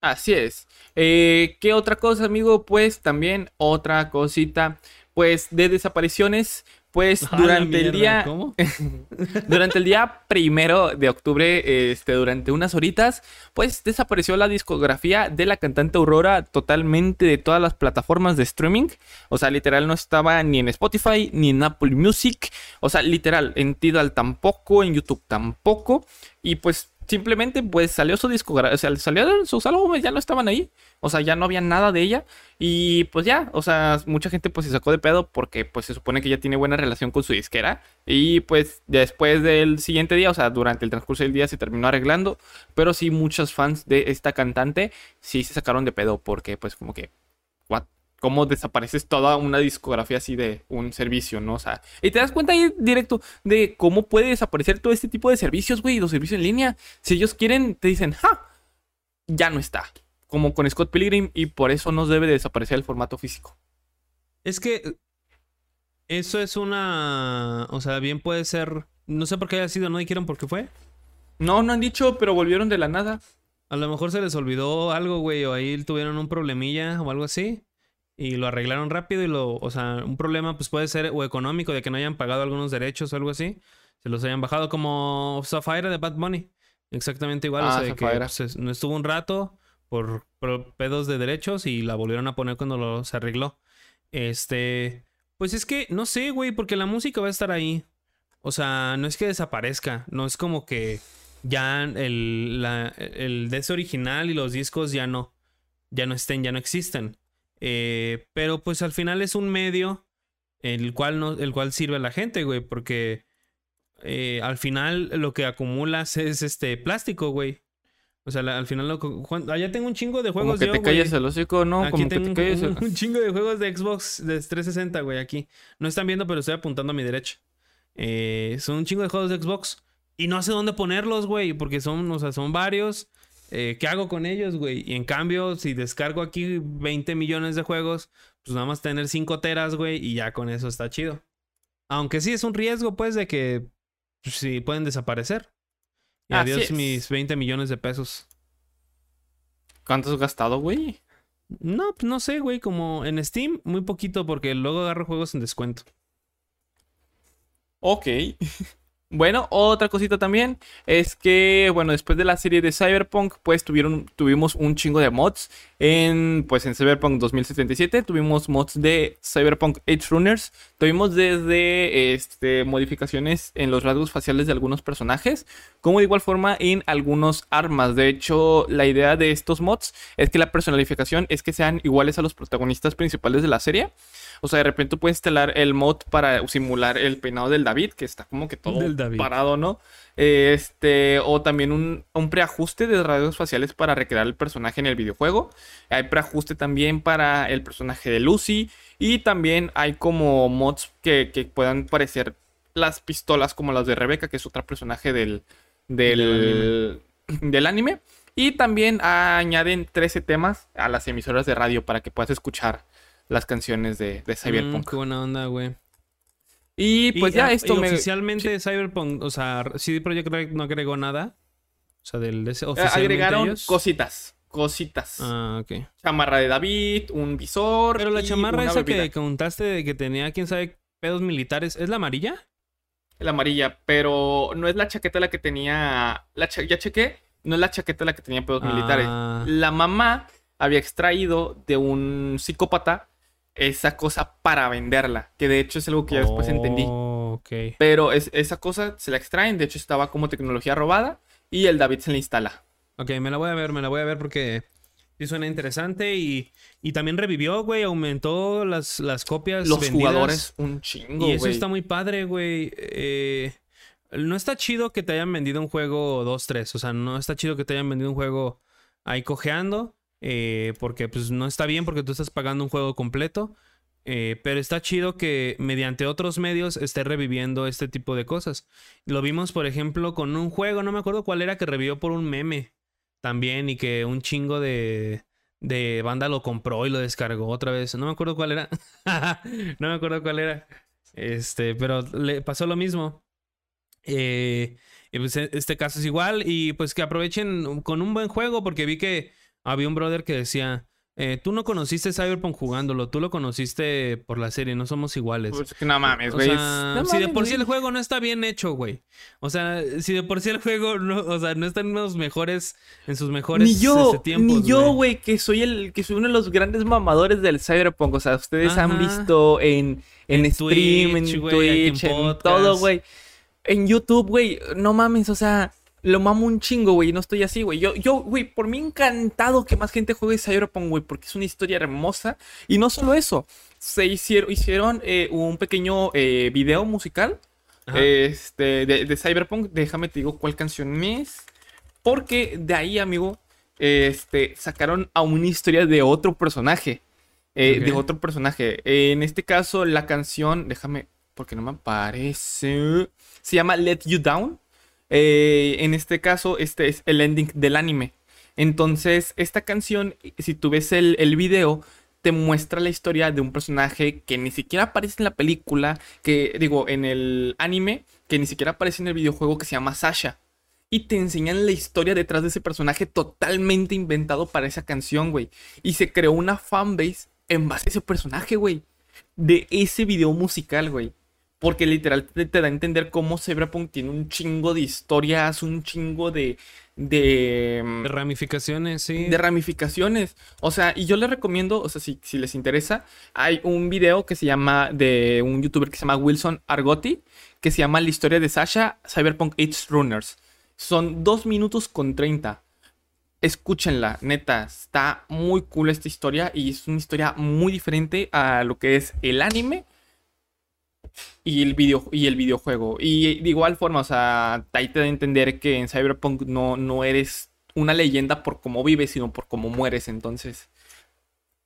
B: Así es. Eh, ¿Qué otra cosa, amigo? Pues también otra cosita, pues de desapariciones pues <laughs> durante el día. ¿Cómo? <laughs> durante el día primero de octubre, este, durante unas horitas, pues desapareció la discografía de la cantante Aurora totalmente de todas las plataformas de streaming. O sea, literal no estaba ni en Spotify ni en Apple Music. O sea, literal, en Tidal tampoco, en YouTube tampoco. Y pues simplemente pues salió su discografía, o sea, salió sus álbumes, ya no estaban ahí, o sea, ya no había nada de ella y pues ya, o sea, mucha gente pues se sacó de pedo porque pues se supone que ya tiene buena relación con su disquera y pues después del siguiente día, o sea, durante el transcurso del día se terminó arreglando, pero sí muchos fans de esta cantante sí se sacaron de pedo porque pues como que cómo desapareces toda una discografía así de un servicio, ¿no? O sea, y te das cuenta ahí directo de cómo puede desaparecer todo este tipo de servicios, güey, los servicios en línea. Si ellos quieren, te dicen, ¡ja! Ya no está. Como con Scott Pilgrim, y por eso no debe desaparecer el formato físico.
A: Es que eso es una. O sea, bien puede ser. No sé por qué haya sido, no dijeron por qué fue.
B: No, no han dicho, pero volvieron de la nada.
A: A lo mejor se les olvidó algo, güey, o ahí tuvieron un problemilla o algo así y lo arreglaron rápido y lo, o sea, un problema pues puede ser o económico de que no hayan pagado algunos derechos o algo así, se los hayan bajado como Sapphire de Bad Bunny, exactamente igual, o ah, sea, que pues, no estuvo un rato por, pedos de derechos y la volvieron a poner cuando lo, se arregló. Este, pues es que no sé, güey, porque la música va a estar ahí. O sea, no es que desaparezca, no es como que ya el, la, el DS original y los discos ya no, ya no estén, ya no existen. Eh, pero pues al final es un medio el cual, no, el cual sirve a la gente, güey, porque eh, al final lo que acumulas es este plástico, güey. O sea, al final lo allá tengo un chingo de juegos
B: Como que te calles el hocico, ¿no?
A: Aquí
B: Como
A: tengo que te un, un, chingo de juegos de Xbox de 360, güey, aquí. No están viendo, pero estoy apuntando a mi derecha. Eh, son un chingo de juegos de Xbox. Y no sé dónde ponerlos, güey, porque son, o sea, son varios. Eh, ¿Qué hago con ellos, güey? Y en cambio, si descargo aquí 20 millones de juegos, pues nada más tener 5 teras, güey, y ya con eso está chido. Aunque sí es un riesgo, pues, de que pues, sí pueden desaparecer. Y adiós mis 20 millones de pesos.
B: ¿Cuánto has gastado, güey?
A: No, pues no sé, güey. Como en Steam, muy poquito, porque luego agarro juegos en descuento.
B: Ok. <laughs> Bueno, otra cosita también es que, bueno, después de la serie de Cyberpunk, pues tuvieron, tuvimos un chingo de mods. En, pues en Cyberpunk 2077 tuvimos mods de Cyberpunk Edge Runners. Tuvimos desde este, modificaciones en los rasgos faciales de algunos personajes, como de igual forma en algunos armas. De hecho, la idea de estos mods es que la personalificación es que sean iguales a los protagonistas principales de la serie. O sea, de repente puedes instalar el mod para simular el peinado del David, que está como que todo parado, ¿no? Este, o también un, preajuste de rasgos faciales para recrear el personaje en el videojuego. Hay preajuste también para el personaje de Lucy. Y también hay como mods que, puedan parecer las pistolas como las de Rebeca, que es otra personaje del, del, del anime. <clears throat> Y también añaden 13 temas a las emisoras de radio para que puedas escuchar las canciones de, de Cyberpunk.
A: Mm, qué buena onda, güey.
B: Y pues ya esto
A: me... Oficialmente Cyberpunk, o sea, CD Projekt Red no agregó nada. O sea, del
B: eh, Agregaron cositas. Cositas.
A: Ah, ok.
B: Chamarra de David, un visor.
A: Pero la chamarra esa que contaste de que tenía, quién sabe, pedos militares, ¿es la amarilla?
B: La amarilla, pero no es la chaqueta la que tenía. La Ya chequé, no es la chaqueta la que tenía pedos militares. Ah. La mamá había extraído de un psicópata esa cosa para venderla, que de hecho es algo que ya después entendí.
A: Oh,
B: Pero es, esa cosa se la extraen, de hecho estaba como tecnología robada y el David se la instala.
A: Ok, me la voy a ver, me la voy a ver porque sí suena interesante y, y también revivió, güey, aumentó las, las copias.
B: Los jugadores, un chingo.
A: Y eso está muy padre, güey. Eh, no está chido que te hayan vendido un juego 2-3, o sea, no está chido que te hayan vendido un juego ahí cojeando. Eh, porque pues no está bien porque tú estás pagando un juego completo. Eh, pero está chido que mediante otros medios esté reviviendo este tipo de cosas. Lo vimos, por ejemplo, con un juego, no me acuerdo cuál era, que revivió por un meme también y que un chingo de, de banda lo compró y lo descargó otra vez. No me acuerdo cuál era. <laughs> no me acuerdo cuál era. Este, pero le pasó lo mismo. Eh, pues e, este caso es igual. Y pues que aprovechen con un buen juego, porque vi que había un brother que decía. Eh, tú no conociste Cyberpunk jugándolo, tú lo conociste por la serie, no somos iguales.
B: Pues que no mames,
A: O
B: güey.
A: sea,
B: No
A: si de por sí el juego no está bien hecho, güey. O sea, si de por sí el juego no, o sea, no está en los mejores, en sus mejores
B: Ni yo,
A: este, tiempos,
B: ni yo, güey, que soy el, que soy uno de los grandes mamadores del Cyberpunk. O sea, ustedes han visto en, en,
A: En
B: stream,
A: Twitch,
B: en
A: güey,
B: Twitch,
A: en
B: en, todo, güey. En YouTube, güey, no mames, o sea, lo mamo un chingo, güey, y no estoy así, güey. Yo, yo, güey, por mí encantado que más gente juegue Cyberpunk, güey, porque es una historia hermosa. Y no solo eso, se hicieron, hicieron eh, un pequeño eh, video musical este, de, de Cyberpunk. Déjame te digo cuál canción es. Porque de ahí, amigo, este, sacaron a una historia de otro personaje. eh, De otro personaje. en este caso, la canción, déjame, porque no me aparece. Se llama Let You Down. Eh, en este caso, este es el ending del anime. Entonces, esta canción, si tú ves el, el video, te muestra la historia de un personaje que ni siquiera aparece en la película, que digo, en el anime, que ni siquiera aparece en el videojuego que se llama Sasha. Y te enseñan la historia detrás de ese personaje totalmente inventado para esa canción, güey. Y se creó una fanbase en base a ese personaje, güey. De ese video musical, güey. Porque literal te, te da a entender cómo Cyberpunk tiene un chingo de historias, un chingo de. de. mm,
A: De ramificaciones, sí.
B: de ramificaciones. O sea, y yo les recomiendo, o sea, si, si les interesa, hay un video que se llama de un youtuber que se llama Wilson Argotti, que se llama La historia de Sasha Cyberpunk Age Runners. Son 2 minutos con 30. Escúchenla, neta, está muy cool esta historia y es una historia muy diferente a lo que es el anime y el, video, y el videojuego. Y de igual forma, o sea, ahí te da a entender que en Cyberpunk no, no eres una leyenda por cómo vives, sino por cómo mueres. Entonces,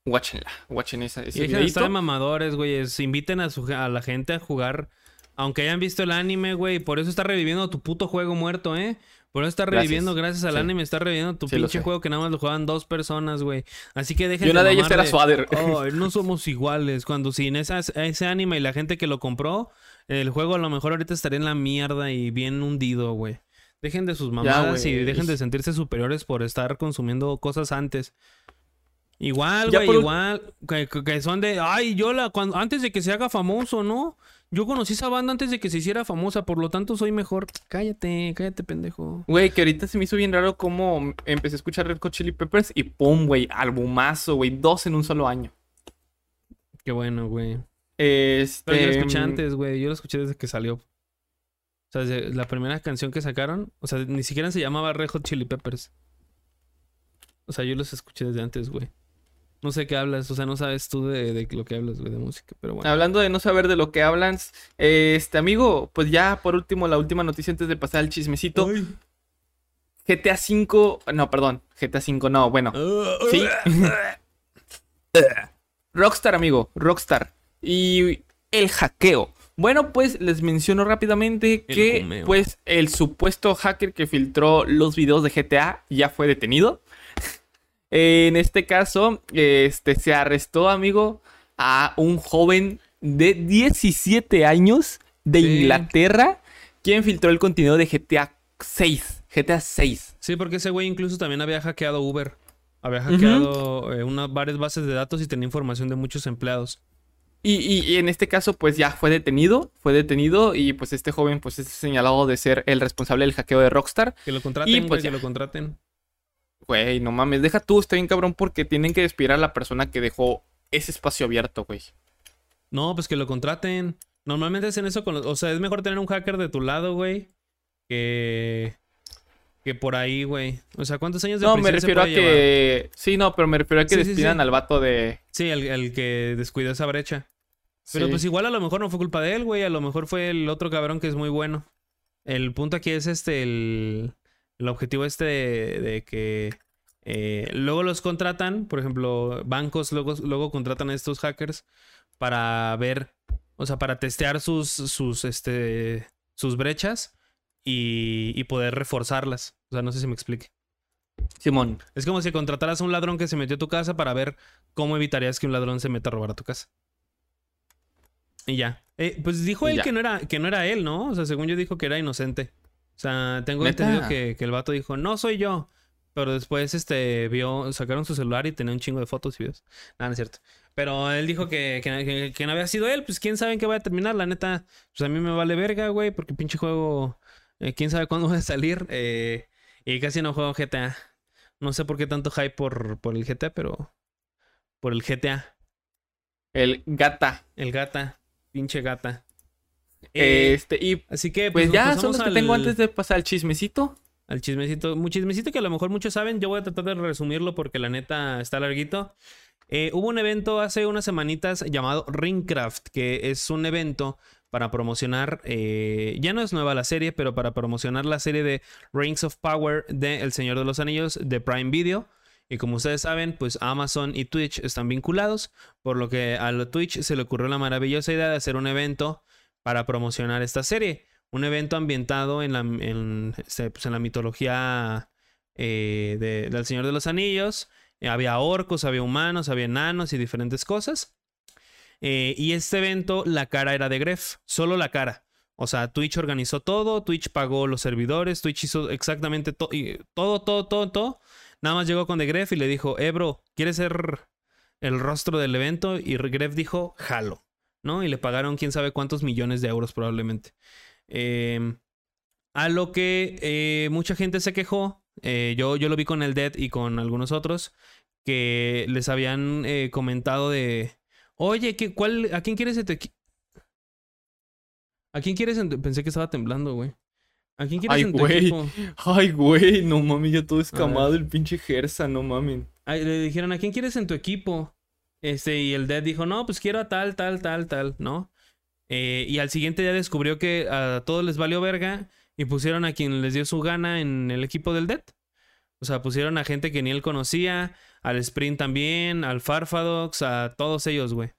B: watchenla, watchen esa,
A: Y
B: ese
A: dejen de estar de
B: videito.
A: mamadores, güey. Inviten a, su, a la gente a jugar. Aunque hayan visto el anime, güey. Por eso está reviviendo tu puto juego muerto, ¿eh? Por eso está
B: Gracias.
A: reviviendo, gracias al
B: Sí.
A: anime, está reviviendo tu
B: Sí,
A: pinche juego que nada más lo juegan dos personas, güey. Así que dejen
B: Y una de ellas era Swader.
A: "Ay, no somos iguales. Cuando sin esas, ese anime y la gente que lo compró, el juego a lo mejor ahorita estaría en la mierda y bien hundido, güey. Dejen de sus mamadas y
B: güey.
A: dejen de sentirse superiores por estar consumiendo cosas antes. Igual,
B: Ya
A: güey,
B: por
A: igual. Que- que son de. Ay, yo la. Cuando, antes de que se haga famoso, ¿no? Yo conocí esa banda antes de que se hiciera famosa, por lo tanto soy mejor. Cállate, cállate, pendejo.
B: Güey, que ahorita se me hizo bien raro cómo empecé a escuchar Red Hot Chili Peppers y pum, güey, albumazo, güey, dos en un solo año.
A: Qué bueno, güey.
B: Este.
A: Pero yo lo escuché antes, güey. Yo lo escuché desde que salió. O sea, desde la primera canción que sacaron. O sea, ni siquiera se llamaba Red Hot Chili Peppers. O sea, yo los escuché desde antes, güey. No sé qué hablas. O sea, no sabes tú de, de lo que hablas, güey, de música. Pero bueno.
B: Hablando de no saber de lo que hablan, este amigo, pues ya por último, la última noticia antes de pasar al chismecito. GTA V, no, perdón, GTA V no, bueno, sí. <laughs> Rockstar, amigo, Rockstar. Y el hackeo. Bueno, pues les menciono rápidamente que pues el supuesto hacker que filtró los videos de GTA ya fue detenido. En este caso, este se arrestó, amigo, a un joven de 17 años de
A: Sí.
B: Inglaterra quien filtró el contenido de GTA 6. GTA 6.
A: Sí, porque ese güey incluso también había hackeado Uber. Había hackeado eh, unas varias bases de datos y tenía información de muchos empleados.
B: Y, y- y en este caso, pues ya fue detenido, fue detenido y pues este joven pues es señalado de ser el responsable del hackeo de Rockstar.
A: Que lo contraten,
B: Y, pues,
A: que lo contraten.
B: Güey, no mames, deja tú, está bien cabrón porque tienen que despedir a la persona que dejó ese espacio abierto, güey.
A: No, pues que lo contraten. Normalmente hacen eso con los... O sea, es mejor tener un hacker de tu lado, güey. Que... Que por ahí, güey. O sea, ¿cuántos años de
B: No, me
A: se
B: refiero a
A: llevar?
B: que... Sí, no, pero me refiero a que
A: Sí,
B: despidan
A: sí.
B: al vato de...
A: Sí, el, el que descuidó esa brecha. Pero pues igual a lo mejor no fue culpa de él, güey. A lo mejor fue el otro cabrón que es muy bueno. El punto aquí es este, el, el objetivo este de, de que eh, luego los contratan, por ejemplo, bancos luego, luego contratan a estos hackers para ver, o sea, para testear sus, sus, este, sus brechas y, y poder reforzarlas. O sea, no sé si me explique.
B: Simón.
A: Es como si contrataras a un ladrón que se metió a tu casa para ver cómo evitarías que un ladrón se meta a robar a tu casa. Y ya. Eh, pues dijo
B: Y
A: él
B: ya.
A: que no, era, que no era él, ¿no? O sea, según yo dijo que era inocente. O sea, tengo
B: ¿Neta?
A: entendido que, que el vato dijo, no soy yo. Pero después, este, vio, sacaron su celular y tenía un chingo de fotos y videos. Nada, no es cierto. Pero él dijo que, que, que- que no había sido él. Pues quién sabe en qué va a terminar. La neta, pues a mí me vale verga, güey. Porque pinche juego, eh, quién sabe cuándo <laughs> va a salir. eh, y casi no juego GTA. No sé por qué tanto hype por, por el GTA, pero por el GTA.
B: El gata.
A: El gata. Pinche gata. Eh,
B: Este, y
A: así que
B: pues
A: nos
B: ya son los que
A: al-
B: tengo antes de pasar al chismecito.
A: al chismecito. Un chismecito que a lo mejor muchos saben. Yo voy a tratar de resumirlo porque la neta está larguito. Eh, hubo un evento hace unas semanitas llamado Ringcraft, que es un evento para promocionar, eh, ya no es nueva la serie, pero para promocionar la serie de Rings of Power de El Señor de los Anillos de Prime Video. Y como ustedes saben, pues Amazon y Twitch están vinculados, por lo que a lo Twitch se le ocurrió la maravillosa idea de hacer un evento para promocionar esta serie. Un evento ambientado en la, en, este, pues, en la mitología eh, de- del Señor de los Anillos. Eh, había orcos, había humanos, había enanos y diferentes cosas. Eh, y este evento, la cara era de Gref, solo la cara. O sea, Twitch organizó todo, Twitch pagó los servidores, Twitch hizo exactamente to- y todo, todo, todo, todo. Nada más llegó con The Gref y le dijo, eh, bro, ¿quieres ser el rostro del evento? Y Gref dijo, jalo, ¿no? Y le pagaron quién sabe cuántos millones de euros probablemente. Eh, a lo que eh, mucha gente se quejó. eh, yo, yo lo vi con el Dead y con algunos otros. Que les habían eh, comentado de. Oye, ¿qué, cuál, ¿a quién quieres en tu equipo? ¿A quién quieres. Pensé que estaba temblando, güey. ¿A quién quieres
B: Ay,
A: en tu
B: güey.
A: equipo?
B: Ay, güey, no mames, ya todo escamado el pinche Gersa, no mames.
A: Le dijeron, ¿a quién quieres en tu equipo? Este, y el Dead dijo, no, pues quiero a tal, tal, tal, tal, ¿no? Eh, y al siguiente día descubrió que a todos les valió verga y pusieron a quien les dio su gana en el equipo del Dead. O sea, pusieron a gente que ni él conocía, al Sprint también, al Farfadox, a todos ellos, güey.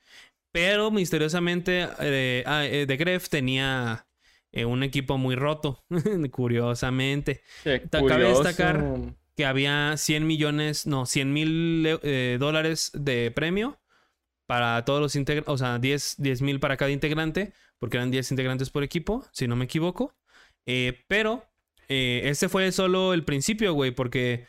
A: Pero misteriosamente, eh, ah, eh, The Gref tenía eh, un equipo muy roto, <laughs> curiosamente. Cabe destacar que había 100 millones, no, 100 mil eh, dólares de premio para todos los integrantes, o sea, 10 mil para cada integrante, porque eran 10 integrantes por equipo, si no me equivoco. Eh, pero eh, este fue solo el principio, güey, porque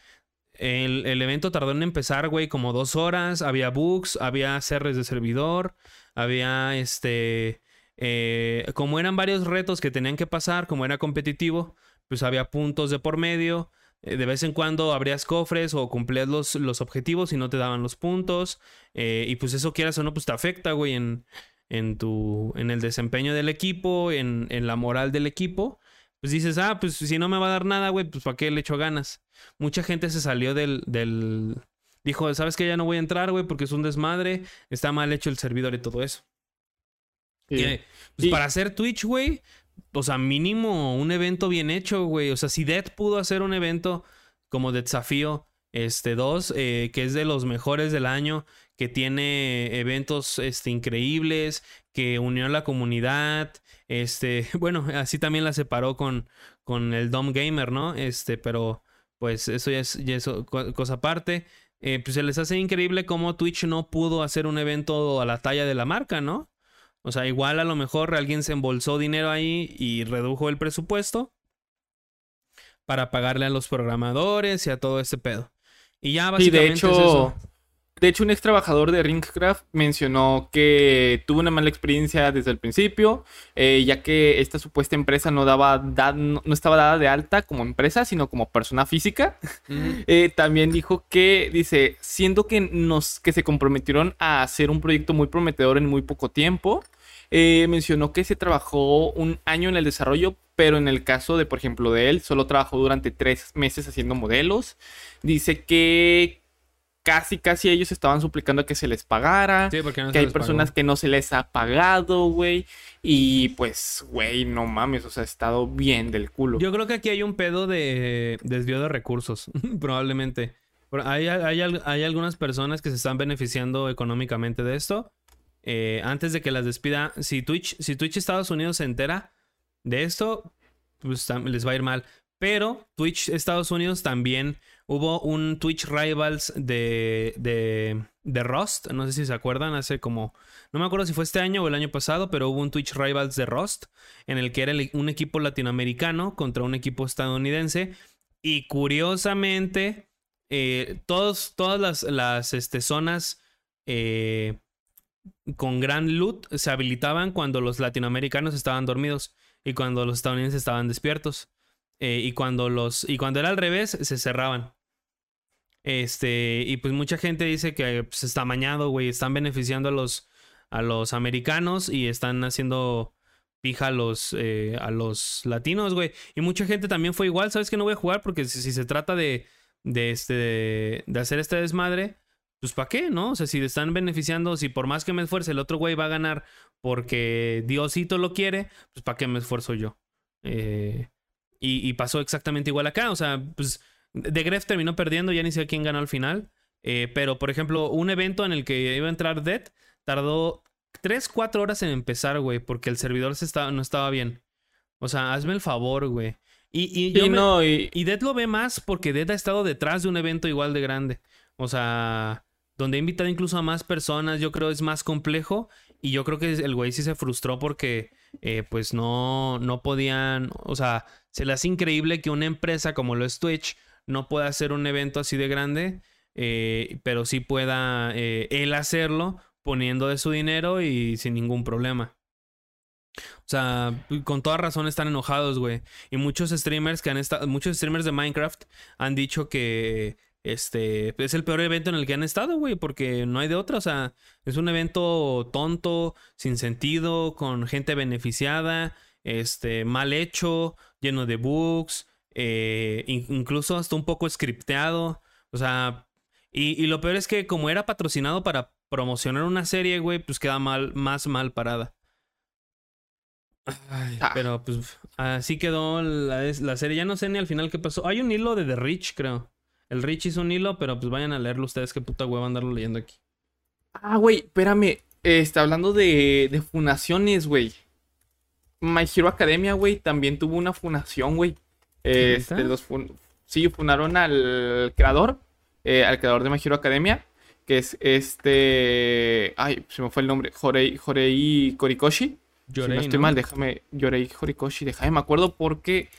A: el, el evento tardó en empezar, güey, como dos horas. Había bugs, había CRs de servidor, había este. eh, como eran varios retos que tenían que pasar, como era competitivo, pues había puntos de por medio. Eh, De vez en cuando abrías cofres o cumplías los, los objetivos y no te daban los puntos. Eh, y pues eso quieras o no, pues te afecta, güey, en, en tu. en el desempeño del equipo, en, en la moral del equipo. Pues dices, ah, pues si no me va a dar nada, güey, pues ¿para qué le echo ganas? Mucha gente se salió del. del... Dijo, ¿sabes que Ya no voy a entrar, güey, porque es un desmadre. Está mal hecho el servidor y todo eso.
B: Sí.
A: Que, pues
B: Y-
A: para hacer Twitch, güey, o sea, mínimo un evento bien hecho, güey. O sea, si Dead pudo hacer un evento como de desafío, este 2, que es de los mejores del año, que tiene eventos este, increíbles, que unió a la comunidad, este, <laughs> bueno, así también la separó con, con el Dom Gamer, ¿no? Este, pero pues eso ya es, cosa aparte. Eh, pues se les hace increíble cómo Twitch no pudo hacer un evento a la talla de la marca, ¿no? O sea, igual a lo mejor alguien se embolsó dinero ahí y redujo el presupuesto para pagarle a los programadores y a todo ese pedo. Y ya
B: Sí,
A: básicamente es eso.
B: De hecho, un ex trabajador de Ringcraft mencionó que tuvo una mala experiencia desde el principio, eh, ya que esta supuesta empresa no daba da- no, no estaba dada de alta como empresa, sino como persona física.
A: Ujú. <laughs>
B: Eh, también dijo que, dice, siendo que nos, que se comprometieron a hacer un proyecto muy prometedor en muy poco tiempo, eh, mencionó que se trabajó un año en el desarrollo, pero en el caso de, por ejemplo, de él, solo trabajó durante tres meses haciendo modelos. Dice que casi, casi ellos estaban suplicando que se les pagara.
A: Sí, porque no
B: que
A: se
B: hay
A: les
B: personas
A: pagó.
B: que no se les ha pagado, güey. Y pues, güey, no mames, o sea, ha estado bien del culo.
A: Yo creo que aquí hay un pedo de desvío de recursos, <laughs> probablemente. Hay, hay, hay algunas personas que se están beneficiando económicamente de esto. eh, antes de que las despida, si Twitch, si Twitch Estados Unidos se entera de esto, pues les va a ir mal. Pero Twitch Estados Unidos también hubo un Twitch Rivals de, de, de Rust. No sé si se acuerdan, hace como. No me acuerdo si fue este año o el año pasado, pero hubo un Twitch Rivals de Rust en el que era un equipo latinoamericano contra un equipo estadounidense. Y curiosamente, eh, todos, todas las, las este, zonas eh, con gran loot se habilitaban cuando los latinoamericanos estaban dormidos y cuando los estadounidenses estaban despiertos. Eh, y cuando los. Y cuando era al revés, se cerraban. Este. Y pues mucha gente dice que pues, está mañado, güey. Están beneficiando a los. a los americanos y están haciendo pija a los. eh, a los latinos, güey. Y mucha gente también fue igual. ¿Sabes que no voy a jugar? Porque si, se trata de. de este. de hacer este desmadre. Pues para qué, ¿no? O sea, si están beneficiando, si por más que me esfuerce, el otro güey va a ganar porque Diosito lo quiere, pues para qué me esfuerzo yo. Eh, y, y pasó exactamente igual acá. O sea, pues De Gref terminó perdiendo, ya ni sé quién ganó al final. Eh, pero, por ejemplo, un evento en el que iba a entrar Dead tardó 3, 4 horas en empezar, güey, porque el servidor se estaba, no estaba bien. O sea, hazme el favor, güey. Y, y yo
B: Sí,
A: me-
B: no, y,
A: y Dead lo ve más porque Dead ha estado detrás de un evento igual de grande. O sea, donde ha invitado incluso a más personas, yo creo es más complejo. Y yo creo que el güey sí se frustró porque, eh, pues no, no podían. O sea, se le hace increíble que una empresa como lo es Twitch no pueda hacer un evento así de grande, eh, pero sí pueda eh, él hacerlo poniendo de su dinero y sin ningún problema. O sea, con toda razón están enojados, güey. Y muchos streamers que han estado, muchos streamers de Minecraft han dicho que este es el peor evento en el que han estado, güey, porque no hay de otra. O sea, es un evento tonto, sin sentido, con gente beneficiada, este, mal hecho, lleno de bugs, eh, in- incluso hasta un poco scripteado. O sea, y, y lo peor es que como era patrocinado para promocionar una serie, güey, pues queda mal, más mal parada. Ay,
B: Ah.
A: Pero pues así quedó la serie. Ya no sé ni al final qué pasó. Hay un hilo de The Rich, creo. El Rich hizo un hilo, pero pues vayan a leerlo ustedes. Qué puta hueva andarlo leyendo aquí.
B: Ah, güey, espérame. Está hablando de, de funaciones, güey. My Hero Academia, güey, también tuvo una funación, güey. Este, los fun- sí, funaron al creador, eh, al creador de My Hero Academia, que es este... Ay, se me fue el nombre. Jorei, Jorei Korikoshi. si
A: Lloré,
B: no estoy mal, déjame... Yorei Horikoshi, déjame, me acuerdo porque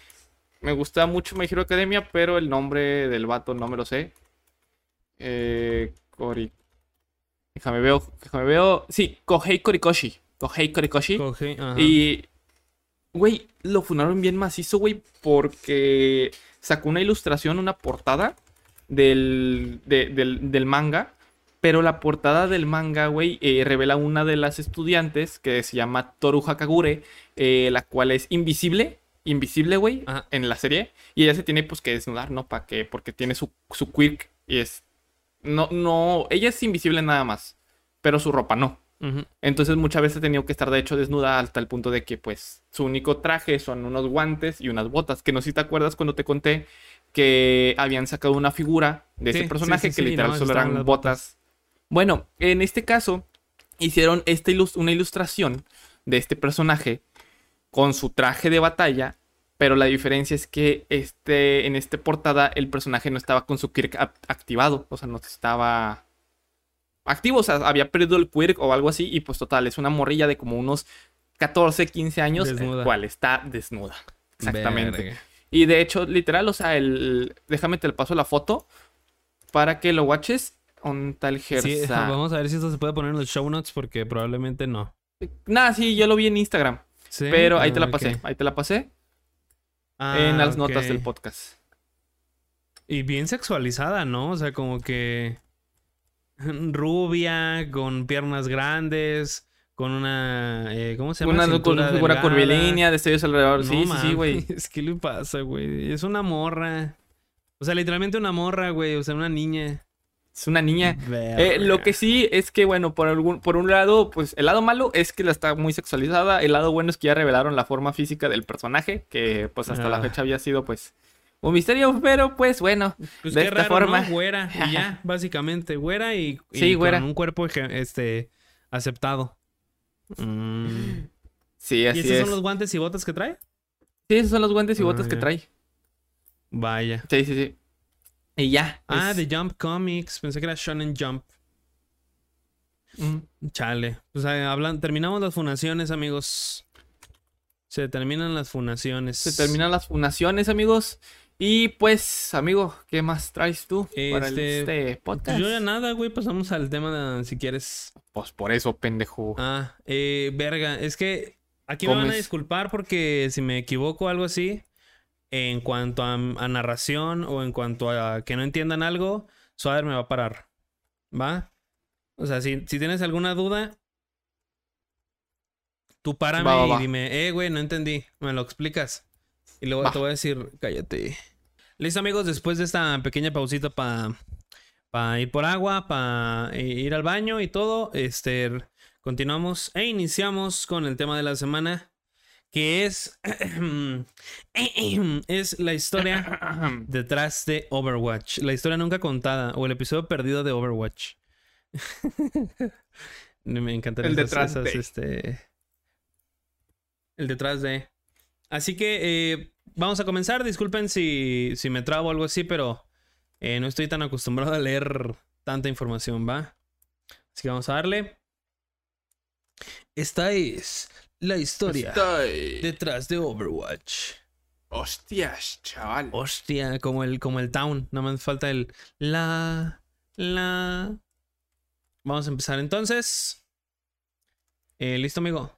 B: me gustaba mucho My Hero Academia, pero el nombre del vato no me lo sé. Eh, Kori... Déjame veo, déjame veo. Sí, Kohei Korikoshi. Kohei Korikoshi.
A: Coge, ajá.
B: Y, güey, lo funaron bien macizo, güey, porque sacó una ilustración, una portada del, de- del, del manga. Pero la portada del manga, güey, eh, revela una de las estudiantes que se llama Toru Hakagure, eh, la cual es invisible, invisible, güey, en la serie. Y ella se tiene, pues, que desnudar, ¿no? ¿Para qué? Porque tiene su, su quirk y es... No, no, ella es invisible nada más, pero su ropa no. Entonces muchas veces ha tenido que estar de hecho desnuda hasta el punto de que pues su único traje son unos guantes y unas botas. Que no sé si te acuerdas cuando te conté que habían sacado una figura de
A: Sí,
B: ese personaje
A: sí,
B: que literal
A: no,
B: solo eran
A: las
B: botas. Bueno, en este caso hicieron esta ilus- una ilustración de este personaje con su traje de batalla. Pero la diferencia es que este, en esta portada el personaje no estaba con su quirk activado. O sea, no estaba activo, o sea, había perdido el quirk o algo así, y pues total, es una morrilla de como unos 14, 15 años,
A: Desnuda.
B: el cual está desnuda. Exactamente.
A: Verga.
B: Y de hecho, literal, o sea, el. Déjame te paso la foto para que lo watches. On tal
A: Sí, vamos a ver si esto se puede poner en los show notes porque probablemente no.
B: Nada, sí, yo lo vi en Instagram.
A: Sí,
B: Pero ahí te la
A: Ah,
B: pasé. Ahí te la pasé
A: Ah,
B: en las notas del podcast.
A: Y bien sexualizada, ¿no? O sea, como que <laughs> rubia, con piernas grandes, con una... eh, ¿Cómo se llama?
B: Una, con una figura curvilínea, destellos alrededor.
A: No
B: sí, sí, sí, güey. <laughs>
A: mames, ¿Qué le pasa, güey? Es una morra. O sea, literalmente una morra, güey. O sea, una niña.
B: Es una niña. Eh, lo que sí es que, bueno, por, algún, por un lado, pues el lado malo es que la está muy sexualizada. El lado bueno es que ya revelaron la forma física del personaje, que pues hasta la
A: Ah.
B: fecha había sido pues un misterio, pero pues bueno.
A: Pues
B: de
A: qué
B: esta
A: raro,
B: forma.
A: ¿no? Güera. Y ya, básicamente. Güera y, y
B: Sí, güera.
A: con un cuerpo este, Aceptado. Mm.
B: Sí,
A: ¿Y
B: así
A: estos
B: es.
A: son los guantes y botas que trae?
B: Sí, esos son los guantes y
A: Ah,
B: botas que trae.
A: Vaya.
B: Sí, sí, sí. Y ya.
A: Ah,
B: es-
A: de Jump Comics. Pensé que era Shonen Jump.
B: Mm.
A: Chale. Pues hablan, terminamos las funaciones, amigos. Se terminan las funaciones.
B: Se terminan las funaciones, amigos. Y pues, amigo, ¿qué más traes tú para el-
A: Este,
B: este podcast?
A: Yo ya nada, güey. Pasamos al tema de, si quieres.
B: Pues por eso, pendejo.
A: Ah, eh, verga. Es que aquí me van a disculpar porque si me equivoco o algo así, en cuanto a, a narración o en cuanto a que no entiendan algo, Suader me va a parar. ¿Va? O sea, si, si tienes alguna duda, tú párame
B: Va, va,
A: y dime, eh, güey, no entendí. Me lo explicas. Y luego
B: Va.
A: te voy a decir, cállate. Listo, amigos, después de esta pequeña pausita para ir por agua, para ir al baño y todo, este, continuamos e iniciamos con el tema de la semana, que es, <clears throat> es la historia <clears throat> detrás de Overwatch, la historia nunca contada o el episodio perdido de Overwatch. <laughs> Me encantan
B: El
A: esas-
B: detrás
A: esas,
B: de.
A: este, el detrás de. Así que eh, vamos a comenzar. Disculpen si, si me trabo o algo así, pero eh, no estoy tan acostumbrado a leer tanta información, ¿va? Así que vamos a darle. Esta es la historia
B: Estoy-
A: detrás de Overwatch.
B: Hostias, chaval.
A: Hostia, como el, como el town. Nada más falta el la, la. Vamos a empezar entonces. Eh, ¿Listo, amigo?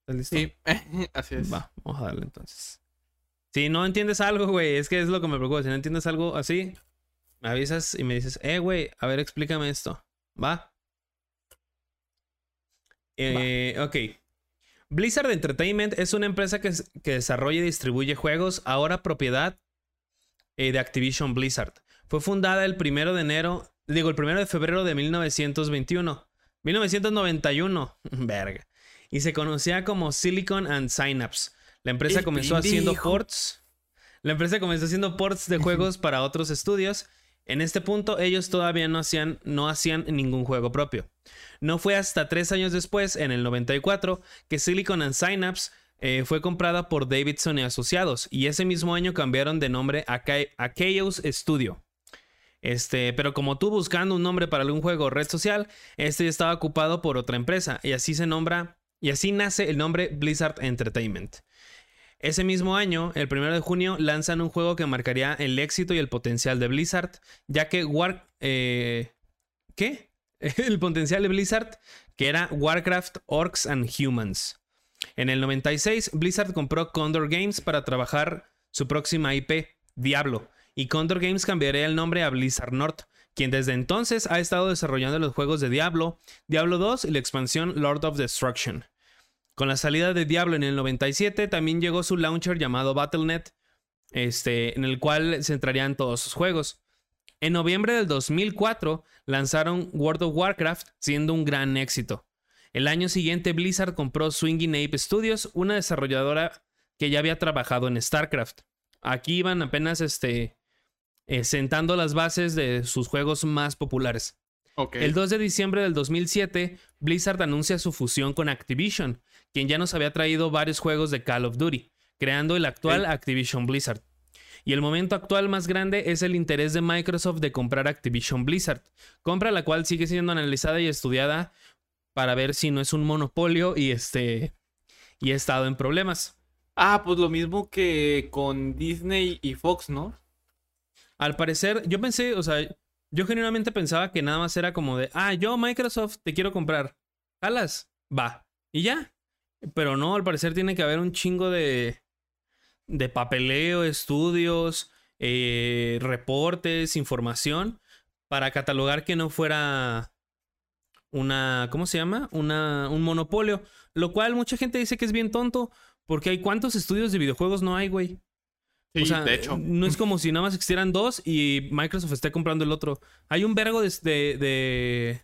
A: ¿Estás listo?
B: Sí, <laughs> así es.
A: Va, vamos a darle entonces. Si no entiendes algo, güey, es que es lo que me preocupa. Si no entiendes algo así, me avisas y me dices, eh, güey, a ver, explícame esto. ¿Va? Eh, ok. Blizzard Entertainment es una empresa que, desarrolla y distribuye juegos, ahora propiedad eh, de Activision Blizzard. Fue fundada el primero de enero, digo, el primero de febrero de 1921. 1991, <laughs> verga. Y se conocía como Silicon and Synapse. La empresa
B: El
A: comenzó haciendo ports. La empresa comenzó haciendo ports de juegos para otros estudios. En este punto, ellos todavía no hacían, no hacían ningún juego propio. No fue hasta tres años después, en el 94, que Silicon and Synapse eh, fue comprada por Davidson y Asociados, y ese mismo año cambiaron de nombre a, Cha- a Chaos Studio. Este, pero como tú buscando un nombre para algún juego o red social, este estaba ocupado por otra empresa, y así se nombra, y así nace el nombre Blizzard Entertainment. Ese mismo año, el 1 de junio, lanzan un juego que marcaría el éxito y el potencial de Blizzard, ya que War... eh, ¿Qué? <laughs> El potencial de Blizzard, que era Warcraft, Orcs and Humans. En el 96, Blizzard compró Condor Games para trabajar su próxima IP, Diablo, y Condor Games cambiaría el nombre a Blizzard North, quien desde entonces ha estado desarrollando los juegos de Diablo, Diablo 2 y la expansión Lord of Destruction. Con la salida de Diablo en el 97, también llegó su launcher llamado Battle.net, este, en el cual centrarían todos sus juegos. En noviembre del 2004 lanzaron World of Warcraft, siendo un gran éxito. El año siguiente Blizzard compró Swinging Ape Studios, una desarrolladora que ya había trabajado en StarCraft. Aquí iban apenas este, eh, sentando las bases de sus juegos más populares. El 2 de diciembre del 2007, Blizzard anuncia su fusión con Activision, quien ya nos había traído varios juegos de Call of Duty, creando el actual. Activision Blizzard. Y el momento actual más grande es el interés de Microsoft de comprar Activision Blizzard, compra la cual sigue siendo analizada y estudiada para ver si no es un monopolio y este y ha estado en problemas.
B: Ah, pues lo mismo que con Disney y Fox, ¿no?
A: Al parecer, yo pensé, o sea, yo genuinamente pensaba que nada más era como de, ah, yo Microsoft te quiero comprar. Jalas, va. Y ya. Pero no, al parecer tiene que haber un chingo de, de papeleo, estudios, eh, reportes, información para catalogar que no fuera una, ¿cómo se llama? Una, un monopolio. Lo cual mucha gente dice que es bien tonto porque hay cuántos estudios de videojuegos no hay, güey.
B: Sí,
A: o sea,
B: de hecho.
A: no es como si nada más existieran dos y Microsoft esté comprando el otro. Hay un vergo de, de, de,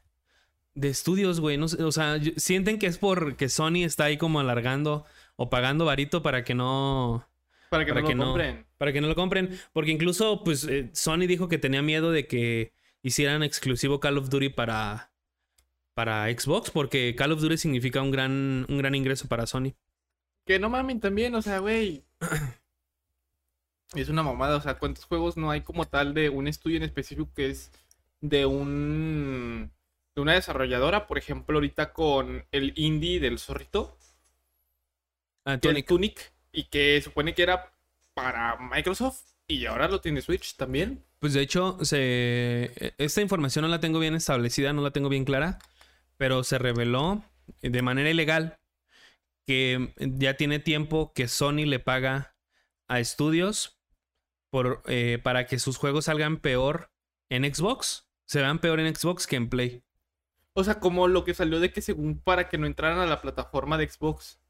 A: de estudios, güey. No o sea, sienten que es porque Sony está ahí como alargando o pagando varito para que no
B: Para que
A: para
B: no
A: que
B: lo
A: no-
B: compren.
A: para que no lo compren. Porque incluso, pues, eh, Sony dijo que tenía miedo de que hicieran exclusivo Call of Duty para, para Xbox, porque Call of Duty significa un gran, un gran ingreso para Sony.
B: Que no mamen también, o sea, güey. <clears throat> Es una mamada, o sea, ¿cuántos juegos no hay como tal de un estudio en específico que es de un de una desarrolladora, por ejemplo, ahorita con el indie del zorrito,
A: Ah, Tunic.
B: Tunic, y que supone que era para Microsoft y ahora lo tiene Switch también.
A: Pues de hecho, se... esta información no la tengo bien establecida, no la tengo bien clara, pero se reveló de manera ilegal que ya tiene tiempo que Sony le paga a estudios por, eh, para que sus juegos salgan peor en Xbox. Se vean peor en Xbox que en Play.
B: O sea, como lo que salió de que según para que no entraran a la plataforma de Xbox.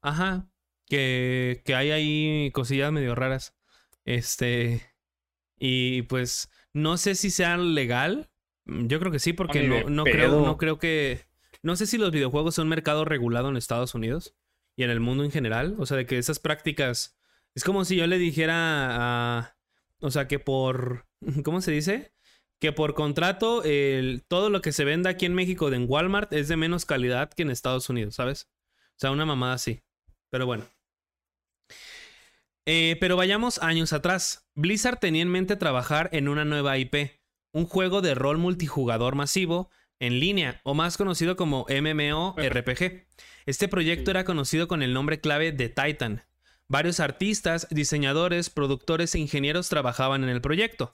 A: Ajá. Que, que hay ahí cosillas medio raras. Este. Y pues no sé si sea legal. Mm, Yo creo que sí, porque no, no creo, no creo que. No sé si los videojuegos son mercado regulado en Estados Unidos y en el mundo en general. O sea, de que esas prácticas. Es como si yo le dijera a. O sea, que por. <laughs> ¿Cómo se dice? Que por contrato, el, todo lo que se venda aquí en México de en Walmart es de menos calidad que en Estados Unidos, ¿sabes? O sea, una mamada así. Pero bueno. Eh, pero vayamos años atrás. Blizzard tenía en mente trabajar en una nueva IP, un juego de rol multijugador masivo en línea, o más conocido como MMORPG. Este proyecto era conocido con el nombre clave de Titan. Varios artistas, diseñadores, productores e ingenieros trabajaban en el proyecto.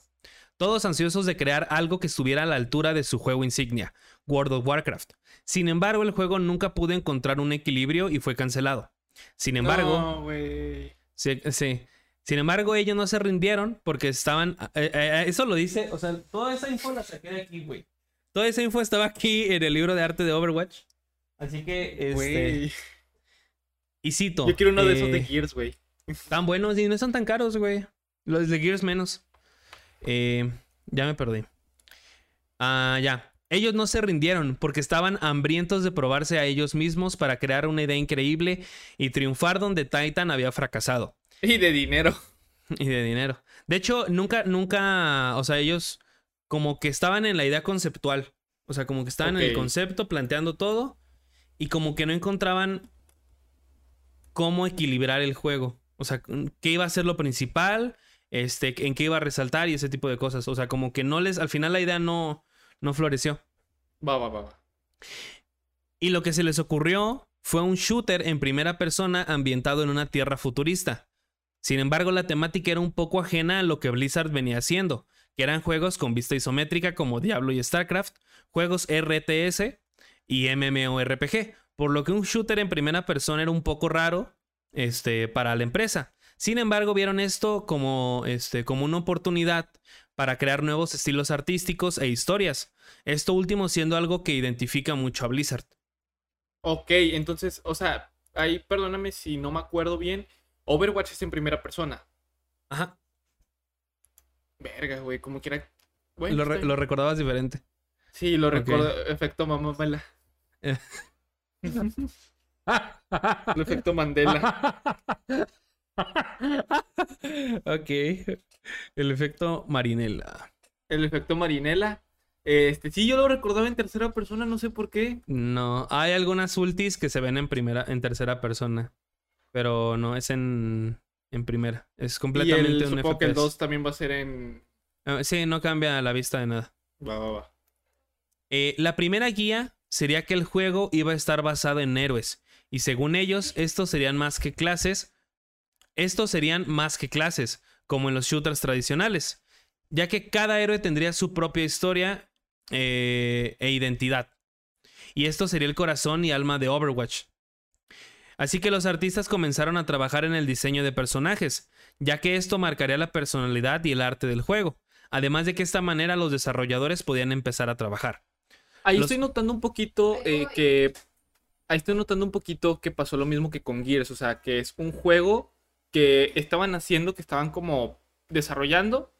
A: Todos ansiosos de crear algo que estuviera a la altura de su juego insignia, World of Warcraft. Sin embargo, el juego nunca pudo encontrar un equilibrio y fue cancelado. Sin embargo,
B: No, güey.
A: Sí, sí. Sin embargo, ellos no se rindieron porque estaban. eh, eh, eso lo dice. O sea, toda esa info la saqué de aquí, güey. Toda esa info estaba aquí en el libro de arte de Overwatch. Así que, este.
B: Güey.
A: Y cito.
B: Yo quiero uno de esos de
A: eh,
B: Gears, güey.
A: Tan buenos y no están tan caros, güey. Los de Gears menos. Eh, ya me perdí. Ah, ya. Ellos no se rindieron porque estaban hambrientos de probarse a ellos mismos para crear una idea increíble y triunfar donde Titan había fracasado.
B: Y de dinero. <laughs>
A: Y de dinero. De hecho, nunca, nunca, o sea, ellos como que estaban en la idea conceptual. O sea, como que estaban en el concepto, planteando todo. Y como que no encontraban cómo equilibrar el juego. O sea, qué iba a ser lo principal, este, en qué iba a resaltar y ese tipo de cosas. O sea, como que no les, al final la idea no, no floreció.
B: Va, va, va, va.
A: Y lo que se les ocurrió fue un shooter en primera persona ambientado en una tierra futurista. Sin embargo, la temática era un poco ajena a lo que Blizzard venía haciendo, que eran juegos con vista isométrica como Diablo y StarCraft, juegos RTS y MMORPG, por lo que un shooter en primera persona era un poco raro este, para la empresa. Sin embargo, vieron esto como, este, como una oportunidad para crear nuevos estilos artísticos e historias. Esto último siendo algo que identifica mucho a Blizzard.
B: Ok, entonces, o sea, ahí perdóname si no me acuerdo bien. Overwatch es en primera persona.
A: Ajá.
B: Verga, güey, como quiera. Bueno,
A: Lo, re- recordabas diferente.
B: Sí, lo
A: Ok.
B: recuerdo. Efecto mamá Mela.
A: Eh. <laughs>
B: El efecto Mandela. <laughs> <laughs>
A: ok. El efecto Marinela.
B: El efecto Marinela. Este, sí, yo lo recordaba en tercera persona, no sé por qué.
A: No, hay algunas ultis que se ven en primera, en tercera persona. Pero no es en, en primera. Es
B: Y
A: completamente
B: el,
A: un
B: supongo que el
A: FPS.
B: 2 también va a ser en.
A: Ah, sí, no cambia la vista de nada.
B: Va, va, va.
A: Eh, la primera guía sería que el juego iba a estar basado en héroes. Y según ellos, estos serían más que clases. Estos serían más que clases, como en los shooters tradicionales. Ya que cada héroe tendría su propia historia eh, e identidad. Y esto sería el corazón y alma de Overwatch. Así que los artistas comenzaron a trabajar en el diseño de personajes, ya que esto marcaría la personalidad y el arte del juego. Además de que de esta manera los desarrolladores podían empezar a trabajar.
B: Ahí
A: Los-
B: estoy notando un poquito eh, que. Ahí estoy notando un poquito que pasó lo mismo que con Gears. O sea, que es un juego que estaban haciendo, que estaban como desarrollando.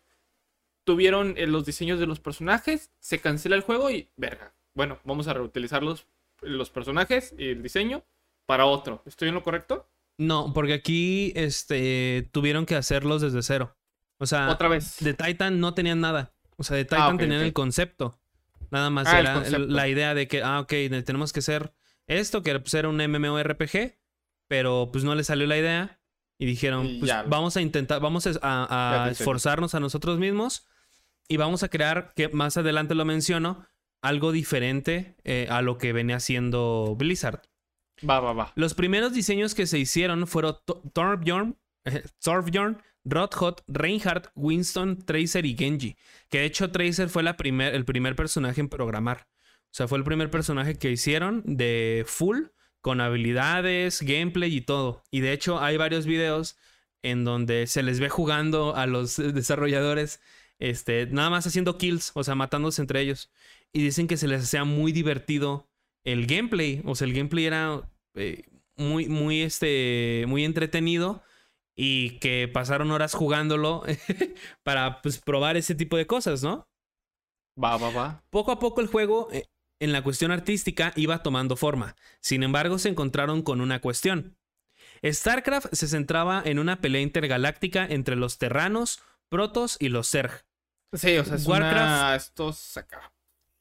B: Tuvieron eh, los diseños de los personajes, se cancela el juego y. Verga. Bueno, vamos a reutilizar los, los personajes y el diseño para otro. ¿Estoy en lo correcto?
A: No, porque aquí este, tuvieron que hacerlos desde cero. O sea,
B: Otra vez.
A: de Titan no tenían nada. O sea, de Titan
B: Ah, ok,
A: tenían el concepto. Nada más
B: Ah,
A: era la idea de que, ah, ok, tenemos que hacer esto, que pues, era un MMORPG, pero pues no le salió la idea y dijeron,
B: Y
A: pues vamos a intentar, vamos a, esforzarnos a nosotros mismos y vamos a crear, que más adelante lo menciono, algo diferente eh, a lo que venía haciendo Blizzard.
B: Va, va, va.
A: Los primeros diseños que se hicieron fueron Torbjorn, eh, Torbjorn, Rodhot, Reinhardt, Winston, Tracer y Genji. Que de hecho Tracer fue la primer, el primer personaje en programar. O sea, fue el primer personaje que hicieron de full, con habilidades, gameplay y todo. Y de hecho hay varios videos en donde se les ve jugando a los <laughs> desarrolladores, este, nada más haciendo kills, o sea, matándose entre ellos. Y dicen que se les hacía muy divertido el gameplay. O sea, el gameplay era eh, muy, muy, este, muy entretenido y que pasaron horas jugándolo <laughs> para pues, probar ese tipo de cosas, ¿no?
B: Va, va, va.
A: Poco a poco el juego, eh, en la cuestión artística, iba tomando forma. Sin embargo, se encontraron con una cuestión. StarCraft se centraba en una pelea intergaláctica entre los terranos, protos y los Zerg.
B: Sí, o sea, es
A: Warcraft-
B: una... Estos acá.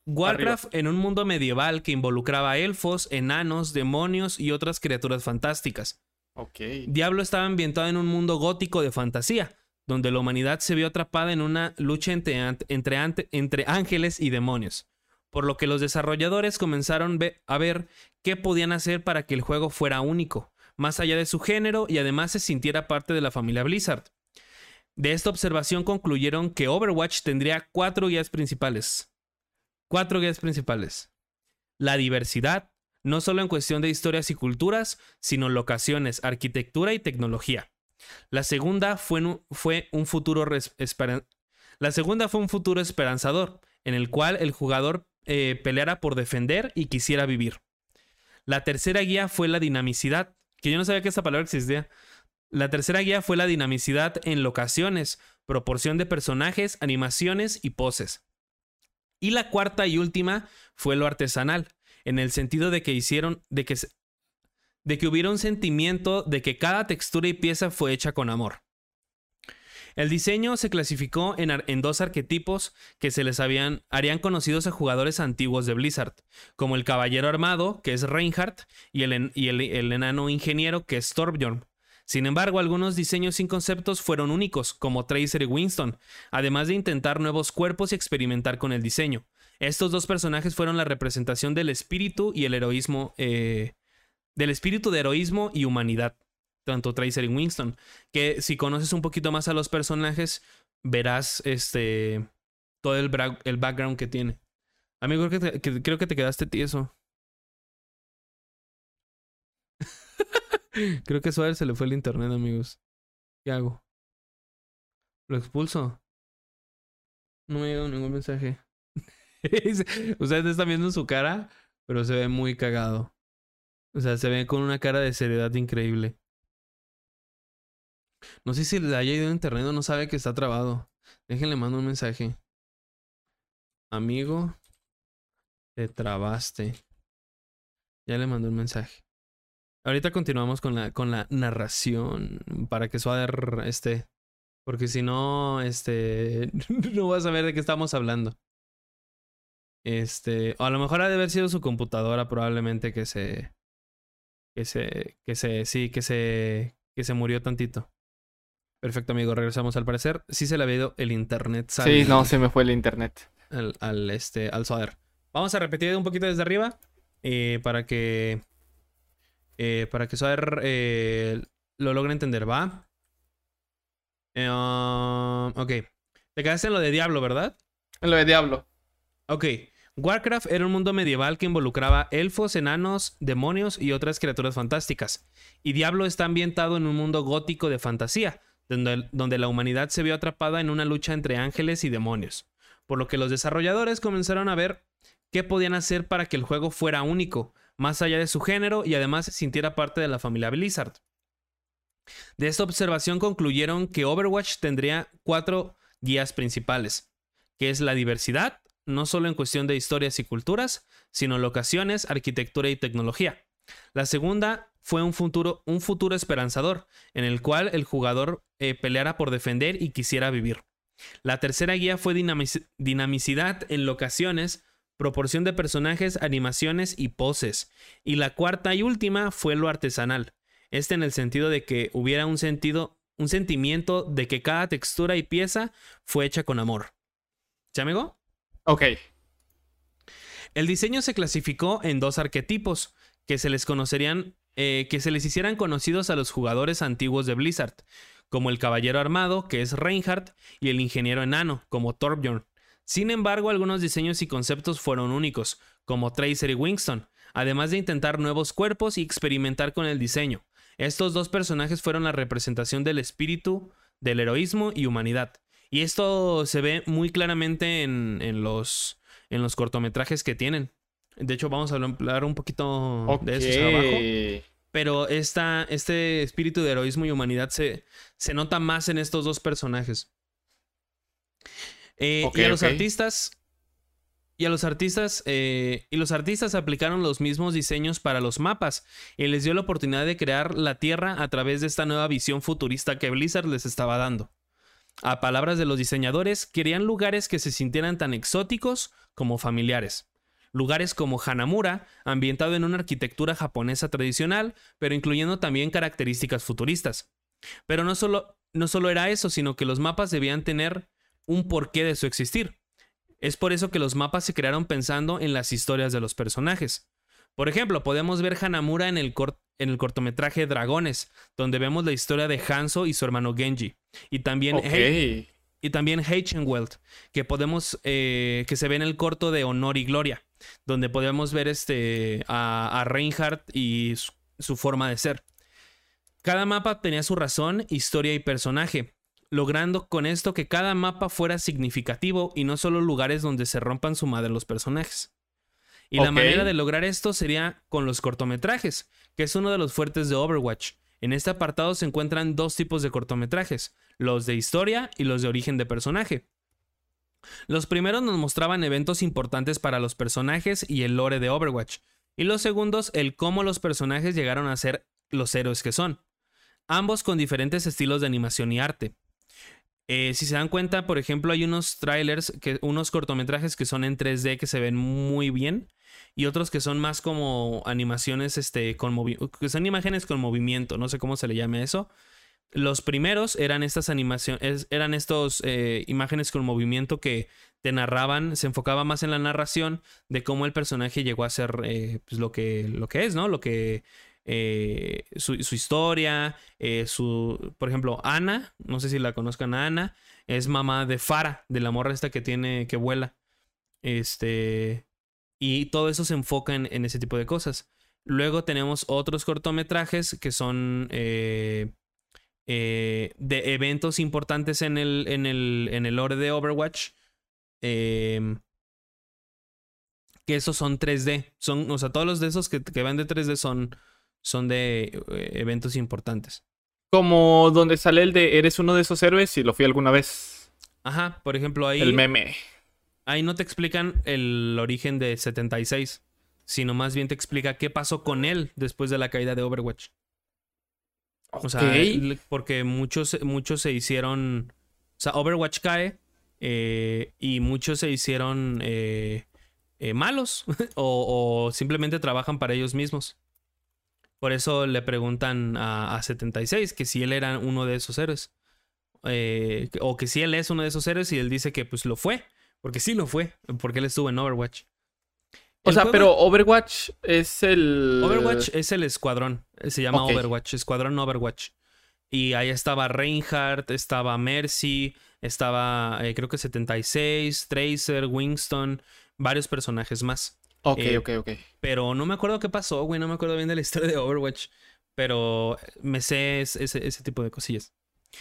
A: Warcraft en un mundo medieval que involucraba elfos, enanos, demonios y otras criaturas fantásticas.
B: Ok.
A: Diablo estaba ambientado en un mundo gótico de fantasía, donde la humanidad se vio atrapada en una lucha entre ángeles y demonios, por lo que los desarrolladores comenzaron a ver qué podían hacer para que el juego fuera único, más allá de su género y además se sintiera parte de la familia Blizzard. De esta observación concluyeron que Overwatch tendría cuatro guías principales. Cuatro guías principales. La diversidad, no solo en cuestión de historias y culturas, sino locaciones, arquitectura y tecnología. La segunda fue, un- La segunda fue un futuro esperanzador, en el cual el jugador eh, peleara por defender y quisiera vivir. La tercera guía fue la dinamicidad, que yo no sabía que esa palabra existía. La tercera guía fue la dinamicidad en locaciones, proporción de personajes, animaciones y poses. Y la cuarta y última fue lo artesanal, en el sentido de que hicieron, de que, de que hubiera un sentimiento de que cada textura y pieza fue hecha con amor. El diseño se clasificó en, dos arquetipos que se les habían, harían conocidos a jugadores antiguos de Blizzard, como el caballero armado, que es Reinhardt, y el, en- y el- el enano ingeniero, que es Torbjorn. Sin embargo, algunos diseños sin conceptos fueron únicos, como Tracer y Winston, además de intentar nuevos cuerpos y experimentar con el diseño. Estos dos personajes fueron la representación del espíritu y el heroísmo, eh, del espíritu de heroísmo y humanidad, tanto Tracer y Winston. Que si conoces un poquito más a los personajes, verás este todo el, el background que tiene. Amigo, creo que, te, creo que te quedaste tieso. <laughs> creo que a Suárez se le fue el internet, amigos. ¿Qué hago? ¿Lo expulso? No me llegó ningún mensaje. <laughs> Ustedes están viendo su cara, pero se ve muy cagado. O sea, se ve con una cara de seriedad increíble. No sé si le haya ido a internet o no sabe que está trabado. Déjenle mando un mensaje. Amigo, te trabaste. Ya le mandé un mensaje. Ahorita continuamos con la, con la narración para que Suader esté. Porque si no, este. <laughs> no vas a saber de qué estamos hablando. Este. O a lo mejor ha de haber sido su computadora, probablemente que se. Que se. Que se. Sí, que se. Que se murió tantito. Perfecto, amigo. Regresamos al parecer. Sí se le había ido el internet.
B: Sí,
A: sale
B: no, se me fue el internet.
A: al, al, este, al Soder. Vamos a repetir un poquito desde arriba. eh, para que. eh, para que Soder eh, lo logre entender, ¿va? Eh, um, ok. Te quedaste en lo de Diablo, ¿verdad?
B: En lo de Diablo.
A: Ok. Warcraft era un mundo medieval que involucraba elfos, enanos, demonios y otras criaturas fantásticas. Y Diablo está ambientado en un mundo gótico de fantasía, donde, la humanidad se vio atrapada en una lucha entre ángeles y demonios. Por lo que los desarrolladores comenzaron a ver qué podían hacer para que el juego fuera único, más allá de su género y además sintiera parte de la familia Blizzard. De esta observación concluyeron que Overwatch tendría cuatro guías principales, que es la diversidad, no solo en cuestión de historias y culturas, sino locaciones, arquitectura y tecnología. La segunda fue un futuro, un futuro esperanzador, en el cual el jugador eh, peleara por defender y quisiera vivir. La tercera guía fue dinamici- dinamicidad en locaciones, proporción de personajes, animaciones y poses. Y la cuarta y última fue lo artesanal. Este en el sentido de que hubiera un sentido, un sentimiento de que cada textura y pieza fue hecha con amor. ¿Ya, amigo?
B: Ok.
A: El diseño se clasificó en dos arquetipos que se les conocerían, eh, que se les hicieran conocidos a los jugadores antiguos de Blizzard, como el caballero armado, que es Reinhardt, y el ingeniero enano, como Torbjorn. Sin embargo, algunos diseños y conceptos fueron únicos, como Tracer y Winston, además de intentar nuevos cuerpos y experimentar con el diseño. Estos dos personajes fueron la representación del espíritu, del heroísmo y humanidad. Y esto se ve muy claramente en, los, en los cortometrajes que tienen. De hecho, vamos a hablar un poquito de eso abajo. Pero esta, este espíritu de heroísmo y humanidad se, se nota más en estos dos personajes. Eh, y a los artistas. Y a los artistas. Eh, y los artistas aplicaron los mismos diseños para los mapas. Y les dio la oportunidad de crear la Tierra a través de esta nueva visión futurista que Blizzard les estaba dando. A palabras de los diseñadores, querían lugares que se sintieran tan exóticos como familiares. Lugares como Hanamura, ambientado en una arquitectura japonesa tradicional, pero incluyendo también características futuristas. Pero no solo, no solo era eso, sino que los mapas debían tener un porqué de su existir. Es por eso que los mapas se crearon pensando en las historias de los personajes. Por ejemplo, podemos ver Hanamura en el, en el cortometraje Dragones, donde vemos la historia de Hanzo y su hermano Genji. Y también, y también que podemos eh, que se ve en el corto de Honor y Gloria, donde podemos ver este, a, Reinhardt y su forma de ser. Cada mapa tenía su razón, historia y personaje, logrando con esto que cada mapa fuera significativo y no solo lugares donde se rompan su madre los personajes. Y la manera de lograr esto sería con los cortometrajes, que es uno de los fuertes de Overwatch. En este apartado se encuentran dos tipos de cortometrajes, los de historia y los de origen de personaje. Los primeros nos mostraban eventos importantes para los personajes y el lore de Overwatch, y los segundos el cómo los personajes llegaron a ser los héroes que son, ambos con diferentes estilos de animación y arte. Eh, si se dan cuenta, por ejemplo, hay unos trailers, que, unos cortometrajes que son en 3D que se ven muy bien y otros que son más como animaciones, este, con que son imágenes con movimiento, no sé cómo se le llame eso. Los primeros eran estas animaciones, eran estos eh, imágenes con movimiento que te narraban, se enfocaba más en la narración de cómo el personaje llegó a ser eh, pues, lo, que, lo que es, ¿no? Lo que eh, su, historia, eh, su, por ejemplo, Ana, no sé si la conozcan a Ana, es mamá de Fara, de la morra esta que tiene, que vuela. Este, y todo eso se enfoca en, ese tipo de cosas. Luego tenemos otros cortometrajes que son de eventos importantes en el, en el, en el lore de Overwatch. Em, que esos son 3D. Son, o sea, todos los de esos que, que van de 3D son, son de eh, eventos importantes.
B: Como donde sale el de eres uno de esos héroes y lo fui alguna vez.
A: Ajá, por ejemplo ahí...
B: El meme.
A: Ahí no te explican el origen de 76, sino más bien te explica qué pasó con él después de la caída de Overwatch. O sea, porque muchos, muchos se hicieron... O sea, Overwatch cae eh, y muchos se hicieron eh, malos <laughs> o simplemente trabajan para ellos mismos. Por eso le preguntan a, 76 que si él era uno de esos héroes. Eh, o que si él es uno de esos héroes y él dice que pues lo fue. Porque sí lo fue. Porque él estuvo en Overwatch.
B: O sea, pero Overwatch es el.
A: Overwatch es el escuadrón. Se llama Overwatch. Escuadrón Overwatch. Y ahí estaba Reinhardt, estaba Mercy, estaba eh, creo que 76, Tracer, Winston, varios personajes más.
B: Ok, eh, ok, ok.
A: Pero no me acuerdo qué pasó, güey. No me acuerdo bien de la historia de Overwatch. Pero me sé ese, tipo de cosillas.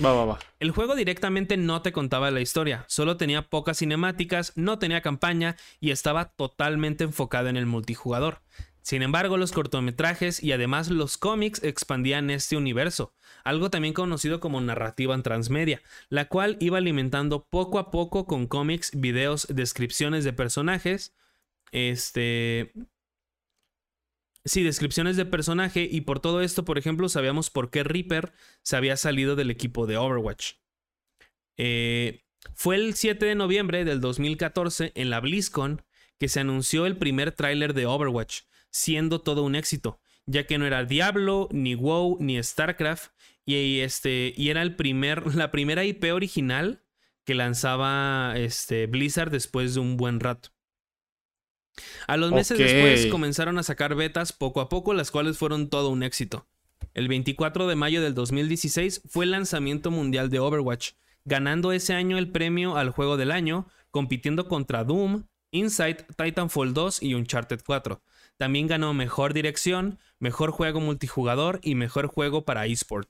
B: Va, va, va.
A: El juego directamente no te contaba la historia, solo tenía pocas cinemáticas, no tenía campaña y estaba totalmente enfocado en el multijugador. Sin embargo, los cortometrajes y además los cómics expandían este universo, algo también conocido como narrativa en transmedia, la cual iba alimentando poco a poco con cómics, videos, descripciones de personajes, este. Sí, descripciones de personaje. Y por todo esto, por ejemplo, sabíamos por qué Reaper se había salido del equipo de Overwatch. Eh, fue el 7 de noviembre del 2014 en la BlizzCon que se anunció el primer tráiler de Overwatch, siendo todo un éxito, ya que no era Diablo, ni WoW, ni StarCraft, y, este, y era el primer, <laughs> la primera IP original que lanzaba este, Blizzard después de un buen rato. A los meses después comenzaron a sacar betas poco a poco, las cuales fueron todo un éxito. El 24 de mayo del 2016 fue el lanzamiento mundial de Overwatch, ganando ese año el premio al juego del año, compitiendo contra Doom, Inside, Titanfall 2 y Uncharted 4. También ganó mejor dirección, mejor juego multijugador y mejor juego para eSport.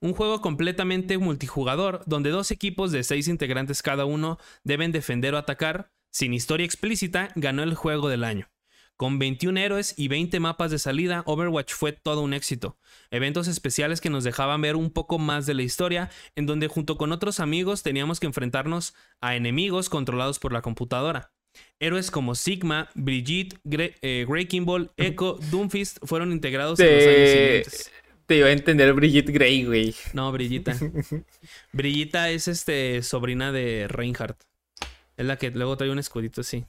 A: Un juego completamente multijugador donde dos equipos de seis integrantes cada uno deben defender o atacar, sin historia explícita, ganó el juego del año. Con 21 héroes y 20 mapas de salida, Overwatch fue todo un éxito. Eventos especiales que nos dejaban ver un poco más de la historia, en donde junto con otros amigos teníamos que enfrentarnos a enemigos controlados por la computadora. Héroes como Sigma, Brigitte, eh, Grey Ball, Echo, Doomfist fueron integrados en los años siguientes.
B: Te iba a entender Brigitte Grey, güey.
A: No, Brigita. <laughs> Brigita es este sobrina de Reinhardt. Es la que luego trae un escudito así.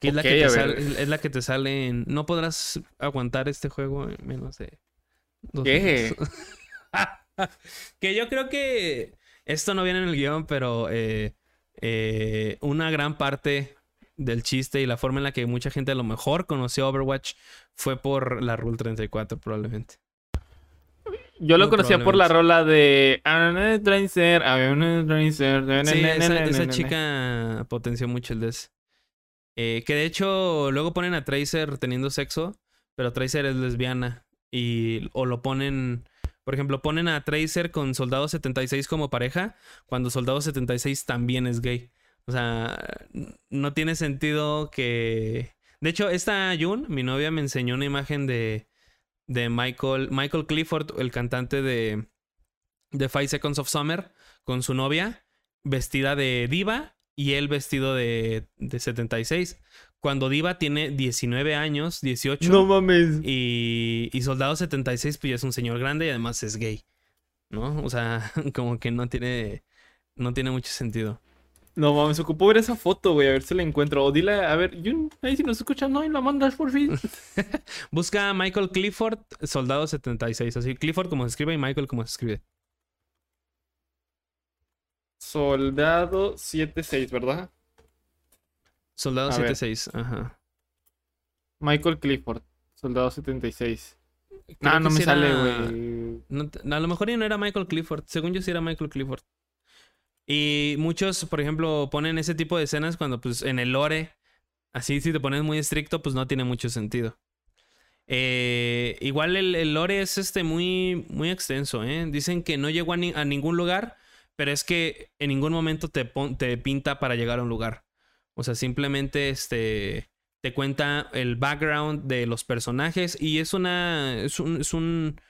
A: es, la que te sale, es la que te sale en... No podrás aguantar este juego en menos de...
B: ¿Qué? <laughs>
A: que yo creo que... Esto no viene en el guion, pero... Eh, eh, una gran parte del chiste y la forma en la que mucha gente a lo mejor conoció Overwatch fue por la Rule 34 probablemente.
B: Yo lo conocía por la rola de
A: Sí, esa, chica potenció mucho el des. Eh, que de hecho luego ponen a Tracer teniendo sexo, pero Tracer es lesbiana. Y, o lo ponen, por ejemplo, ponen a Tracer con Soldado 76 como pareja, cuando Soldado 76 también es gay. O sea, no tiene sentido que... De hecho, esta June, mi novia, me enseñó una imagen de de Michael, Michael Clifford, el cantante de, de Five Seconds of Summer, con su novia, vestida de diva y él vestido de, de 76. Cuando Diva tiene 19 años, 18.
B: No mames.
A: Y, y Soldado 76, pues ya es un señor grande y además es gay. ¿No? O sea, <laughs> como que no tiene, no tiene mucho sentido.
B: No mames, ocupó ver esa foto, güey, a ver si la encuentro. O dile, a ver, ahí si nos escuchan, no, y la mandas por fin. <laughs>
A: Busca a Michael Clifford, Soldado 76. Así, Clifford como se escribe y Michael como se escribe.
B: Soldado 76, ¿verdad?
A: Soldado 76, ajá.
B: Michael Clifford, Soldado 76. ah, no me sale, güey.
A: a lo mejor ya no era Michael Clifford. Según yo sí era Michael Clifford. Y muchos, por ejemplo, ponen ese tipo de escenas cuando pues en el lore, así si te pones muy estricto, pues no tiene mucho sentido. Eh, igual el, lore es este muy, muy extenso, ¿eh? Dicen que no llegó a, ningún lugar, pero es que en ningún momento te, te pinta para llegar a un lugar. O sea, simplemente este, te cuenta el background de los personajes y es una... Es un... Es un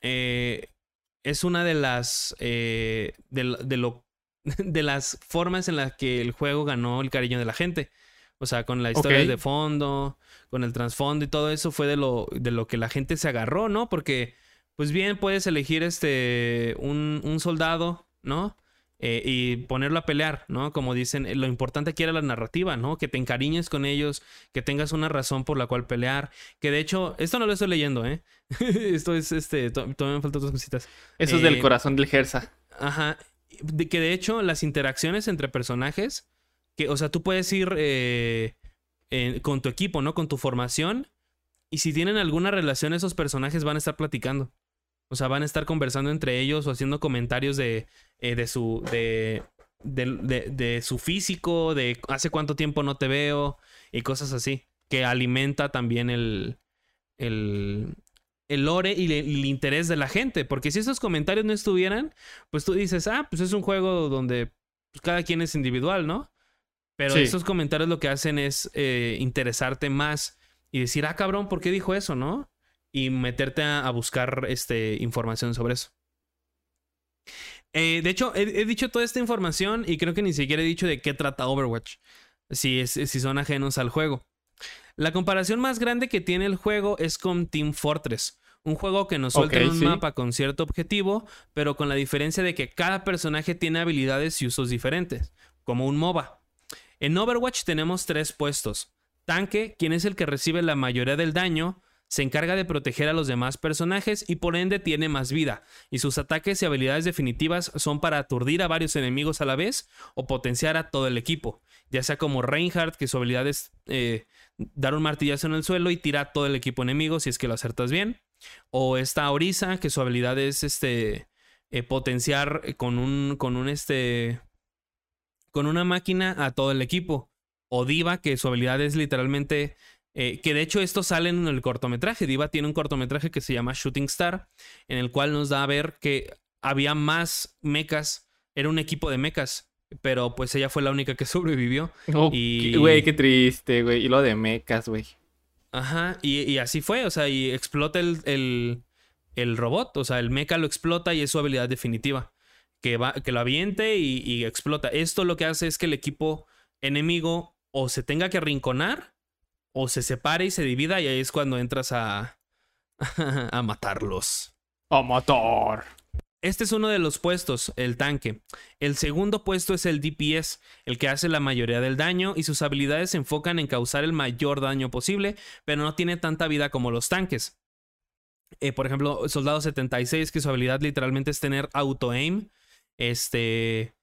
A: eh, es una de las de, de, lo <laughs> de las formas en las que el juego ganó el cariño de la gente. O sea, con la historia de fondo, con el trasfondo y todo eso fue de lo, de lo que la gente se agarró, ¿no? Porque, pues bien, puedes elegir este, un, un soldado, ¿no? Eh, y ponerlo a pelear, ¿no? Como dicen, lo importante aquí era la narrativa, ¿no? Que te encariñes con ellos, que tengas una razón por la cual pelear. Que de hecho, esto no lo estoy leyendo, ¿eh? <laughs> esto es, este, todavía me faltan otras cositas.
B: Eso es del eh, corazón del Gersa.
A: Ajá de que de hecho las interacciones entre personajes, que, o sea, tú puedes ir eh, con tu equipo, ¿no? Con tu formación. Y si tienen alguna relación, esos personajes van a estar platicando. O sea, van a estar conversando entre ellos o haciendo comentarios de, eh, de su. De, de, de, su físico, de hace cuánto tiempo no te veo y cosas así. Que alimenta también el, el, el lore y, el interés de la gente. Porque si esos comentarios no estuvieran, pues tú dices, ah, pues es un juego donde pues, cada quien es individual, ¿no? Pero esos comentarios lo que hacen es eh, interesarte más y decir, ah, cabrón, ¿por qué dijo eso, no? Y meterte a, buscar este, información sobre eso. Eh, de hecho, he, dicho toda esta información y creo que ni siquiera he dicho de qué trata Overwatch. Si, es, si son ajenos al juego. La comparación más grande que tiene el juego es con Team Fortress, un juego que nos suelta un mapa con cierto objetivo, pero con la diferencia de que cada personaje tiene habilidades y usos diferentes, como un MOBA. En Overwatch tenemos tres puestos. Tanque, quien es el que recibe la mayoría del daño, se encarga de proteger a los demás personajes y por ende tiene más vida, y sus ataques y habilidades definitivas son para aturdir a varios enemigos a la vez o potenciar a todo el equipo, ya sea como Reinhardt, que su habilidad es eh, dar un martillazo en el suelo y tirar a todo el equipo enemigo si es que lo acertas bien, o esta Orisa, que su habilidad es este, eh, potenciar con un, con un este, con una máquina a todo el equipo, o Diva, que su habilidad es literalmente eh, que de hecho esto sale en el cortometraje. Diva tiene un cortometraje que se llama Shooting Star, en el cual nos da a ver que había más mechas, era un equipo de mechas, pero pues ella fue la única que <laughs> sobrevivió.
B: y güey, qué triste, güey. Y lo de mechas, güey.
A: Ajá, y, así fue, o sea, y explota el, el, robot, o sea, el mecha lo explota y es su habilidad definitiva. Que, va, que lo aviente y, y explota. Esto lo que hace es que el equipo enemigo o se tenga que arrinconar o se separe y se divida y ahí es cuando entras a, <laughs> a matarlos.
B: A matar.
A: Este es uno de los puestos, el tanque. El segundo puesto es el DPS, el que hace la mayoría del daño y sus habilidades se enfocan en causar el mayor daño posible, pero no tiene tanta vida como los tanques. Eh, por ejemplo, Soldado 76, que su habilidad literalmente es tener auto-aim. Este.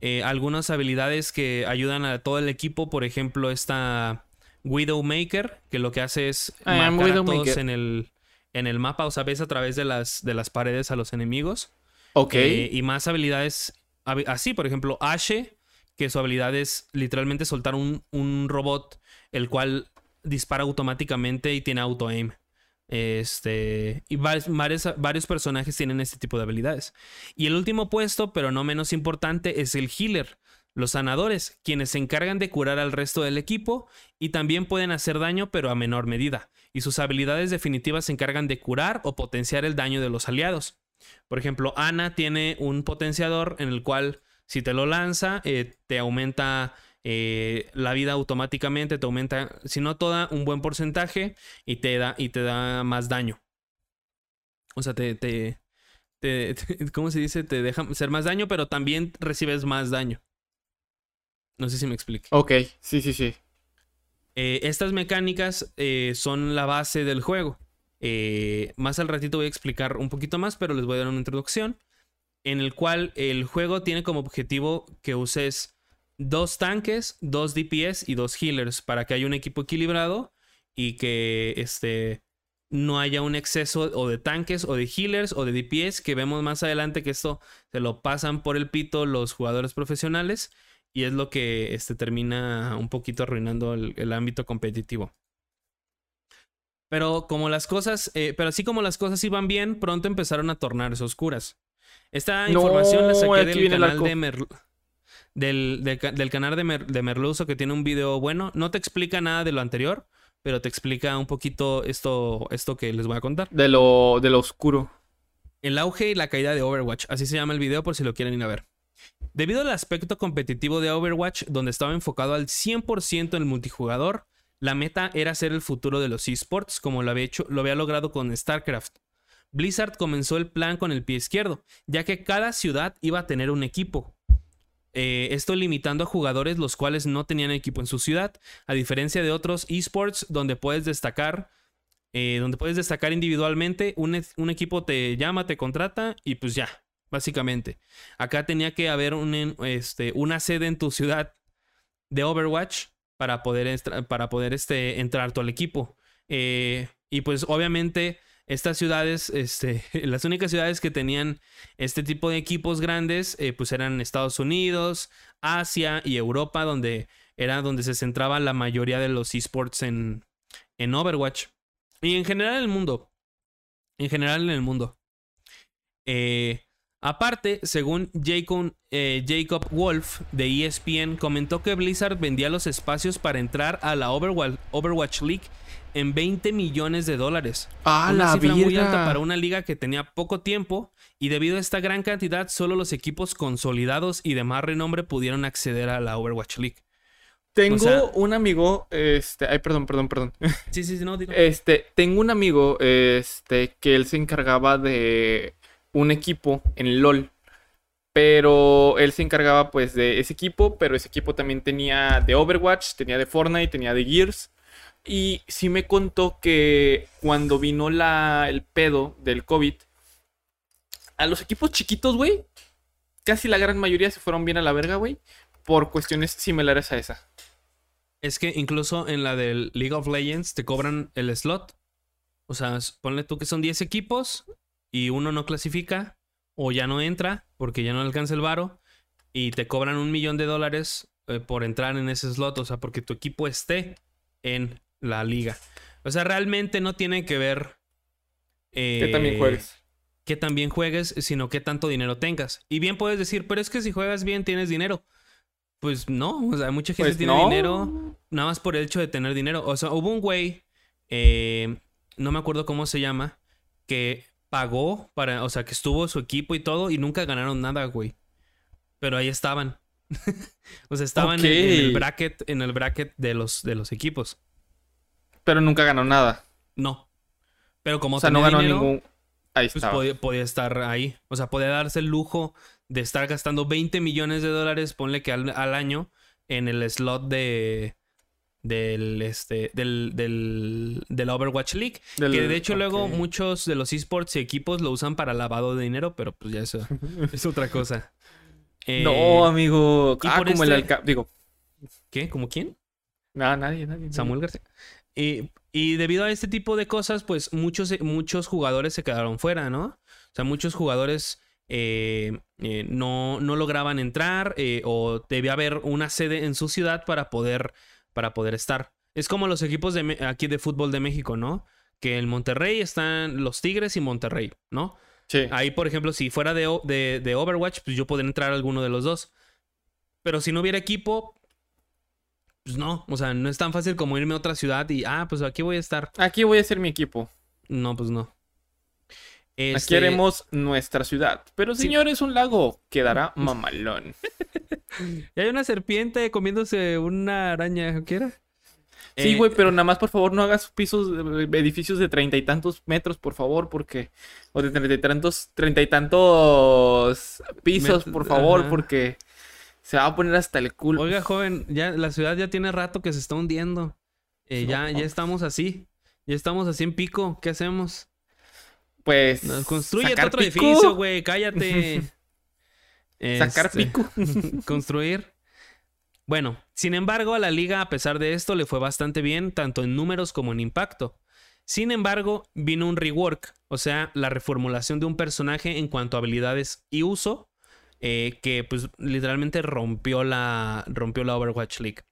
A: Eh, algunas habilidades que ayudan a todo el equipo, por ejemplo, esta Widowmaker, que lo que hace es marcar a todos en el, en el mapa, o sea, ves a través de las, de las paredes a los enemigos. Eh, y más habilidades, así, por ejemplo, Ashe, que su habilidad es literalmente soltar un, un robot, el cual dispara automáticamente y tiene auto-aim. Este, y varios, varios, personajes tienen este tipo de habilidades. Y el último puesto, pero no menos importante, es el healer, los sanadores, quienes se encargan de curar al resto del equipo y también pueden hacer daño pero a menor medida, y sus habilidades definitivas se encargan de curar o potenciar el daño de los aliados. Por ejemplo, Ana tiene un potenciador en el cual si te lo lanza, eh, te aumenta eh, la vida automáticamente, te aumenta, si no toda, un buen porcentaje y te da, y te da más daño. O sea, te, te, te, <laughs> ¿cómo se dice? Te deja ser más daño, pero también recibes más daño. No sé si me explique.
B: Ok, sí, sí, sí.
A: Eh, estas mecánicas son la base del juego. Eh, más al ratito voy a explicar un poquito más, pero les voy a dar una introducción. En el cual el juego tiene como objetivo que uses dos tanques, dos DPS y dos healers para que haya un equipo equilibrado y que este, no haya un exceso o de tanques o de healers o de DPS que vemos más adelante que esto se lo pasan por el pito los jugadores profesionales y es lo que este, termina un poquito arruinando el, ámbito competitivo. Pero como las cosas, eh, pero así como las cosas iban bien, pronto empezaron a tornarse oscuras. Esta información la saqué del canal de del, del, canal de, de, Merluzo que tiene un video bueno. No te explica nada de lo anterior, pero te explica un poquito esto, esto que les voy a contar.
B: De lo, de lo oscuro.
A: El auge y la caída de Overwatch. Así se llama el video por si lo quieren ir a ver. Debido al aspecto competitivo de Overwatch, donde estaba enfocado al 100% en el multijugador, la meta era ser el futuro de los esports, como lo había, hecho, lo había logrado con StarCraft. Blizzard comenzó el plan con el pie izquierdo, ya que cada ciudad iba a tener un equipo. Eh, esto limitando a jugadores los cuales no tenían equipo en su ciudad, a diferencia de otros esports donde puedes destacar, eh, donde puedes destacar individualmente, un, un equipo te llama, te contrata y pues ya, básicamente. Acá tenía que haber este, una sede en tu ciudad de Overwatch para poder, para poder este, entrar todo el equipo. Eh, y pues obviamente estas ciudades, este, <laughs> las únicas ciudades que tenían este tipo de equipos grandes, eh, pues eran Estados Unidos, Asia y Europa, donde era donde se centraba la mayoría de los esports en, en Overwatch. Y en general en el mundo. En general en el mundo. Eh, Aparte, según Jacob, eh, Jacob Wolf de ESPN, comentó que Blizzard vendía los espacios para entrar a la Overwatch, League en 20 millones de dólares.
B: Ah, una cifra muy alta
A: para una liga que tenía poco tiempo y debido a esta gran cantidad, solo los equipos consolidados y de más renombre pudieron acceder a la Overwatch League.
B: Tengo un amigo, este, ay, perdón, perdón, perdón.
A: Sí, sí, sí, no, digo.
B: Este, tengo un amigo, este, que él se encargaba de un equipo en LOL. Pero él se encargaba pues de ese equipo, pero ese equipo también tenía de Overwatch, tenía de Fortnite, tenía de Gears. Y sí me contó que cuando vino la, el pedo del COVID, a los equipos chiquitos, güey, casi la gran mayoría se fueron bien a la verga, güey, por cuestiones similares a esa.
A: Es que incluso en la del League of Legends te cobran el slot. O sea, ponle tú que son 10 equipos y uno no clasifica o ya no entra porque ya no alcanza el varo y te cobran un millón de dólares eh, por entrar en ese slot, o sea, porque tu equipo esté en la liga. O sea, realmente no tiene que ver...
B: Eh, que también juegues.
A: Que también juegues, sino que tanto dinero tengas. Y bien puedes decir, pero es que si juegas bien tienes dinero. Pues no, o sea, mucha gente pues tiene dinero nada más por el hecho de tener dinero. O sea, hubo un güey, eh, no me acuerdo cómo se llama, que pagó para, o sea, que estuvo su equipo y todo y nunca ganaron nada, güey. Pero ahí estaban. <laughs> o sea, estaban en, el bracket, en el bracket de los, de los equipos.
B: Pero nunca ganó nada.
A: No. Pero como
B: o sea, no ganó ningún.
A: Ahí pues podía, estar ahí. O sea, podía darse el lujo de estar gastando 20 millones de dólares, ponle que al, año, en el slot de. Del, este, del, del, del Overwatch League. que de hecho luego muchos de los esports y equipos lo usan para lavado de dinero, pero pues ya eso <laughs> es otra cosa.
B: no, eh, amigo. ah, como el este Digo.
A: ¿Qué? ¿Como quién?
B: No, nadie, nadie.
A: Samuel García. Y, debido a este tipo de cosas, pues muchos, muchos jugadores se quedaron fuera, ¿no? O sea, muchos jugadores eh, eh, no, no, lograban entrar o debía haber una sede en su ciudad para poder, para poder estar. Es como los equipos de aquí de fútbol de México, ¿no? Que en Monterrey están los Tigres y Monterrey, ¿no?
B: Sí.
A: Ahí, por ejemplo, si fuera de, de, de Overwatch, pues yo podría entrar a alguno de los dos. Pero si no hubiera equipo, pues no, o sea, no es tan fácil como irme a otra ciudad y, ah, pues aquí voy a estar.
B: Aquí voy a ser mi equipo.
A: No, pues no.
B: Aquí este, haremos nuestra ciudad. Pero señor, es un lago. Quedará <laughs> mamalón.
A: Y hay una serpiente comiéndose una araña, ¿quiera?
B: Sí, güey, pero nada más, por favor, no hagas pisos, edificios de treinta y tantos metros, por favor, porque... O de treinta y tantos, treinta y tantos pisos, por favor, porque se va a poner hasta el culo.
A: Oiga, joven, ya la ciudad ya tiene rato que se está hundiendo. Eh, ya, ya estamos así. Ya estamos así en pico. ¿Qué hacemos?
B: Pues.
A: construye otro edificio, güey. Cállate. <laughs>
B: sacar este, pico. <laughs>
A: construir. Bueno, sin embargo, a la liga, a pesar de esto, le fue bastante bien, tanto en números como en impacto. Sin embargo, vino un rework, o sea, la reformulación de un personaje en cuanto a habilidades y uso, eh, que pues literalmente rompió la, rompió la Overwatch League.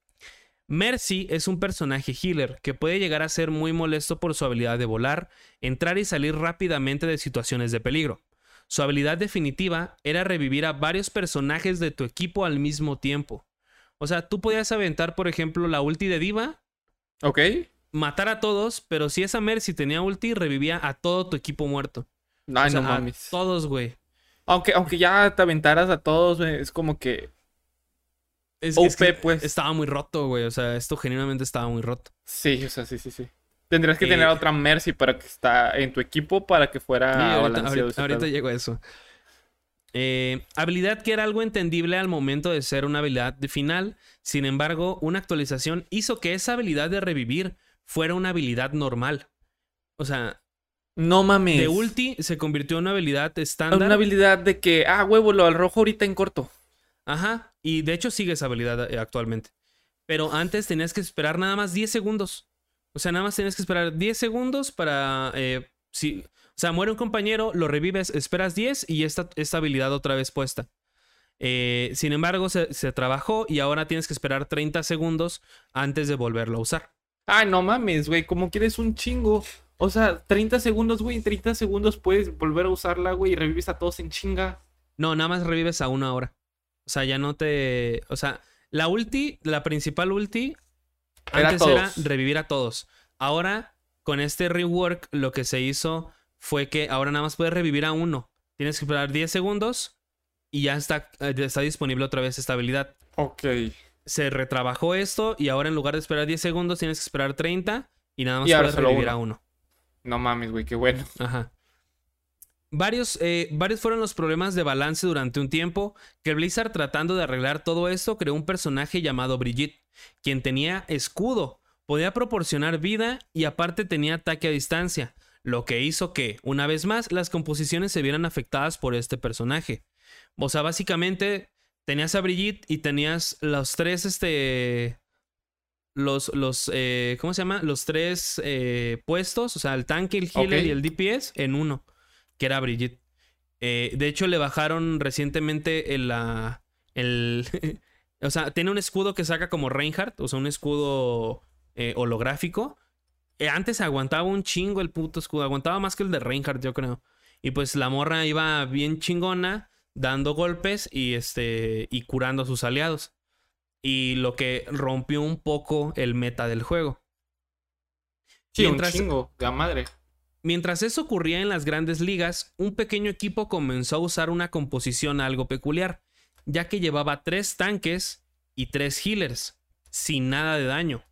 A: Mercy es un personaje healer que puede llegar a ser muy molesto por su habilidad de volar, entrar y salir rápidamente de situaciones de peligro. Su habilidad definitiva era revivir a varios personajes de tu equipo al mismo tiempo. O sea, tú podías aventar, por ejemplo, la ulti de Diva.
B: Ok.
A: Matar a todos, pero si esa Mercy tenía ulti, revivía a todo tu equipo muerto.
B: Ay, no mames.
A: A todos, güey.
B: Aunque, aunque ya te aventaras a todos, es como que.
A: Es, pues. Estaba muy roto, güey. O sea, esto genuinamente estaba muy roto.
B: Sí, o sea, sí, sí, sí. Tendrías que tener otra Mercy para que está en tu equipo para que fuera
A: ahorita, ahorita, llego a eso. Eh, habilidad que era algo entendible al momento de ser una habilidad de final. Sin embargo, una actualización hizo que esa habilidad de revivir fuera una habilidad normal. O sea,
B: no mames.
A: De ulti se convirtió en una habilidad estándar.
B: Una habilidad de que, ah, huevo, lo al rojo ahorita en corto.
A: Ajá. Y de hecho sigue esa habilidad eh, actualmente. Pero antes tenías que esperar nada más 10 segundos. O sea, nada más tenías que esperar 10 segundos para. Eh, si, o sea, muere un compañero, lo revives, esperas 10 y esta, esta habilidad otra vez puesta. Eh, sin embargo, se, se, trabajó y ahora tienes que esperar 30 segundos antes de volverlo a usar.
B: Ay, no mames, güey, como quieres un chingo. O sea, 30 segundos, güey. En 30 segundos puedes volver a usarla, güey, y revives a todos en chinga.
A: No, nada más revives a una hora. O sea, ya no te. O sea, la ulti, la principal ulti, antes era revivir a todos. Ahora, con este rework, lo que se hizo fue que ahora nada más puedes revivir a uno. Tienes que esperar 10 segundos y ya está, eh, está disponible otra vez esta habilidad.
B: Ok.
A: Se retrabajó esto y ahora en lugar de esperar 10 segundos tienes que esperar 30 y nada más puedes revivir a uno.
B: No mames, güey, qué bueno.
A: Ajá. varios, eh, varios fueron los problemas de balance durante un tiempo que Blizzard tratando de arreglar todo esto creó un personaje llamado Brigitte, quien tenía escudo, podía proporcionar vida y aparte tenía ataque a distancia, lo que hizo que, una vez más, las composiciones se vieran afectadas por este personaje. O sea, básicamente tenías a Brigitte y tenías los tres, este, los, los eh, ¿cómo se llama? Los tres eh, puestos, o sea, el tanque, el healer y el DPS en uno, que era Brigitte. Eh, de hecho, le bajaron recientemente el, la, <laughs> el, o sea, tiene un escudo que saca como Reinhardt, o sea, un escudo holográfico. antes aguantaba un chingo el puto escudo, aguantaba más que el de Reinhardt, yo creo. Y pues la morra iba bien chingona, dando golpes y, este, y curando a sus aliados y lo que rompió un poco el meta del juego.
B: Sí, mientras, un chingo, de madre.
A: Mientras eso ocurría en las grandes ligas, un pequeño equipo comenzó a usar una composición algo peculiar, ya que llevaba tres tanques y tres healers, sin nada de daño.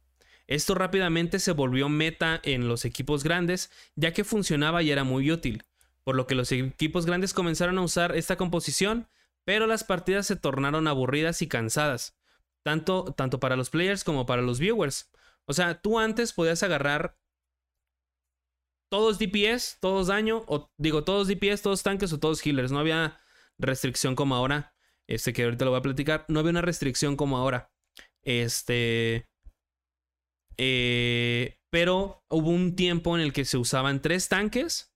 A: Esto rápidamente se volvió meta en los equipos grandes, ya que funcionaba y era muy útil, por lo que los equipos grandes comenzaron a usar esta composición, pero las partidas se tornaron aburridas y cansadas, tanto, tanto para los players como para los viewers. O sea, tú antes podías agarrar todos DPS, todos daño, o digo, todos DPS, todos tanques o todos healers. No había restricción como ahora. Este que ahorita lo voy a platicar. No había una restricción como ahora. Este. Eh, pero hubo un tiempo en el que se usaban tres tanques.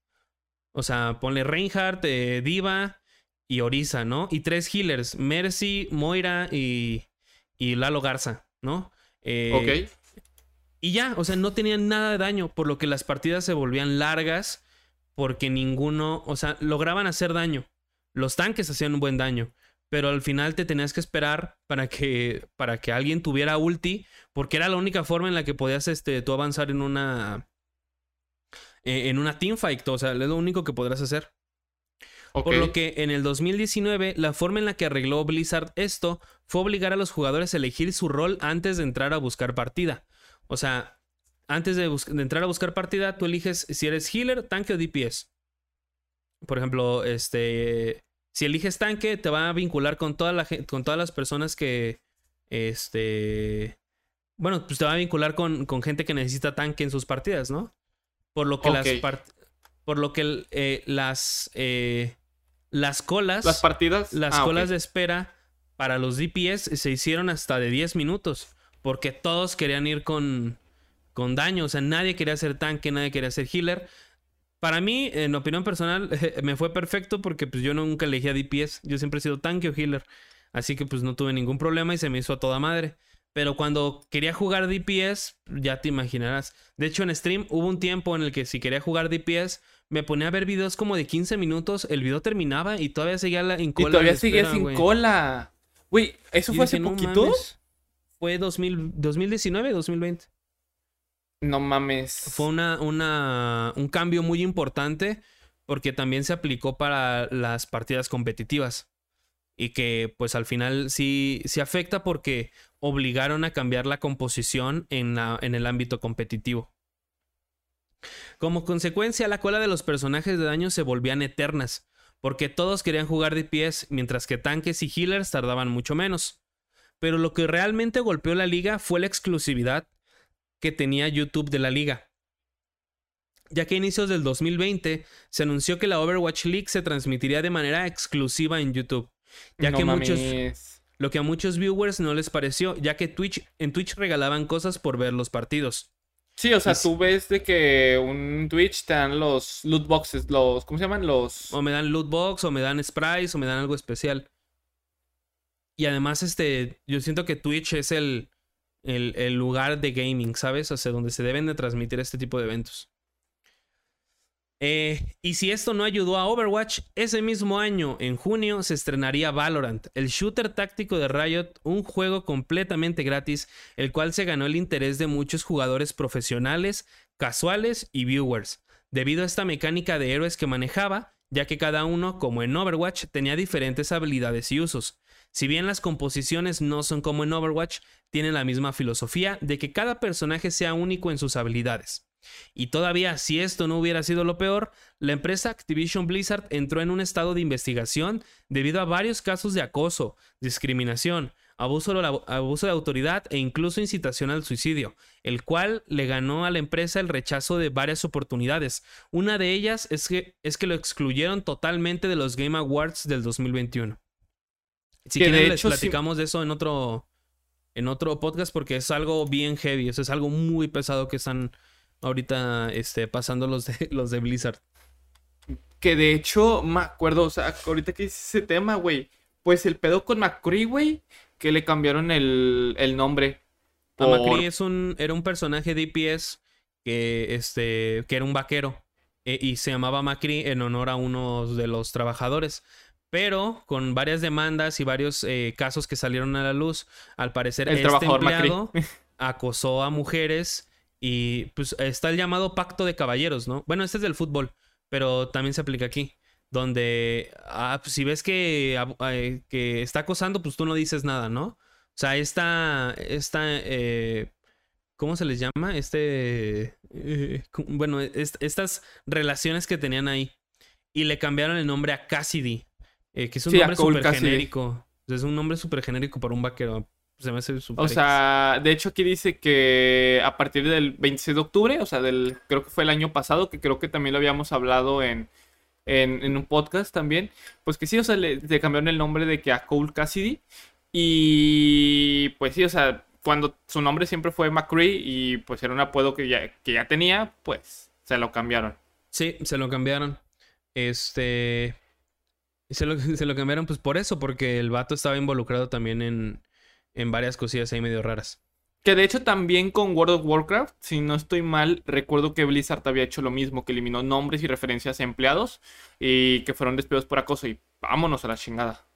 A: O sea, ponle Reinhardt, eh, Diva y Orisa, ¿no? Y tres healers: Mercy, Moira y, y Lalo Garza, ¿no?
B: Eh, ok.
A: Y ya, o sea, no tenían nada de daño, por lo que las partidas se volvían largas, porque ninguno, o sea, lograban hacer daño. Los tanques hacían un buen daño, pero al final te tenías que esperar para que, para que alguien tuviera ulti, porque era la única forma en la que podías este, tú avanzar en una, eh, en una teamfight, o sea, es lo único que podrás hacer. Por lo que en el 2019, la forma en la que arregló Blizzard esto fue obligar a los jugadores a elegir su rol antes de entrar a buscar partida. O sea, antes de, entrar a buscar partida, tú eliges si eres healer, tanque o DPS. Por ejemplo, este. Si eliges tanque, te va a vincular con, toda la, con todas las personas que. Este. Bueno, pues te va a vincular con, con gente que necesita tanque en sus partidas, ¿no? Por lo que las por lo que eh, las eh, las colas.
B: Las partidas.
A: Las ah, colas de espera para los DPS se hicieron hasta de 10 minutos. Porque todos querían ir con, con daño. O sea, nadie quería ser tanque, nadie quería ser healer. Para mí, en opinión personal, <laughs> me fue perfecto porque pues, yo nunca elegí a DPS. Yo siempre he sido tanque o healer. Así que pues no tuve ningún problema y se me hizo a toda madre. Pero cuando quería jugar DPS, ya te imaginarás. De hecho, en stream hubo un tiempo en el que si quería jugar DPS, me ponía a ver videos como de 15 minutos, el video terminaba y todavía seguía la,
B: en cola. Y todavía seguía sin cola. Güey, ¿eso fue hace poquito?
A: fue 2000, 2019, 2020.
B: No mames.
A: Fue una, una, un cambio muy importante porque también se aplicó para las partidas competitivas. Y que pues al final sí, sí afecta porque obligaron a cambiar la composición en, la, en el ámbito competitivo. Como consecuencia, la cola de los personajes de daño se volvían eternas, porque todos querían jugar de pies, mientras que tanques y healers tardaban mucho menos. Pero lo que realmente golpeó la liga fue la exclusividad que tenía YouTube de la liga. Ya que a inicios del 2020 se anunció que la Overwatch League se transmitiría de manera exclusiva en YouTube. Ya que muchos. Lo que a muchos viewers no les pareció, ya que Twitch, en Twitch regalaban cosas por ver los partidos.
B: Sí, o sea, tú ves de que un Twitch te dan los loot boxes, los, ¿cómo se llaman? Los...
A: O me dan loot box, o me dan sprites, o me dan algo especial. Y además, este, yo siento que Twitch es el, el, lugar de gaming, ¿sabes? Sea, donde se deben de transmitir este tipo de eventos. Eh, y si esto no ayudó a Overwatch, ese mismo año, en junio, se estrenaría Valorant, el shooter táctico de Riot, un juego completamente gratis, el cual se ganó el interés de muchos jugadores profesionales, casuales y viewers, debido a esta mecánica de héroes que manejaba, ya que cada uno, como en Overwatch, tenía diferentes habilidades y usos. Si bien las composiciones no son como en Overwatch, tienen la misma filosofía de que cada personaje sea único en sus habilidades. Y todavía, si esto no hubiera sido lo peor, la empresa Activision Blizzard entró en un estado de investigación debido a varios casos de acoso, discriminación, abuso de, autoridad e incluso incitación al suicidio, el cual le ganó a la empresa el rechazo de varias oportunidades. Una de ellas es que, es que lo excluyeron totalmente de los Game Awards del 2021. Si quieren, les platicamos de eso en otro, en otro podcast porque es algo bien heavy, eso es algo muy pesado que están ahorita este, pasando los de, <laughs> los de Blizzard.
B: Que de hecho, me acuerdo, o sea, ahorita que hice ese tema, güey, pues el pedo con McCree, güey, que le cambiaron el, nombre.
A: Por... McCree es un, era un personaje de DPS que, este, que era un vaquero e, y se llamaba McCree en honor a uno de los trabajadores. Pero con varias demandas y varios eh, casos que salieron a la luz, al parecer el este empleado <laughs> acosó a mujeres y pues está el llamado pacto de caballeros, ¿no? Bueno, este es del fútbol, pero también se aplica aquí donde ah, pues, si ves que, eh, que, está acosando, pues tú no dices nada, ¿no? O sea, esta, esta eh, ¿cómo se les llama? Este, eh, bueno, estas relaciones que tenían ahí. Y le cambiaron el nombre a Cassidy, que es un nombre súper genérico. Es un nombre súper genérico para un vaquero. Se me hace
B: O sea, de hecho aquí dice que a partir del 26 de octubre, o sea, del creo que fue el año pasado, que creo que también lo habíamos hablado en, en, un podcast también, pues que sí, o sea, le, cambiaron el nombre de que a Cole Cassidy. Y pues sí, o sea, cuando su nombre siempre fue McCree y pues era un apodo que ya, que ya tenía, pues se lo cambiaron.
A: Sí, se lo cambiaron. Este. Se lo, <laughs> se lo cambiaron pues por eso, porque el vato estaba involucrado también en, en varias cosillas ahí medio raras.
B: Que de hecho también con World of Warcraft, si no estoy mal, recuerdo que Blizzard había hecho lo mismo, que eliminó nombres y referencias a empleados y que fueron despedidos por acoso y vámonos a la chingada.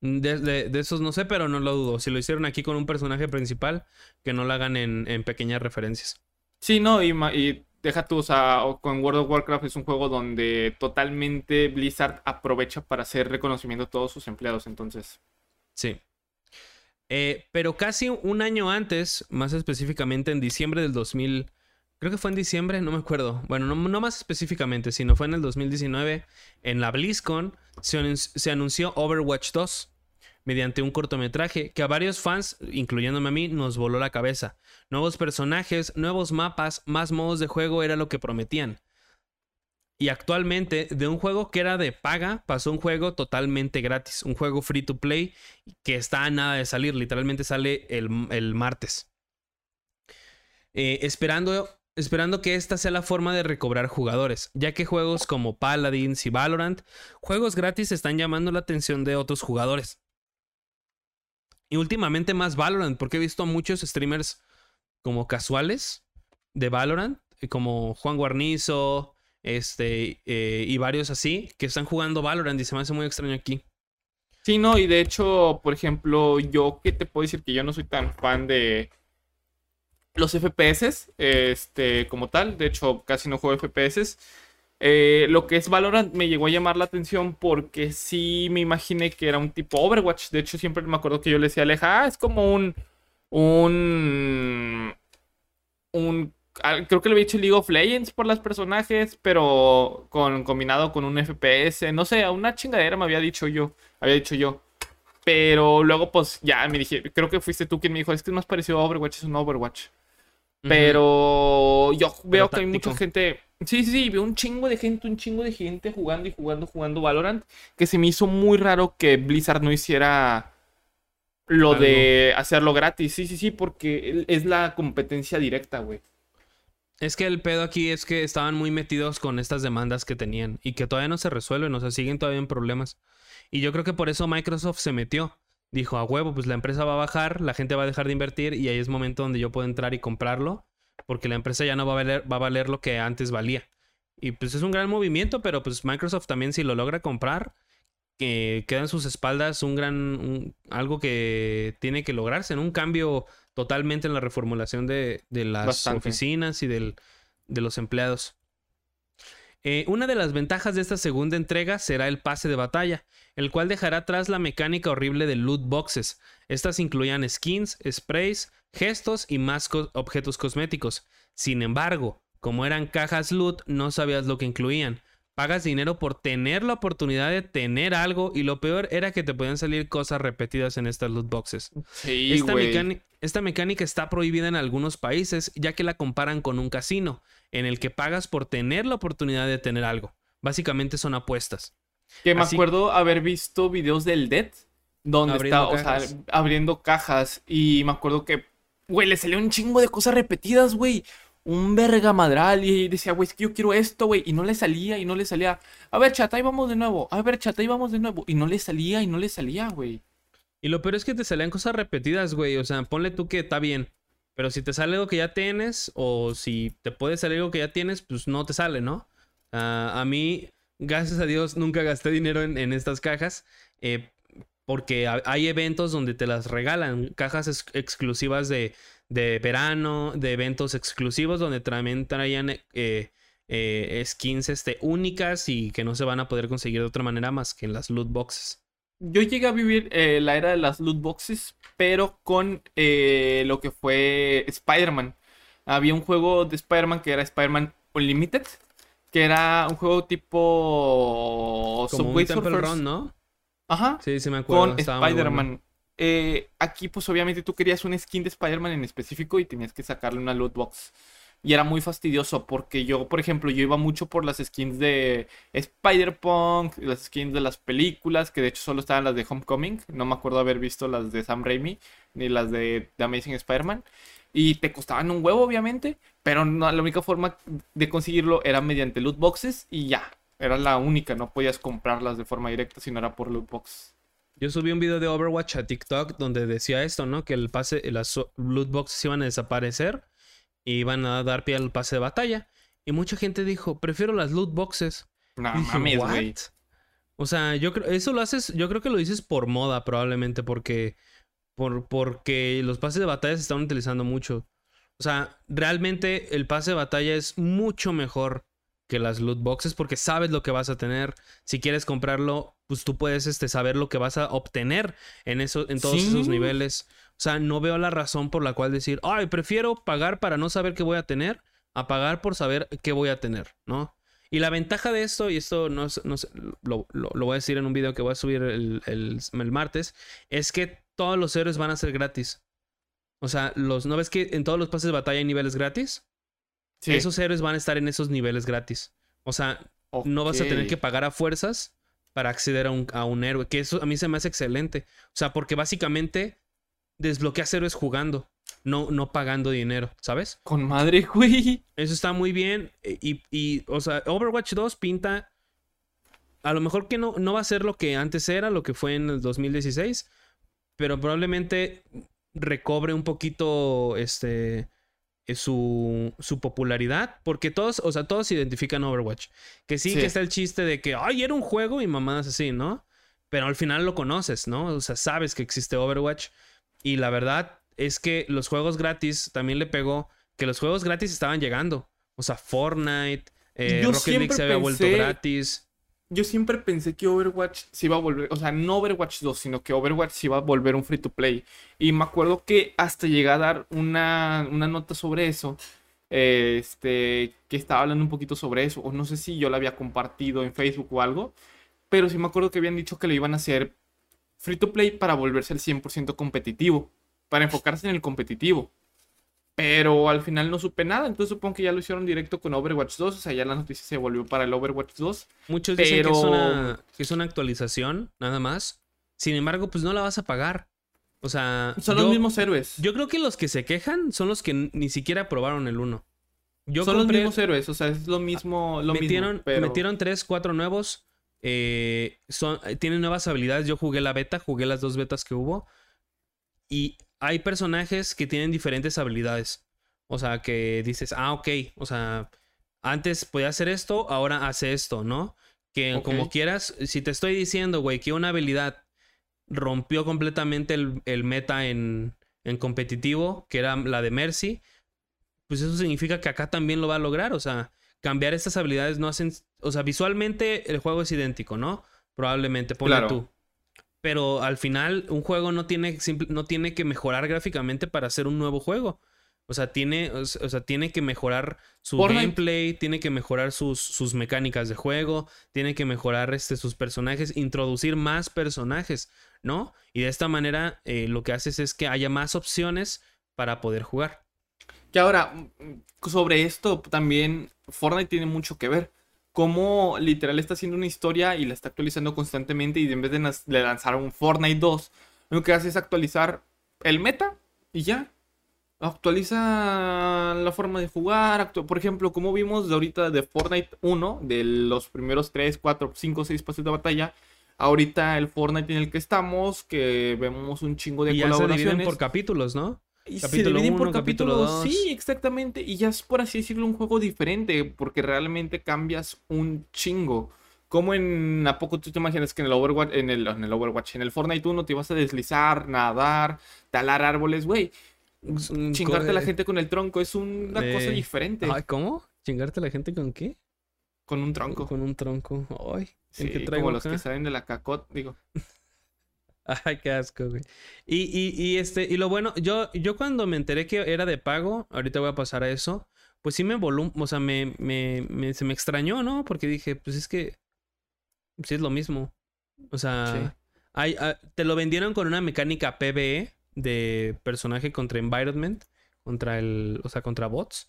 A: De, esos no sé, pero no lo dudo. Si lo hicieron aquí con un personaje principal, que no lo hagan en, pequeñas referencias.
B: Sí, no, y, y deja tú, o sea, con World of Warcraft es un juego donde totalmente Blizzard aprovecha para hacer reconocimiento a todos sus empleados, entonces.
A: Sí. Eh, pero casi un año antes, más específicamente en diciembre del 2000, creo que fue en diciembre, no me acuerdo. Bueno, no, más específicamente, sino fue en el 2019, en la BlizzCon, se, anunció Overwatch 2 mediante un cortometraje que a varios fans, incluyéndome a mí, nos voló la cabeza. Nuevos personajes, nuevos mapas, más modos de juego era lo que prometían. Y actualmente, de un juego que era de paga, pasó un juego totalmente gratis. Un juego free to play que está a nada de salir. Literalmente sale el, martes. Eh, esperando, esperando que esta sea la forma de recobrar jugadores, ya que juegos como Paladins y Valorant, juegos gratis están llamando la atención de otros jugadores. Y últimamente más Valorant, porque he visto muchos streamers como casuales de Valorant, como Juan Guarnizo, este, eh, y varios así, que están jugando Valorant y se me hace muy extraño aquí.
B: Sí, no, y de hecho, por ejemplo, yo que te puedo decir que yo no soy tan fan de los FPS, este, como tal, de hecho, casi no juego FPS. Eh, lo que es Valorant me llegó a llamar la atención porque sí me imaginé que era un tipo Overwatch. De hecho, siempre me acuerdo que yo le decía a Aleja, ah, es como un. un. un creo que le había dicho League of Legends por los personajes, pero con, combinado con un FPS, no sé, una chingadera me había dicho yo, había dicho yo. Pero luego, pues ya me dije, creo que fuiste tú quien me dijo, es que es más parecido a Overwatch, es un Overwatch. Pero yo veo que hay mucha gente. Sí, sí, sí, veo un chingo de gente, un chingo de gente jugando y jugando, jugando Valorant. Que se me hizo muy raro que Blizzard no hiciera lo de hacerlo gratis. Sí, sí, sí, porque es la competencia directa, güey.
A: Es que el pedo aquí es que estaban muy metidos con estas demandas que tenían y que todavía no se resuelven, o sea, siguen todavía en problemas. Y yo creo que por eso Microsoft se metió. Dijo, a huevo, pues la empresa va a bajar, la gente va a dejar de invertir y ahí es momento donde yo puedo entrar y comprarlo, porque la empresa ya no va a valer, va a valer lo que antes valía. Y pues es un gran movimiento, pero pues Microsoft también si lo logra comprar, que queda en sus espaldas un gran, algo que tiene que lograrse, en un cambio totalmente en la reformulación de, las oficinas y de los empleados. Eh, una de las ventajas de esta segunda entrega será el pase de batalla, el cual dejará atrás la mecánica horrible de loot boxes. Estas incluían skins, sprays, gestos y más objetos cosméticos. Sin embargo, como eran cajas loot, no sabías lo que incluían. Pagas dinero por tener la oportunidad de tener algo y lo peor era que te podían salir cosas repetidas en estas loot boxes.
B: Sí,
A: Esta, mecánica está prohibida en algunos países ya que la comparan con un casino, en el que pagas por tener la oportunidad de tener algo. Básicamente son apuestas.
B: Que me
A: Así-
B: acuerdo haber visto videos del Dead donde
A: Abriendo
B: está, o sea,
A: cajas.
B: abriendo cajas. Y me acuerdo que, güey, le salió un chingo de cosas repetidas, güey. Un verga madral. Y decía, güey, es que yo quiero esto, güey. Y no le salía, y no le salía. A ver, chat, ahí vamos de nuevo. A ver, chat, ahí vamos de nuevo. Y no le salía, y no le salía, güey.
A: Y lo peor es que te salían cosas repetidas, güey. O sea, ponle tú que está bien. Pero si te sale algo que ya tienes, o si te puede salir algo que ya tienes, pues no te sale, ¿no? Ah, a mí, gracias a Dios, nunca gasté dinero en, en estas cajas. eh, porque ha- hay eventos donde te las regalan. Cajas ex- exclusivas de, de verano, de eventos exclusivos, donde también traían eh, eh, skins este, únicas y que no se van a poder conseguir de otra manera más que en las loot boxes.
B: Yo llegué a vivir la era de las loot boxes, pero con lo que fue Spider-Man. Había un juego de Spider-Man que era Spider-Man Unlimited, que era un juego tipo
A: Como
B: Subway
A: un Temple. Run, ¿no?
B: Ajá,
A: Sí, sí me acuerdo.
B: con
A: bueno.
B: Spider-Man. Eh, aquí, pues obviamente tú querías un skin de Spider-Man en específico y tenías que sacarle una loot box. Y era muy fastidioso porque yo, por ejemplo, yo iba mucho por las skins de Spider-Punk, las skins de las películas, que de hecho solo estaban las de Homecoming. No me acuerdo haber visto las de Sam Raimi ni las de The Amazing Spider-Man. Y te costaban un huevo, obviamente, pero no- la única forma de conseguirlo era mediante loot boxes y ya. Era la única, no podías comprarlas de forma directa si no era por loot box.
A: Yo subí un video de Overwatch a TikTok donde decía esto, ¿no? Que el pase, las loot boxes iban a desaparecer y iban a dar pie al pase de batalla. Y mucha gente dijo, prefiero las loot boxes.
B: No
A: dije,
B: mames, güey.
A: O sea, yo creo, eso lo haces, yo creo que lo dices por moda probablemente, porque, por, porque los pases de batalla se están utilizando mucho. O sea, realmente el pase de batalla es mucho mejor que las loot boxes porque sabes lo que vas a tener. Si quieres comprarlo, pues tú puedes este, saber lo que vas a obtener en, eso, en todos
B: Sí.
A: esos niveles. O sea, no veo la razón por la cual decir, ay, prefiero pagar para no saber qué voy a tener a pagar por saber qué voy a tener, ¿no? Y la ventaja de esto, y esto no, no sé, lo, lo- lo voy a decir en un video que voy a subir el, el- el martes, es que todos los héroes van a ser gratis. O sea, los, ¿no ves que en todos los pases de batalla hay niveles gratis?
B: Sí.
A: Esos héroes van a estar en esos niveles gratis. O sea, no vas a tener que pagar a fuerzas para acceder a un, a un héroe. Que eso a mí se me hace excelente. O sea, porque básicamente desbloqueas héroes jugando, no, no pagando dinero, ¿sabes?
B: Con madre, <laughs> güey.
A: Eso está muy bien. eh, Y, y, o sea, Overwatch 2 pinta. A lo mejor que no, no va a ser lo que antes era, lo que fue en el 2016. Pero probablemente recobre un poquito este. eh, Su, su popularidad. Porque todos, o sea, todos identifican Overwatch. Que sí,
B: Sí.
A: que está el chiste de que, ay, era un juego y mamadas así, ¿no? Pero al final lo conoces, ¿no? O sea, sabes que existe Overwatch. Y la verdad es que los juegos gratis también le pegó que los juegos gratis estaban llegando. O sea, Fortnite, eh, Rocket League se había vuelto gratis.
B: Yo siempre pensé que Overwatch se iba a volver, o sea, no Overwatch 2, sino que Overwatch se iba a volver un free to play. Y me acuerdo que hasta llegué a dar una, una nota sobre eso, este, que estaba hablando un poquito sobre eso, o no sé si yo la había compartido en Facebook o algo, pero sí me acuerdo que habían dicho que lo iban a hacer free to play para volverse al 100% competitivo, para enfocarse en el competitivo. Pero al final no supe nada, entonces supongo que ya lo hicieron directo con Overwatch 2, o sea, ya la noticia se volvió para el Overwatch 2.
A: Muchos dicen que, es una, que es una actualización, nada más. Sin embargo, pues no la vas a pagar. O sea,
B: Son
A: yo,
B: los mismos héroes.
A: yo creo que los que se quejan son los que ni siquiera probaron el 1. Yo
B: Son los mismos héroes, o sea, es lo mismo. Lo
A: metieron,
B: mismo, pero...
A: metieron tres, cuatro nuevos. eh, son, eh, tienen nuevas habilidades. Yo jugué la beta, jugué las dos betas que hubo. Y hay personajes que tienen diferentes habilidades. O sea, que dices, ah, ok. O sea, antes podía hacer esto, ahora hace esto, ¿no? Que como quieras, si te estoy diciendo, güey, que una habilidad rompió completamente el, el meta en, en competitivo, que era la de Mercy, pues eso significa que acá también lo va a lograr. O sea, cambiar estas habilidades no hacen. O sea, visualmente el juego es idéntico, ¿no? Probablemente, ponle
B: Claro.
A: tú. Pero al final, un juego no tiene, simple- no tiene que mejorar gráficamente para hacer un nuevo juego. O sea, tiene, o sea, tiene que mejorar su
B: Fortnite.
A: gameplay, tiene que mejorar sus, sus mecánicas de juego, tiene que mejorar este, sus personajes, introducir más personajes, ¿no? Y de esta manera eh, lo que haces es que haya más opciones para poder jugar.
B: Que ahora, mm, sobre esto también Fortnite tiene mucho que ver. Cómo literal está haciendo una historia y la está actualizando constantemente y en vez de, lanzar un Fortnite 2, lo que hace es actualizar el meta y ya. Actualiza la forma de jugar. Por ejemplo, como vimos de ahorita de Fortnite 1, de los primeros 3, 4, 5, 6 pases de batalla. Ahorita el Fortnite en el que estamos, que vemos un chingo de
A: Y ya se dividen
B: colaboraciones.
A: por capítulos, ¿no?
B: Y
A: Capítulo
B: se dividen por
A: uno, capítulo
B: capítulos.
A: dos.
B: Sí, exactamente. Y ya es por así decirlo un juego diferente, porque realmente cambias un chingo. Como en a poco tú te imaginas que en el Overwatch, en el, en el Overwatch, en el Fortnite 1 te vas a deslizar, nadar, talar árboles, güey.
A: Es un
B: Chingarte a la
A: co-
B: gente con el tronco es una cosa diferente.
A: Ay, ¿Cómo? ¿Chingarte a la gente con qué?
B: con un tronco.
A: Con un tronco. Ay, ¿en
B: Sí,
A: qué traigo
B: como los que salen de la cacot, digo. <laughs> <laughs>
A: Ay, qué asco, güey. Y, y, y este, y lo bueno, yo, yo cuando me enteré que era de pago, ahorita voy a pasar a eso, pues sí me volum, o sea, me, me, me- se me extrañó, ¿no? Porque dije, pues es que sí es lo mismo. O sea,
B: Sí.
A: hay, ah, te lo vendieron con una mecánica PvE de personaje contra environment, contra el, o sea, contra bots.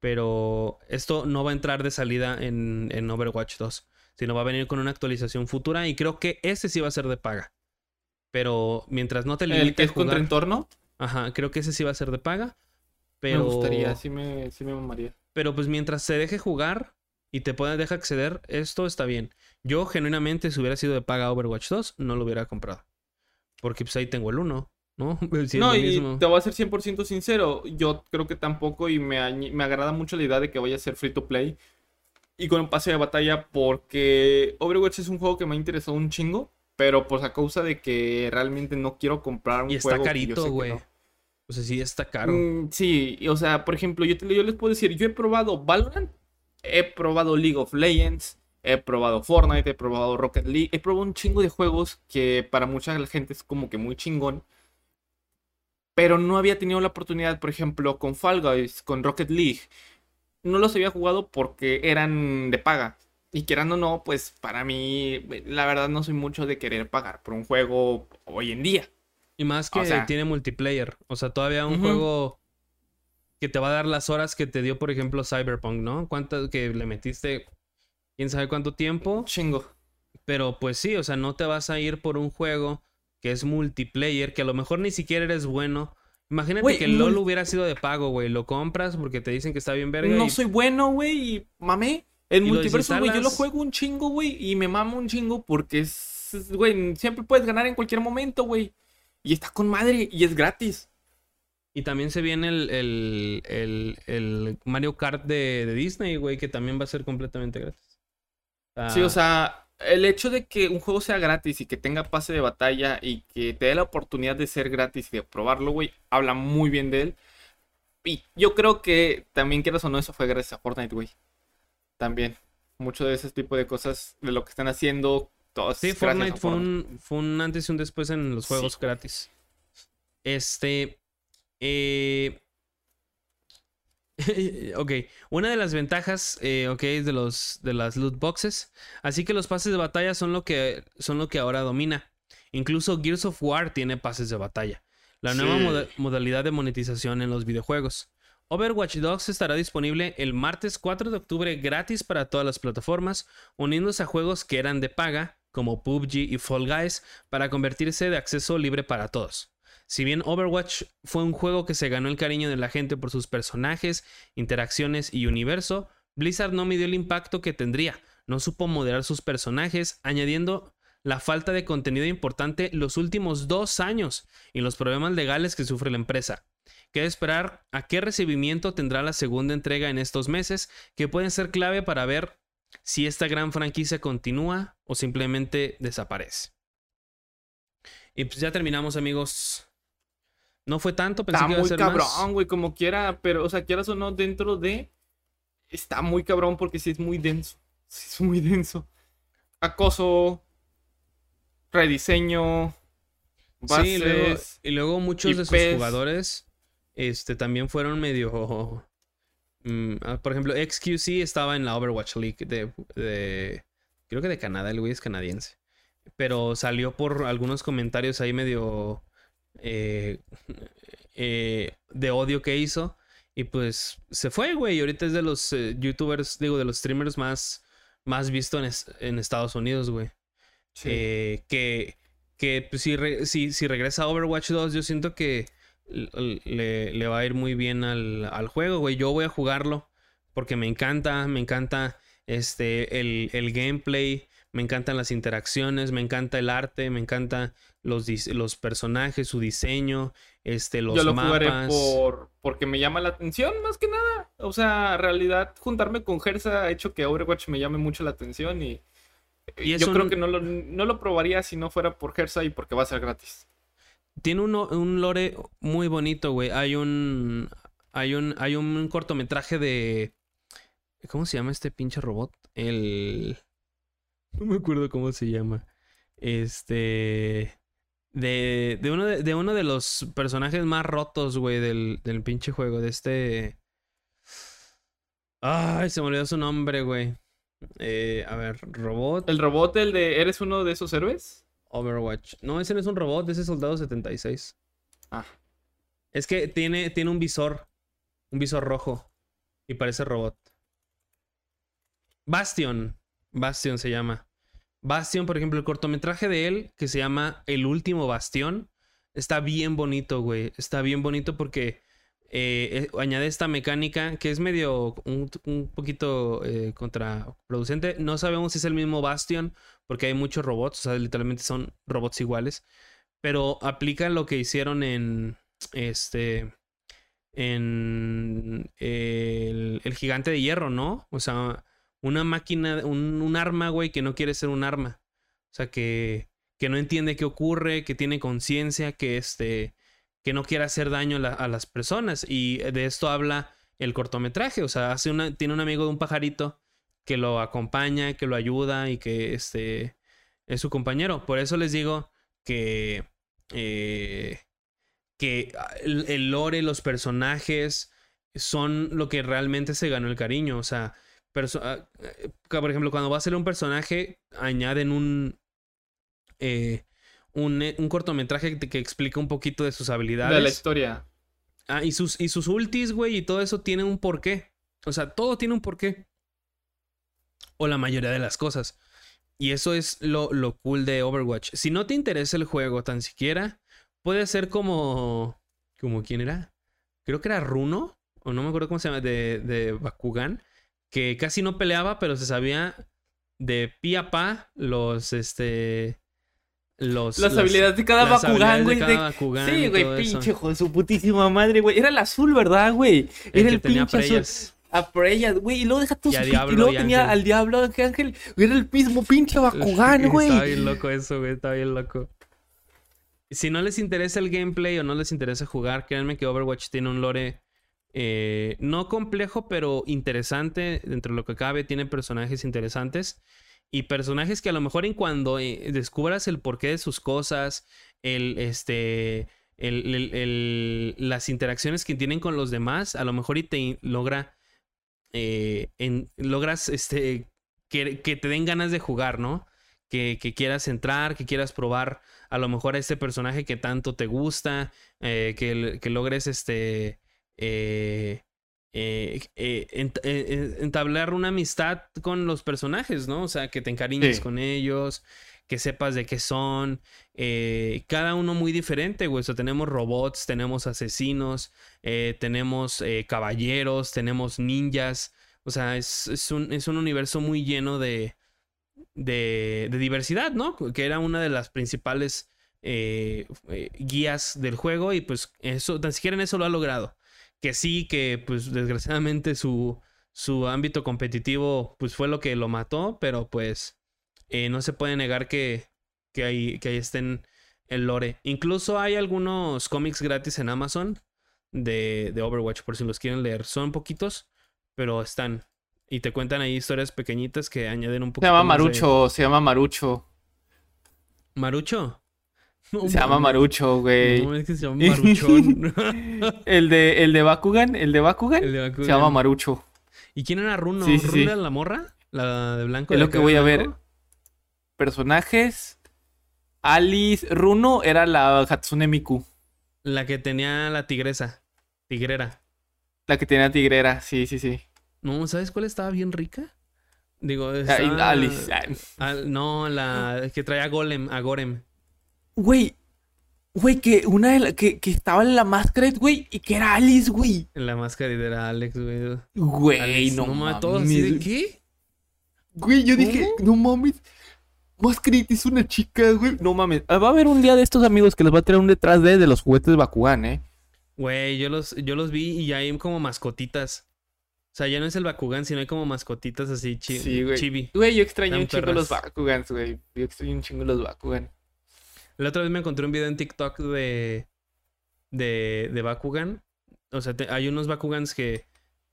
A: Pero esto no va a entrar de salida en, en Overwatch 2, sino va a venir con una actualización futura y creo que ese sí va a ser de paga. Pero mientras no te
B: El
A: limite
B: que
A: a
B: es contra
A: jugar,
B: entorno,
A: ajá, creo que ese sí va a ser de paga. Pero,
B: me gustaría, sí me, sí me mamaría.
A: pero pues mientras se deje jugar y te pueda deja acceder, esto está bien. Yo genuinamente si hubiera sido de paga Overwatch 2, no lo hubiera comprado. Porque pues ahí tengo el 1, ¿no? <laughs>
B: No, y
A: mismo.
B: te voy a ser 100% sincero. Yo creo que tampoco, y me, me agrada mucho la idea de que vaya a ser free to play y con un pase de batalla, porque Overwatch es un juego que me ha interesado un chingo, pero pues a causa de que realmente no quiero comprar un
A: Y está
B: juego. yo sé
A: carito, güey.
B: no.
A: O sea, sí está caro.
B: Mm, sí, y, o sea, por ejemplo, yo, te- yo les puedo decir, yo he probado Valorant, he probado League of Legends, he probado Fortnite, he probado Rocket League, he probado un chingo de juegos que para mucha gente es como que muy chingón. Pero no había tenido la oportunidad, por ejemplo, con Fall Guys, con Rocket League. No los había jugado porque eran de paga. Y quieran o no, pues para mí, la verdad no soy mucho de querer pagar por un juego hoy en día.
A: Y más que
B: o sea-
A: tiene multiplayer. O sea, todavía un juego que te va a dar las horas que te dio, por ejemplo, Cyberpunk, ¿no? ¿Cuántas que le metiste? ¿Quién sabe cuánto tiempo?
B: Chingo.
A: Pero pues sí, o sea, no te vas a ir por un juego que es multiplayer, que a lo mejor ni siquiera eres bueno. Imagínate que el LOL hubiera sido de pago, güey. Lo compras porque te dicen que está bien verga.
B: No
A: y-
B: soy bueno, güey, y mamé.
A: Y lo
B: multiverso, güey, yo lo juego un chingo, güey, y me mamo un chingo porque es, güey, siempre puedes ganar en cualquier momento, güey. Y está con madre y es gratis.
A: Y también se viene el, el, el- el Mario Kart de, de Disney, güey, que también va a ser completamente gratis.
B: Sí, o
A: Ah,
B: sea, el hecho de que un juego sea gratis y que tenga pase de batalla y que te dé la oportunidad de ser gratis y de probarlo, güey, habla muy bien de él. Y yo creo que también quieras o no, eso fue gracias a Fortnite, güey. También. Mucho de ese tipo de cosas, de lo que están haciendo, todos.
A: Sí, Fortnite fue un, fue un antes y un después en los
B: Sí.
A: juegos gratis. Este. eh, <laughs> ok, una de las ventajas, eh, ok, de los de las loot boxes. Así que los pases de batalla son lo que son lo que ahora domina. Incluso Gears of War tiene pases de batalla. La nueva
B: Sí.
A: moda- modalidad de monetización en los videojuegos. Overwatch 2 estará disponible el martes 4 de octubre gratis para todas las plataformas, uniéndose a juegos que eran de paga, como PUBG y Fall Guys, para convertirse de acceso libre para todos. Si bien Overwatch fue un juego que se ganó el cariño de la gente por sus personajes, interacciones y universo, Blizzard no midió el impacto que tendría, no supo moderar sus personajes, añadiendo la falta de contenido importante los últimos dos años y los problemas legales que sufre la empresa. Queda esperar a qué recibimiento tendrá la segunda entrega en estos meses, que pueden ser clave para ver si esta gran franquicia continúa o simplemente desaparece. Y pues ya terminamos, amigos. No fue tanto, pensé
B: Está
A: que iba a
B: muy
A: ser
B: cabrón,
A: más.
B: güey, como quiera, pero, o sea, quieras o no, dentro de. Está muy cabrón porque sí es muy denso. Sí es muy denso. Acoso, rediseño,
A: Sí, y luego,
B: bases.
A: y luego muchos de sus jugadores este, también fueron medio... <laughs> mm, ah, por ejemplo, XQC estaba en la Overwatch League de, de- Creo que de Canadá, el güey es canadiense. Pero salió por algunos comentarios ahí medio... eh, <laughs> eh, de odio que hizo. Y pues se fue, güey. Y ahorita es de los eh, youtubers, digo, de los streamers más, más visto en, es- en Estados Unidos, güey.
B: Sí.
A: Que que pues, si, re- si, si regresa a Overwatch 2, yo siento que le, le va a ir muy bien al, al juego, güey. Yo voy a jugarlo porque me encanta, me encanta este, el, el gameplay, me encantan las interacciones, me encanta el arte, me encanta los, los personajes, su diseño, este, los
B: Yo lo
A: mapas.
B: jugaré por, porque me llama la atención, más que nada. O sea, en realidad, juntarme con Gersa ha hecho que Overwatch me llame mucho la atención y, yo
A: un-
B: creo que no lo, no lo probaría si no fuera por Gersa y porque va a ser gratis.
A: Tiene un, un lore muy bonito, güey. Hay un. Hay un. Hay un cortometraje de. ¿Cómo se llama este pinche robot? El. No me acuerdo cómo se llama. Este. De, de, uno, de, de uno de los personajes más rotos, güey, del, del pinche juego. De este. Ay, se me olvidó su nombre, güey. Eh, a ver, robot.
B: ¿El robot, el de ¿Eres uno de esos héroes?
A: Overwatch. No, ese no es un robot, ese es Soldado 76.
B: Ah.
A: Es que tiene, tiene un visor. Un visor rojo. Y parece robot. Bastion. Bastion se llama. Bastion, por ejemplo, el cortometraje de él, que se llama El último bastión, está bien bonito, güey. Está bien bonito porque eh, eh, añade esta mecánica que es medio un, un poquito eh, contraproducente. No sabemos si es el mismo Bastion porque hay muchos robots, o sea, literalmente son robots iguales. Pero aplica lo que hicieron en este. En el, el gigante de hierro, ¿no? O sea, una máquina, un, un arma, güey, que no quiere ser un arma. O sea, que, que no entiende qué ocurre, que tiene conciencia, que este. Que no quiere hacer daño a, la- a las personas. Y de esto habla el cortometraje. O sea, tiene un amigo de un pajarito que lo acompaña, que lo ayuda y que este es su compañero. Por eso les digo que eh, que el, el lore, los personajes son lo que realmente se ganó el cariño. O sea, ah, eh, por ejemplo, cuando va a ser un personaje, añaden un eh, un, eh, un cortometraje que, que explica un poquito de sus habilidades.
B: De la historia.
A: Ah, y sus, y sus ultis, güey, y todo eso tiene un porqué. O sea, todo tiene un porqué. O la mayoría de las cosas. Y eso es lo, lo cool de Overwatch. Si no te interesa el juego tan siquiera, puede ser como. como quién era? Creo que era Runo. O no me acuerdo cómo se llama. De, de Bakugan. Que casi no peleaba, pero se sabía de pi a pa los este. Los,
B: Las, habilidades de cada Bakugan, güey. Sí, güey,
A: todo
B: pinche hijo de su putísima madre, güey. Era el azul, ¿verdad, güey? Era el, pinche azul. A Preya, güey. Y luego deja tu
A: Y
B: su
A: Diablo
B: Y luego
A: y
B: tenía
A: Ángel.
B: al Diablo Ángel. Era el mismo pinche <laughs> Bakugan, güey.
A: Está bien loco eso, güey. Está bien loco. Si no les interesa el gameplay o no les interesa jugar, créanme que Overwatch tiene un lore eh, no complejo, pero interesante dentro de lo que cabe. Tiene personajes interesantes y personajes que a lo mejor en cuando eh, descubras el porqué de sus cosas, el este, el- el- las interacciones que tienen con los demás, a lo mejor y te logra, eh, logras este que, que te den ganas de jugar, ¿no? Que, que quieras entrar, que quieras probar a lo mejor a este personaje que tanto te gusta, eh, que, que logres este eh, eh, ent- eh, entablar una amistad con los personajes, ¿no? O sea, que te encariñes
B: Sí.
A: con ellos, que sepas de qué son. eh, cada uno muy diferente, güey. O sea, tenemos robots, tenemos asesinos, tenemos caballeros, tenemos ninjas. O sea, es, es un, es un universo muy lleno de, de, de diversidad, ¿no? Que era una de las principales guías del juego y pues eso, tan siquiera en eso lo ha logrado. Que sí, que pues desgraciadamente su, su ámbito competitivo pues fue lo que lo mató, pero pues eh, no se puede negar que, que, ahí, que ahí estén el lore. Incluso hay algunos cómics gratis en Amazon de, de Overwatch por si los quieren leer. Son poquitos, pero están. Y te cuentan ahí historias pequeñitas que añaden un
B: Se
A: poquito
B: llama
A: de-
B: Marucho, se llama Marucho.
A: ¿Marucho? <laughs> No
B: Se llama. Marucho, güey.
A: No, es que se llama Maruchón. <laughs>
B: El de, el de Bakugan, el de Bakugan,
A: El de Bakugan.
B: se llama Marucho.
A: ¿Y quién era Runo?
B: Sí, sí,
A: ¿Runo
B: sí.
A: era la morra? ¿La de blanco?
B: Es
A: de
B: lo que voy a ver. Personajes. Alice Runo era la Hatsune Miku.
A: La que tenía la tigresa. Tigrera.
B: La que tenía tigrera, sí, sí, sí.
A: No, ¿sabes cuál estaba bien rica? Digo, estaba-
B: Alice.
A: Al- no, la que traía a Golem, a Gorem.
B: Güey. Güey, que una de la- que, que estaba en la máscara, güey, y que era Alice, güey.
A: En la máscara y era Alex, güey.
B: Güey, no,
A: no mames, todos así de qué?
B: Güey, yo dije, no mames. Mascarita es una chica, güey. No mames. Ah, Va a haber un día de estos amigos que les va a traer un detrás de, de los juguetes de Bakugan, ¿eh?
A: Güey, yo los, yo los vi y ya hay como mascotitas. O sea, ya no es el Bakugan, sino hay como mascotitas así chi
B: Sí, güey.
A: chibi.
B: Güey, yo extrañé un chingo los
A: perras.
B: Bakugans, güey. Yo extrañé un chingo los Bakugan.
A: La otra vez me encontré un video en TikTok de, de, de Bakugan. O sea, te- hay unos Bakugans que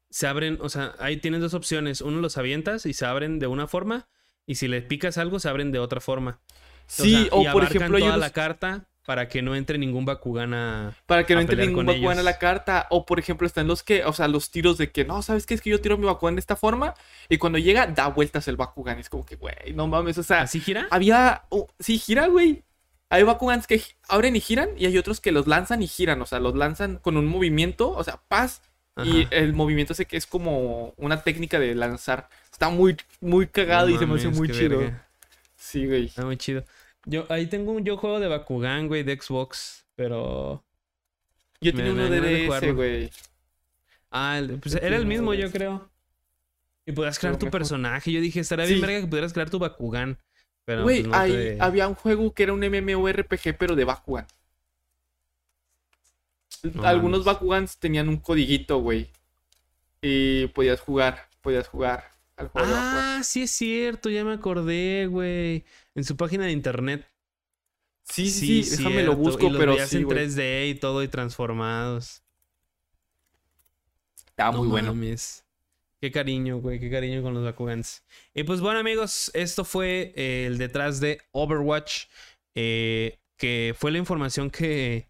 A: se abren, o sea, ahí tienes dos opciones. Uno los avientas y se abren de una forma. Y si le picas algo, se abren de otra forma.
B: Sí,
A: sea,
B: o,
A: y
B: por ejemplo,
A: toda
B: unos-
A: la carta para que no entre ningún Bakugan a...
B: para que no entre ningún Bakugan a la carta. O por ejemplo, están los que, o sea, los tiros de que, no, ¿sabes qué? Es que yo tiro mi Bakugan de esta forma. Y cuando llega, da vueltas el Bakugan. Es como que, güey, no mames. O sea,
A: ¿Así gira?
B: había. oh, sí, gira, güey. Hay Bakugans que abren y giran. Y hay otros que los lanzan y giran. O sea, los lanzan con un movimiento. O sea, paz. Y el movimiento sé que es como una técnica de lanzar. Está muy, muy cagado
A: No
B: y se me hace muy chido.
A: verga.
B: Sí, güey.
A: Está muy chido. Yo, ahí tengo un yo juego de Bakugan, güey, de Xbox, pero...
B: Yo tenía uno de DS, güey.
A: Ah, el- pues era el mismo, yo creo. Y podías crear tu personaje. Yo dije, estaría
B: Sí.
A: bien verga que pudieras crear tu Bakugan. Pero
B: Güey,
A: pues, no te-
B: había un juego que era un MMORPG, pero de Bakugan.
A: No
B: Algunos. Bakugans tenían un codiguito, güey. Y podías jugar, podías jugar al juego de.
A: Ah, sí es cierto, ya me acordé, güey. En su página de internet.
B: Sí, sí, sí, déjame lo busco,
A: y los
B: pero sí,
A: en
B: güey.
A: 3D y todo y transformados.
B: Está muy bueno.
A: mames. Qué cariño, güey, qué cariño con los Bakugans. Y pues bueno, amigos, esto fue eh, el detrás de Overwatch, eh, que fue la información que,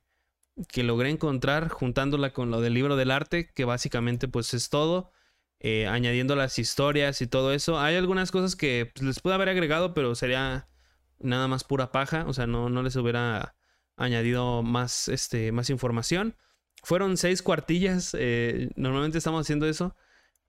A: que logré encontrar juntándola con lo del libro del arte, que básicamente pues es todo, eh, añadiendo las historias y todo eso. Hay algunas cosas que pues, les pude haber agregado, pero sería nada más pura paja, o sea, no, no les hubiera añadido más, este, más información. Fueron seis cuartillas, normalmente estamos haciendo eso.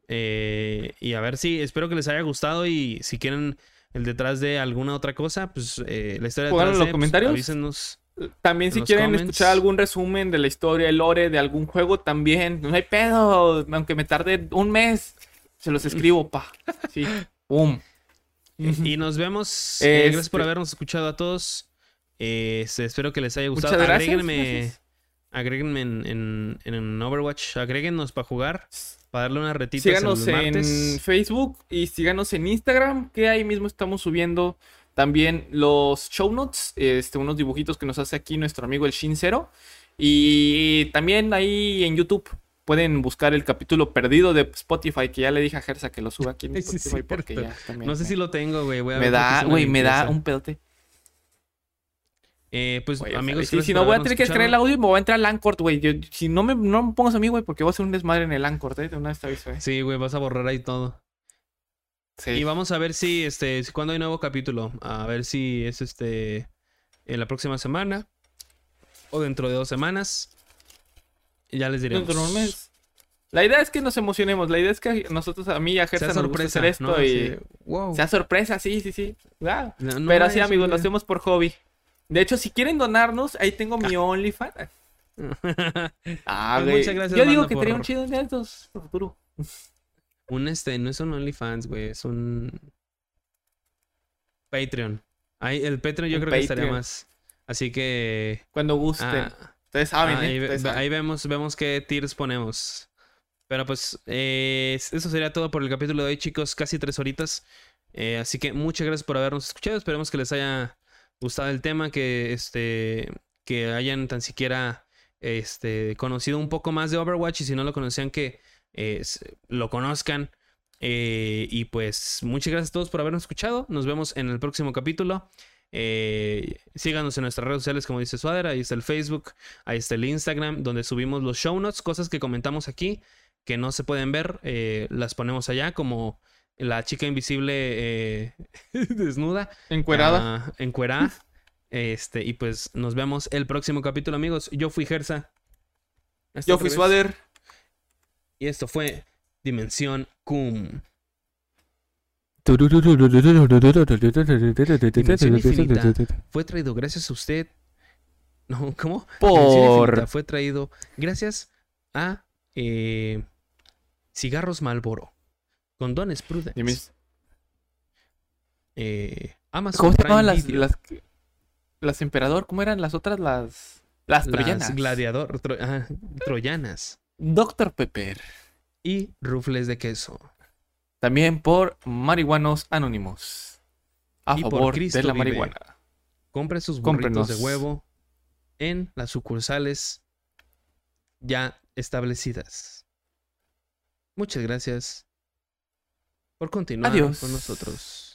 A: Eh, y a ver si, espero que les haya gustado y si quieren el detrás de alguna otra cosa, pues eh, la historia detrás
B: en los
A: de, pues,
B: comentarios.
A: avísenos.
B: También si quieren
A: comments.
B: escuchar algún resumen de la historia, el lore de algún juego, también. No hay pedo, aunque me tarde un mes. Se los escribo, pa. Sí. Pum.
A: Y nos vemos. Eh, gracias por
B: Este-
A: habernos escuchado a todos. Eh, se- espero que les haya gustado.
B: Muchas gracias.
A: agréguenme,
B: gracias.
A: Agréguenme en, en, en Overwatch. Agréguenos para jugar. Para darle una retita
B: Síganos
A: el
B: en
A: martes.
B: Facebook y síganos en Instagram, que ahí mismo estamos subiendo también los show notes, este, unos dibujitos que nos hace aquí nuestro amigo el Shin0. Y también ahí en YouTube pueden buscar el capítulo perdido de Spotify, que ya le dije a Gersa que lo suba aquí en <laughs>
A: sí,
B: Spotify porque ya también
A: No sé
B: me-
A: si lo tengo, güey.
B: me da, güey, me da un pedote.
A: Eh, pues, amigos,
B: sí, si no voy a tener que extraer el audio y me voy a entrar al Anchor, güey. Si no me, no me pongas a mí, güey, porque voy a hacer un desmadre en el Anchor, ¿eh? De una vez te aviso, ¿eh?
A: Sí, güey, vas a borrar ahí todo.
B: Sí.
A: Y vamos a ver si, este, si cuando hay nuevo capítulo. A ver si es este en la próxima semana o dentro de dos semanas. Y ya les diremos.
B: Dentro de un mes. La idea es que nos emocionemos. La idea es que nosotros, a mí y a Gersa nos gusta hacer esto
A: ¿no?
B: y
A: Así, wow.
B: sea sorpresa, sí, sí, sí. Wow.
A: No, no
B: Pero así, amigos, lo hacemos por hobby. De hecho, si quieren donarnos, ahí tengo mi OnlyFans. <laughs> Ah,
A: Pues
B: güey.
A: muchas gracias,
B: Yo digo que
A: por-
B: un chido de estos por futuro.
A: un este, no es un OnlyFans, güey, es un Patreon. Ahí, el Patreon yo
B: Un
A: creo que estaría más. Así que
B: Cuando gusten.
A: ah,
B: Ustedes saben,
A: Ah, ahí,
B: ¿eh? Ustedes saben.
A: ahí vemos, vemos qué tiers ponemos. Pero pues eh, eso sería todo por el capítulo de hoy, chicos. Casi tres horitas. Eh, así que muchas gracias por habernos escuchado. Esperemos que les haya gustado el tema, que este que hayan tan siquiera este conocido un poco más de Overwatch y si no lo conocían que eh, lo conozcan. Eh, y pues muchas gracias a todos por habernos escuchado. Nos vemos en el próximo capítulo. Eh, síganos en nuestras redes sociales, como dice Suader. Ahí está el Facebook, ahí está el Instagram, donde subimos los show notes, cosas que comentamos aquí que no se pueden ver. las ponemos allá, como la chica invisible eh, <laughs> desnuda.
B: Encuerada.
A: Ah, encuerada. Este, y pues nos vemos el próximo capítulo, amigos. Yo fui Gersa. Hasta
B: Yo fui. Swader.
A: Y esto fue Dimensión Cum. Fue traído gracias a usted. No, ¿cómo?
B: Por.
A: Fue traído gracias a eh, Cigarros Malboro. Condones Prudence.
B: Dime,
A: Eh, Amazon
B: ¿Cómo se llamaban las,
A: Video,
B: las, las emperador? ¿Cómo eran las otras? Las, las troyanas.
A: las gladiador, tro- ajá, troyanas
B: Doctor Pepper.
A: y rufles de queso.
B: También por Marihuanos Anónimos. A
A: Y por
B: favor de la
A: vive.
B: marihuana.
A: Compre sus burritos
B: Cómprenos.
A: de huevo en las sucursales ya establecidas. Muchas gracias por continuar
B: Adiós.
A: con nosotros.